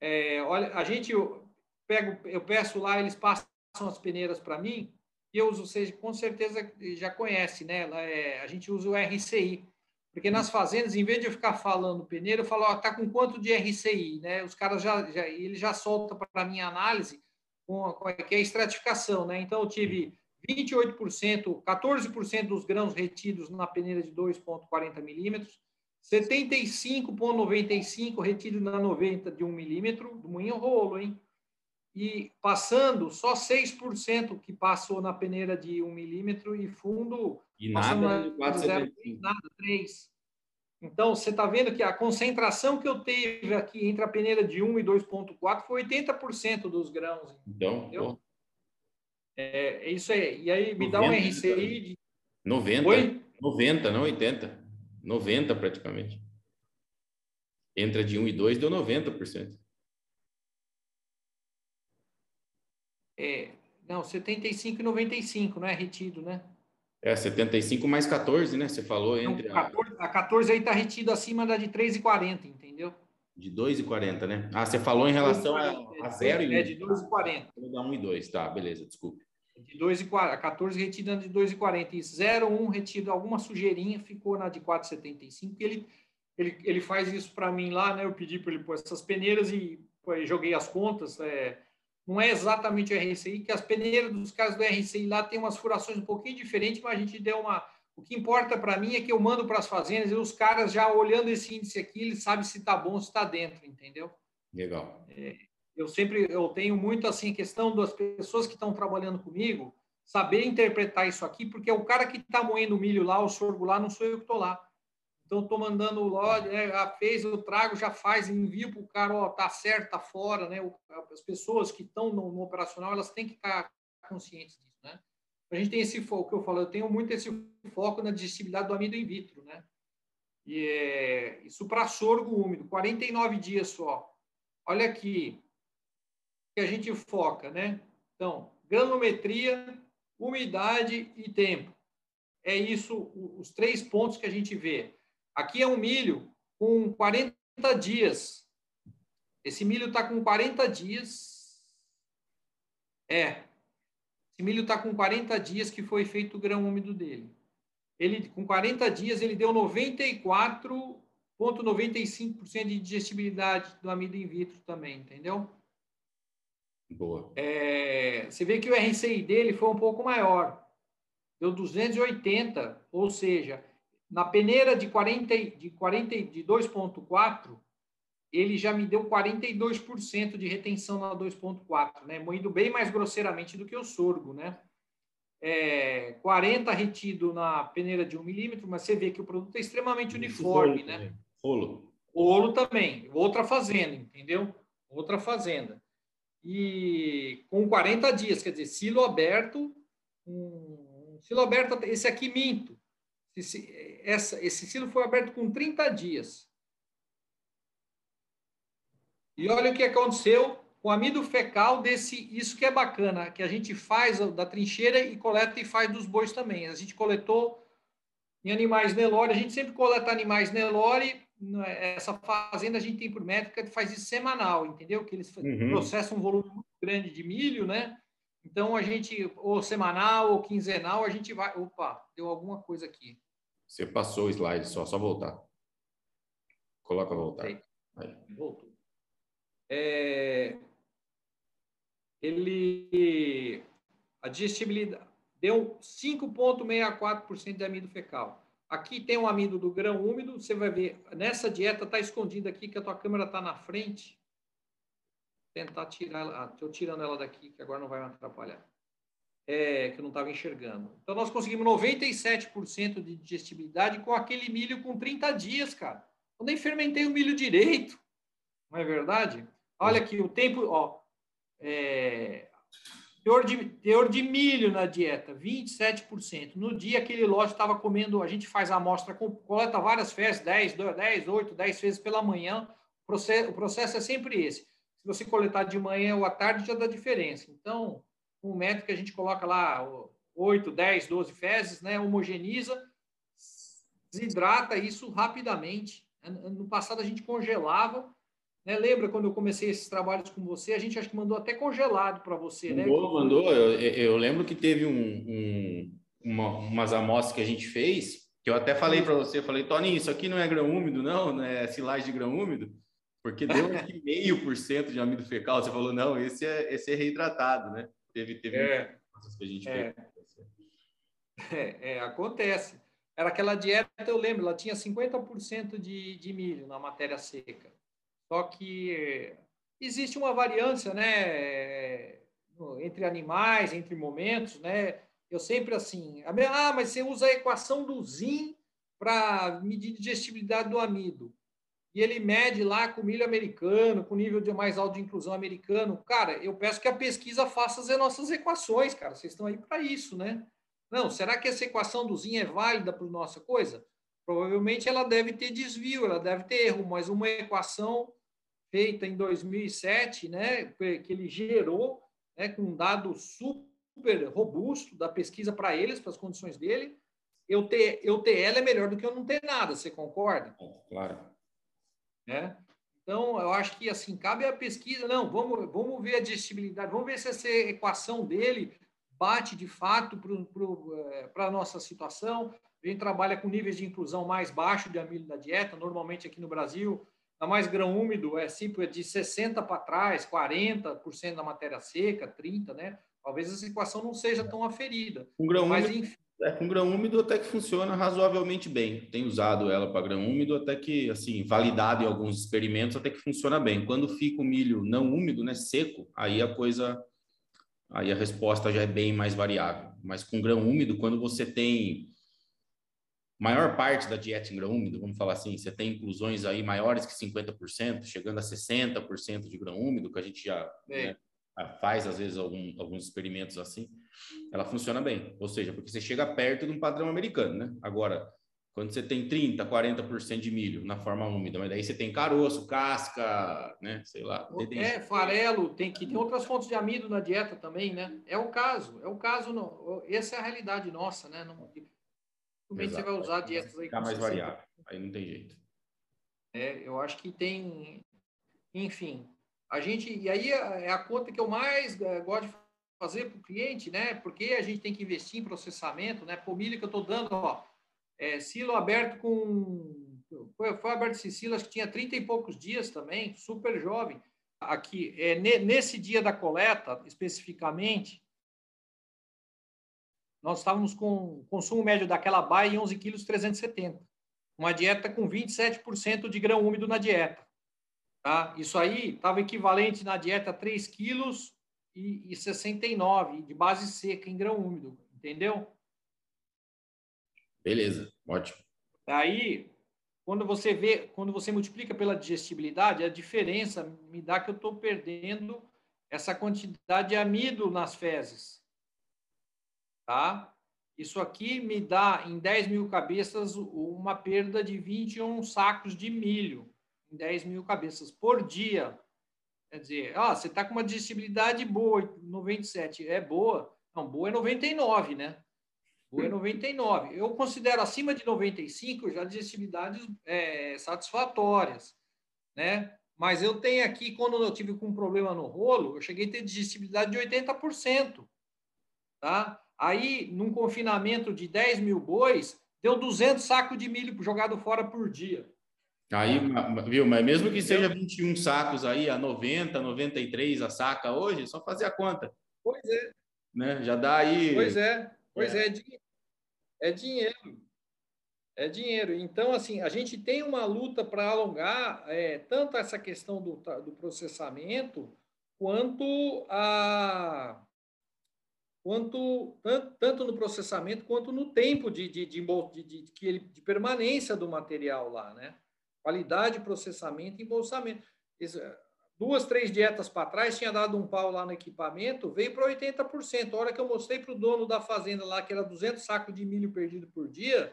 É, olha, a gente eu pego, eu peço lá, eles passam as peneiras para mim e eu uso, vocês com certeza já conhece, né? É, a gente usa o RCI, porque nas fazendas, em vez de eu ficar falando peneira, eu falo, tá com quanto de RCI, né? Os caras já, já ele já solta para minha análise com, a, com a, que é a estratificação, né? Então eu tive 28%, 14% dos grãos retidos na peneira de 2,40 milímetros, 75,95 retido na 90 de 1 milímetro, do moinho rolo, hein? E passando só 6% que passou na peneira de 1 milímetro e fundo. E nada, na, 0, nada, 3. Então, você está vendo que a concentração que eu tive aqui entre a peneira de 1 e 2,4 foi 80% dos grãos. Então, é, é, isso aí. E aí me 90, dá um RCI de. 90? Oi? 90, não 80. 90 praticamente. Entra de 1 e 2, deu 90%. É, não, 75 e 95, não é retido, né? É, 75 mais 14, né? Você falou entre. Não, 14, a... 14 aí está retido acima da de 3,40, entendeu? De 2,40, né? Ah, você falou em relação 2, a, a 0 e. É, de 2,40. Vou dar 1 e 2, tá, beleza, desculpe. De 2,40, 14 retido de 2,40 e 0,1 retido alguma sujeirinha, ficou na de 4,75. Ele, ele, ele faz isso para mim lá, né? Eu pedi para ele pôr essas peneiras e pô, joguei as contas. É, não é exatamente o RCI, que as peneiras dos caras do RCI lá tem umas furações um pouquinho diferentes, mas a gente deu uma. O que importa para mim é que eu mando para as fazendas e os caras já olhando esse índice aqui, eles sabem se está bom, se está dentro, entendeu? Legal. É, eu sempre eu tenho muito assim questão das pessoas que estão trabalhando comigo saber interpretar isso aqui, porque é o cara que está moendo o milho lá, o sorgo lá, não sou eu que estou lá. Então, estou mandando o lote, né, fez, eu trago, já faz, envio para o cara, ó, tá certo, tá fora, né? As pessoas que estão no, no, operacional, elas têm que estar conscientes disso, né? A gente tem esse foco, que eu falo, eu tenho muito esse foco na digestibilidade do amido in vitro, né? E é, isso para sorgo úmido, 49 dias só. Olha aqui, que a gente foca, né? Então, granulometria, umidade e tempo. É isso, os três pontos que a gente vê. Aqui é um milho com 40 dias. Esse milho está com 40 dias. É. Esse milho está com 40 dias que foi feito o grão úmido dele. Ele, com 40 dias, ele deu 94,95% de digestibilidade do amido in vitro também, entendeu? Boa. É, você vê que o RCI dele foi um pouco maior. Deu 280, ou seja, na peneira de 40 de 40 de 2.4, ele já me deu 42% de retenção na 2.4, né? Moído bem mais grosseiramente do que o sorgo, né? É, 40 retido na peneira de 1 milímetro, mas você vê que o produto é extremamente uniforme, né? Rolo. Rolo também. Outra fazenda, entendeu? Outra fazenda. E com 40 dias, quer dizer, silo aberto, um, silo aberto, esse aqui minto, esse, essa, esse silo foi aberto com 30 dias. E olha o que aconteceu com o amido fecal desse, isso que é bacana, que a gente faz da trincheira e coleta e faz dos bois também. A gente coletou em animais Nelore, a gente sempre coleta animais Nelore, essa fazenda a gente tem por métrica que faz isso semanal, entendeu? Que eles uhum. processam um volume muito grande de milho, né? Então a gente, ou semanal ou quinzenal, a gente vai. Opa, deu alguma coisa aqui. Você passou o slide, só, só voltar. Coloca voltar. Aí. Voltou. É, ele. A digestibilidade deu 5,64% de amido fecal. Aqui tem um amido do grão úmido, você vai ver, nessa dieta está escondida aqui, que a tua câmera está na frente. Vou tentar tirar ela, estou ah, tirando ela daqui, que agora não vai me atrapalhar é, que eu não estava enxergando. Então, nós conseguimos 97% de digestibilidade com aquele milho com 30 dias, cara. Eu nem fermentei o milho direito, não é verdade? Olha aqui, o tempo, ó, é, teor, de, teor de milho na dieta, 27%. No dia aquele lote estava comendo, a gente faz a amostra, coleta várias fezes, 10, 10, 8, 10 vezes pela manhã. O processo, o processo é sempre esse. Se você coletar de manhã ou à tarde, já dá diferença. Então, um método que a gente coloca lá 8, 10, 12 fezes, né? homogeniza, desidrata isso rapidamente. No passado a gente congelava, né? Lembra quando eu comecei esses trabalhos com você? A gente acho que mandou até congelado para você, né? mandou, né? Mandou, eu, eu, lembro que teve um, um, uma, umas amostras que a gente fez, que eu até falei para você, falei, Tony, isso aqui não é grão úmido, não, não é silagem de grão úmido, porque deu meio por cento de amido fecal. Você falou, não, esse é, esse é reitratado, né? Teve, teve é, coisas que a gente é, é, é, acontece. Era aquela dieta, eu lembro, ela tinha 50% de, de milho na matéria seca. Só que existe uma variância, né, entre animais, entre momentos, né? Eu sempre assim, ah, mas você usa a equação do ZIM para medir digestibilidade do amido e ele mede lá com milho americano, com nível de mais alto de inclusão americano. Cara, eu peço que a pesquisa faça as nossas equações, cara. Vocês estão aí para isso, né? Não, será que essa equação do Zinho é válida para nossa coisa? Provavelmente ela deve ter desvio, ela deve ter erro, mas uma equação feita em 2007, né, que ele gerou, né, com um dado super robusto da pesquisa para eles, para as condições dele, eu ter, eu ter ela é melhor do que eu não ter nada, você concorda? Claro. Né? Então, eu acho que assim, cabe a pesquisa, não, vamos, vamos ver a digestibilidade, vamos ver se essa equação dele bate de fato para a nossa situação. A gente trabalha com níveis de inclusão mais baixos de amilo da dieta, normalmente aqui no Brasil, Está mais grão úmido, é tipo de 60 para trás, 40% da matéria seca, 30, né? Talvez essa equação não seja tão aferida. Com grão mas, úmido, enfim. É, com grão úmido até que funciona razoavelmente bem. Tenho usado ela para grão úmido até que, assim, validado em alguns experimentos, até que funciona bem. Quando fica o milho não úmido, né, seco, aí a coisa, aí a resposta já é bem mais variável. Mas com grão úmido, quando você tem maior parte da dieta em grão úmido, vamos falar assim, você tem inclusões aí maiores que 50%, chegando a 60% de grão úmido, que a gente já é. né, faz às vezes algum, alguns experimentos assim, ela funciona bem. Ou seja, porque você chega perto de um padrão americano, né? Agora, quando você tem 30, 40% de milho na forma úmida, mas daí você tem caroço, casca, né? Sei lá. É, farelo, tem que tem outras fontes de amido na dieta também, né? É o caso, é o caso não. Essa é a realidade nossa, né? Não, você vai usar dietas aí. Ficar mais variável, aí não tem jeito. É, eu acho que tem, enfim, a gente, e aí é, é a conta que eu mais é, gosto de fazer para o cliente, né? Porque a gente tem que investir em processamento, né? Por milho que eu estou dando, ó, é, silo aberto com. Foi, foi aberto esse silo, acho que tinha 30 e poucos dias também, super jovem. Aqui, é, nesse dia da coleta, especificamente, nós estávamos com consumo médio daquela baia em 11 quilos 370. Uma dieta com 27% de grão úmido na dieta. Tá? Isso aí estava equivalente na dieta a 3 quilos e, e 69 de base seca em grão úmido, entendeu? Beleza, ótimo. Aí, quando você vê, quando você multiplica pela digestibilidade, a diferença me dá que eu estou perdendo essa quantidade de amido nas fezes. Tá? Isso aqui me dá, em 10 mil cabeças, uma perda de 21 sacos de milho. 10 mil cabeças por dia. Quer dizer, ah, você está com uma digestibilidade boa, 97. É boa. Não, boa é 99, né? Boa é 99. Eu considero acima de 95 já digestibilidades é, satisfatórias, né? Mas eu tenho aqui, quando eu tive com um problema no rolo, eu cheguei a ter digestibilidade de 80%. Tá? Aí, num confinamento de 10 mil bois, deu 200 sacos de milho jogado fora por dia. Aí, viu, mas mesmo que seja 21 sacos aí, a 90, 93 a saca hoje, é só fazer a conta. Pois é. Né? Já dá aí. Pois é, pois é, é, é dinheiro. É dinheiro. Então, assim, a gente tem uma luta para alongar é, tanto essa questão do, do processamento quanto a quanto tanto, tanto no processamento quanto no tempo de, de, de, de, de, de, de permanência do material lá, né? Qualidade, processamento e embolsamento. Duas, três dietas para trás, tinha dado um pau lá no equipamento, veio para 80%. A hora que eu mostrei para o dono da fazenda lá, que era 200 sacos de milho perdido por dia,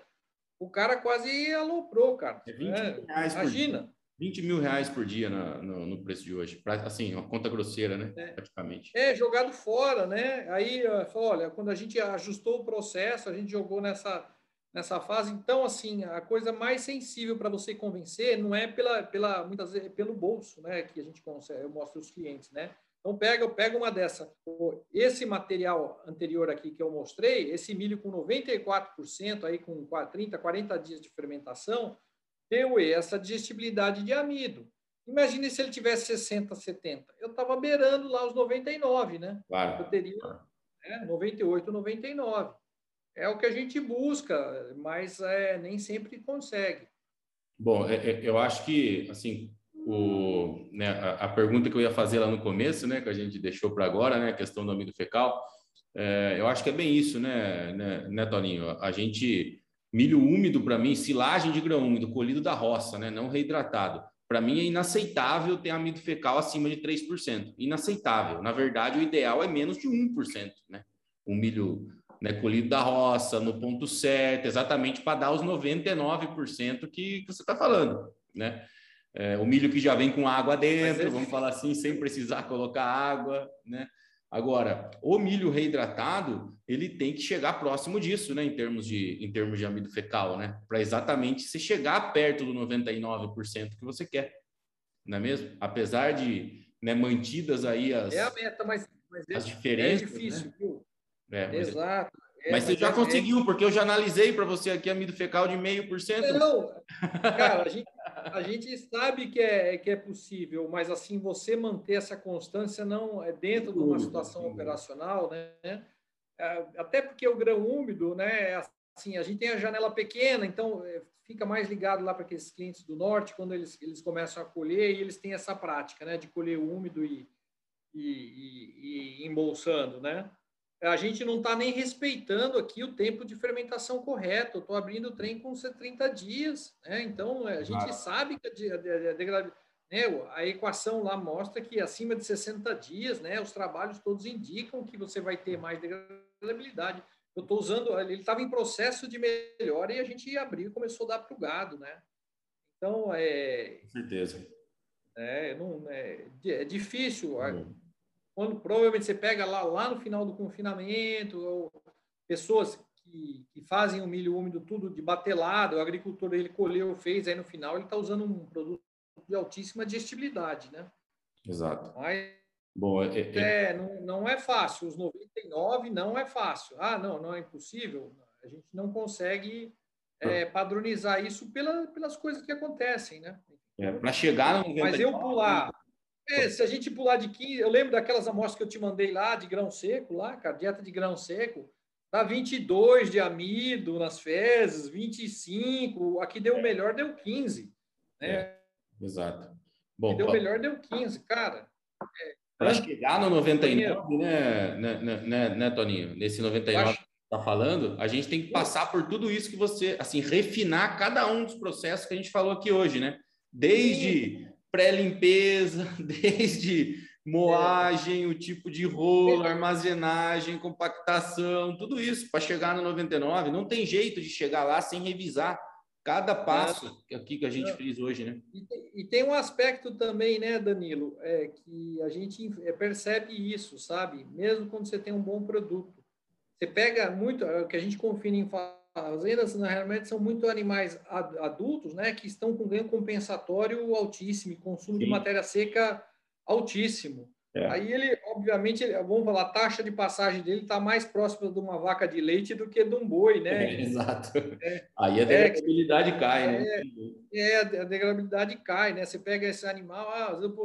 o cara quase aloprou, cara. É 20 é, mil reais imagina. Por 20 mil reais por dia no, no, no preço de hoje. Pra, assim, uma conta grosseira, né? É. Praticamente. É, jogado fora, né? Aí, olha, quando a gente ajustou o processo, a gente jogou nessa nessa fase. Então, assim, a coisa mais sensível para você convencer não é pela, pela muitas vezes é pelo bolso, né, que a gente consegue, eu mostro os clientes, né? Então pega, pega uma dessa. Esse material anterior aqui que eu mostrei, esse milho com 94% aí com 30, 40 dias de fermentação, deu essa digestibilidade de amido. Imagine se ele tivesse 60, 70. Eu estava beirando lá os 99, né? Claro. Eu teria né, 98, 99 é o que a gente busca, mas é, nem sempre consegue. Bom, é, é, eu acho que assim o, né, a, a, pergunta que eu ia fazer lá no começo, né, que a gente deixou para agora, né, a questão do amido fecal, é, eu acho que é bem isso, né, né, né Toninho? A gente milho úmido para mim, silagem de grão úmido, colhido da roça, né, não reidratado. Para mim é inaceitável ter amido fecal acima de 3%. Inaceitável. Na verdade, o ideal é menos de 1%, né? Um milho né, colhido da roça, no ponto certo, exatamente para dar os 99% que, que você está falando, né? É, o milho que já vem com água dentro, é... vamos falar assim, sem precisar colocar água, né? Agora, o milho reidratado, ele tem que chegar próximo disso, né, em termos de, em termos de amido fecal, né? Para exatamente se chegar perto do 99% que você quer, não é mesmo? Apesar de né, mantidas aí as, é a meta, mas, mas as é, diferenças. É difícil, né? viu? É, mas, Exato. É, mas você já é, conseguiu, porque eu já analisei para você aqui amido fecal de meio por cento. Não, cara, a gente, a gente sabe que é, que é possível, mas assim, você manter essa constância não é dentro de uma situação operacional, né? É, até porque o grão úmido, né? Assim, a gente tem a janela pequena, então é, fica mais ligado lá para aqueles clientes do norte quando eles, eles começam a colher e eles têm essa prática, né? De colher úmido e, e, e, e embolsando, né? A gente não está nem respeitando aqui o tempo de fermentação correto. Eu estou abrindo o trem com 30 dias, né? Então a gente claro. sabe que a, a, a, né, a, equação lá mostra que acima de 60 dias, né? Os trabalhos todos indicam que você vai ter mais degradabilidade. Eu estou usando, ele estava em processo de melhora e a gente abriu e começou a dar para o gado, né? Então é. Com certeza. É, não, é, é difícil. Hum quando provavelmente você pega lá, lá no final do confinamento, ou pessoas que, que fazem o milho úmido tudo de batelado, o agricultor ele colheu, fez, aí no final ele está usando um produto de altíssima digestibilidade, né? Exato. Mas, Bom, é, é... é, não, não é fácil. Os 99 não é fácil. Ah, não, não é impossível. A gente não consegue é, padronizar isso pela, pelas coisas que acontecem, né? É, Para chegar no Mas eu pular é, se a gente pular de 15, eu lembro daquelas amostras que eu te mandei lá, de grão seco, lá, cara, dieta de grão seco, dá 22 de amido nas fezes, 25, aqui deu o é. melhor, deu 15. Né? É, exato. Bom, deu o melhor, deu 15, cara. É, Para chegar no 99, né, né, né, né, né, Toninho? Nesse 99 que está falando, a gente tem que passar por tudo isso que você, assim, refinar cada um dos processos que a gente falou aqui hoje, né? Desde pré-limpeza, desde moagem, o tipo de rolo, armazenagem, compactação, tudo isso para chegar no 99. Não tem jeito de chegar lá sem revisar cada passo aqui que a gente fez hoje, né? E tem, um aspecto também, né, Danilo, é que a gente é, percebe isso, sabe? Mesmo quando você tem um bom produto, você pega muito, é o que a gente confia em fazendas, na realidade, são muito animais adultos, né, que estão com ganho compensatório altíssimo, consumo Sim. de matéria seca altíssimo. É. Aí ele, obviamente, vamos falar, a taxa de passagem dele está mais próxima de uma vaca de leite do que de um boi, né? É, exato. É, Aí a degradabilidade é, cai, né? É, a degradabilidade cai, né? Você pega esse animal, ah, a gente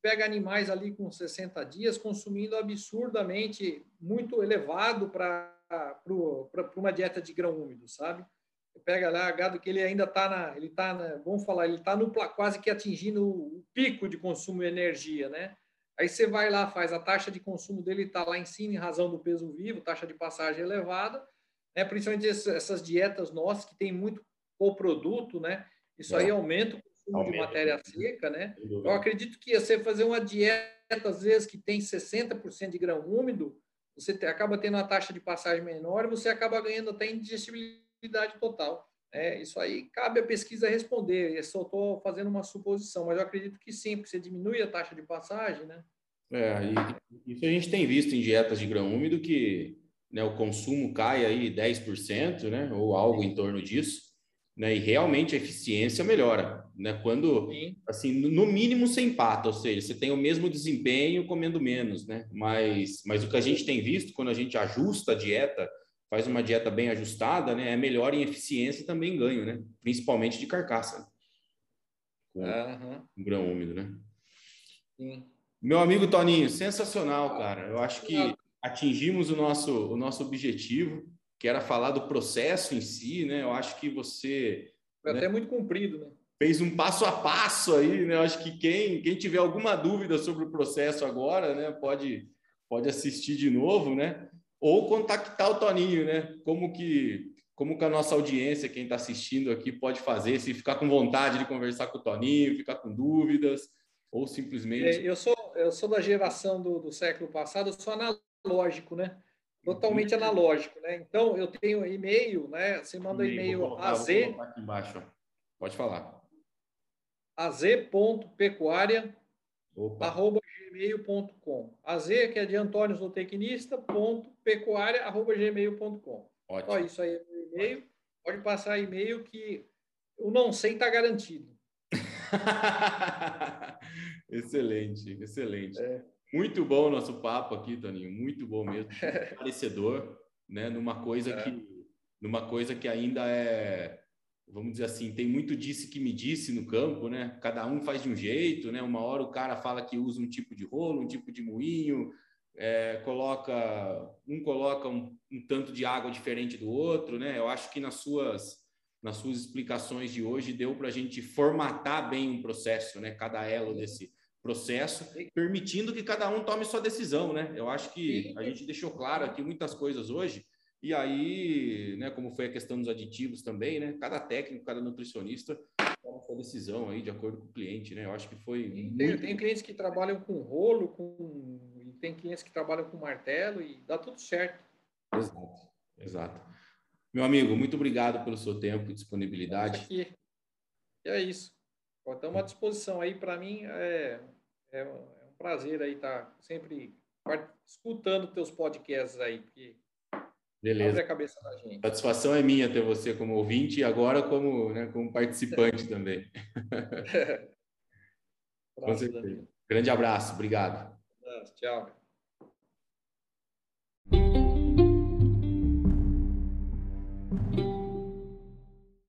pega animais ali com 60 dias consumindo absurdamente muito elevado para para uma dieta de grão úmido, sabe? Pega lá gado que ele ainda está na, ele tá na, vamos falar, ele está no quase que atingindo o pico de consumo de energia, né? Aí você vai lá, faz a taxa de consumo dele está lá em cima em razão do peso vivo, taxa de passagem elevada, né? Principalmente essas dietas nossas que tem muito coproduto, né? Isso é. aí aumenta o consumo aumenta. de matéria seca, né? Eu acredito que você fazer uma dieta às vezes que tem 60% de grão úmido, você acaba tendo uma taxa de passagem menor e você acaba ganhando até indigestibilidade total. É, isso aí cabe a pesquisa responder. Eu só estou fazendo uma suposição, mas eu acredito que sim, porque você diminui a taxa de passagem, né? É, e isso a gente tem visto em dietas de grão úmido que né, o consumo cai aí 10%, né, ou algo em torno disso né? E realmente a eficiência melhora, né? Quando, Sim. assim, no mínimo você empata, ou seja, você tem o mesmo desempenho comendo menos, né? Mas, mas o que a gente tem visto quando a gente ajusta a dieta, faz uma dieta bem ajustada, né? É melhor em eficiência e também ganho, né? Principalmente de carcaça. Com, uhum. grão úmido, né? Sim. Meu amigo Toninho, sensacional, cara. Eu acho que atingimos o nosso, o nosso objetivo que era falar do processo em si, né? Eu acho que você. Foi né, até muito comprido, né? Fez um passo a passo aí, né? Eu acho que quem, quem tiver alguma dúvida sobre o processo agora, né, pode, pode assistir de novo, né? Ou contactar o Toninho, né? Como que, como que a nossa audiência, quem está assistindo aqui, pode fazer, se ficar com vontade de conversar com o Toninho, ficar com dúvidas, ou simplesmente. É, eu, sou, eu sou da geração do, do século passado, eu sou analógico, né? totalmente analógico, né? Então, eu tenho e-mail, né? Você manda e-mail a Z... Aqui embaixo. Pode falar. az.pecuária.gmail.com Az, que é de Antônio Zootecnista, ponto pecuária, arroba gmail.com. Ó, isso aí é o e-mail. Pode passar e-mail que o não sei está garantido. excelente, excelente. É. Muito bom o nosso papo aqui, Toninho. Muito bom mesmo. Parecedor, né? Numa coisa é. que, numa coisa que ainda é, vamos dizer assim, tem muito disse que me disse no campo, né? Cada um faz de um jeito, né? Uma hora o cara fala que usa um tipo de rolo, um tipo de moinho, é, coloca um coloca um, um, tanto de água diferente do outro, né? Eu acho que nas suas nas suas explicações de hoje deu para a gente formatar bem um processo, né? Cada elo desse processo, permitindo que cada um tome sua decisão, né? Eu acho que a gente deixou claro aqui muitas coisas hoje e aí, né, como foi a questão dos aditivos também, né? Cada técnico, cada nutricionista toma sua decisão aí de acordo com o cliente, né? Eu acho que foi. Tem, muito... tem clientes que trabalham com rolo, com e tem clientes que trabalham com martelo e dá tudo certo. Exato, exato. Meu amigo, muito obrigado pelo seu tempo e disponibilidade. Aqui. E é isso. Estamos à disposição aí. Para mim é, é, um prazer aí estar sempre escutando teus podcasts aí, porque Beleza. Abre a cabeça da gente. Satisfação é minha ter você como ouvinte e agora como, né, como participante também. Com certeza. Grande abraço, obrigado. Tchau.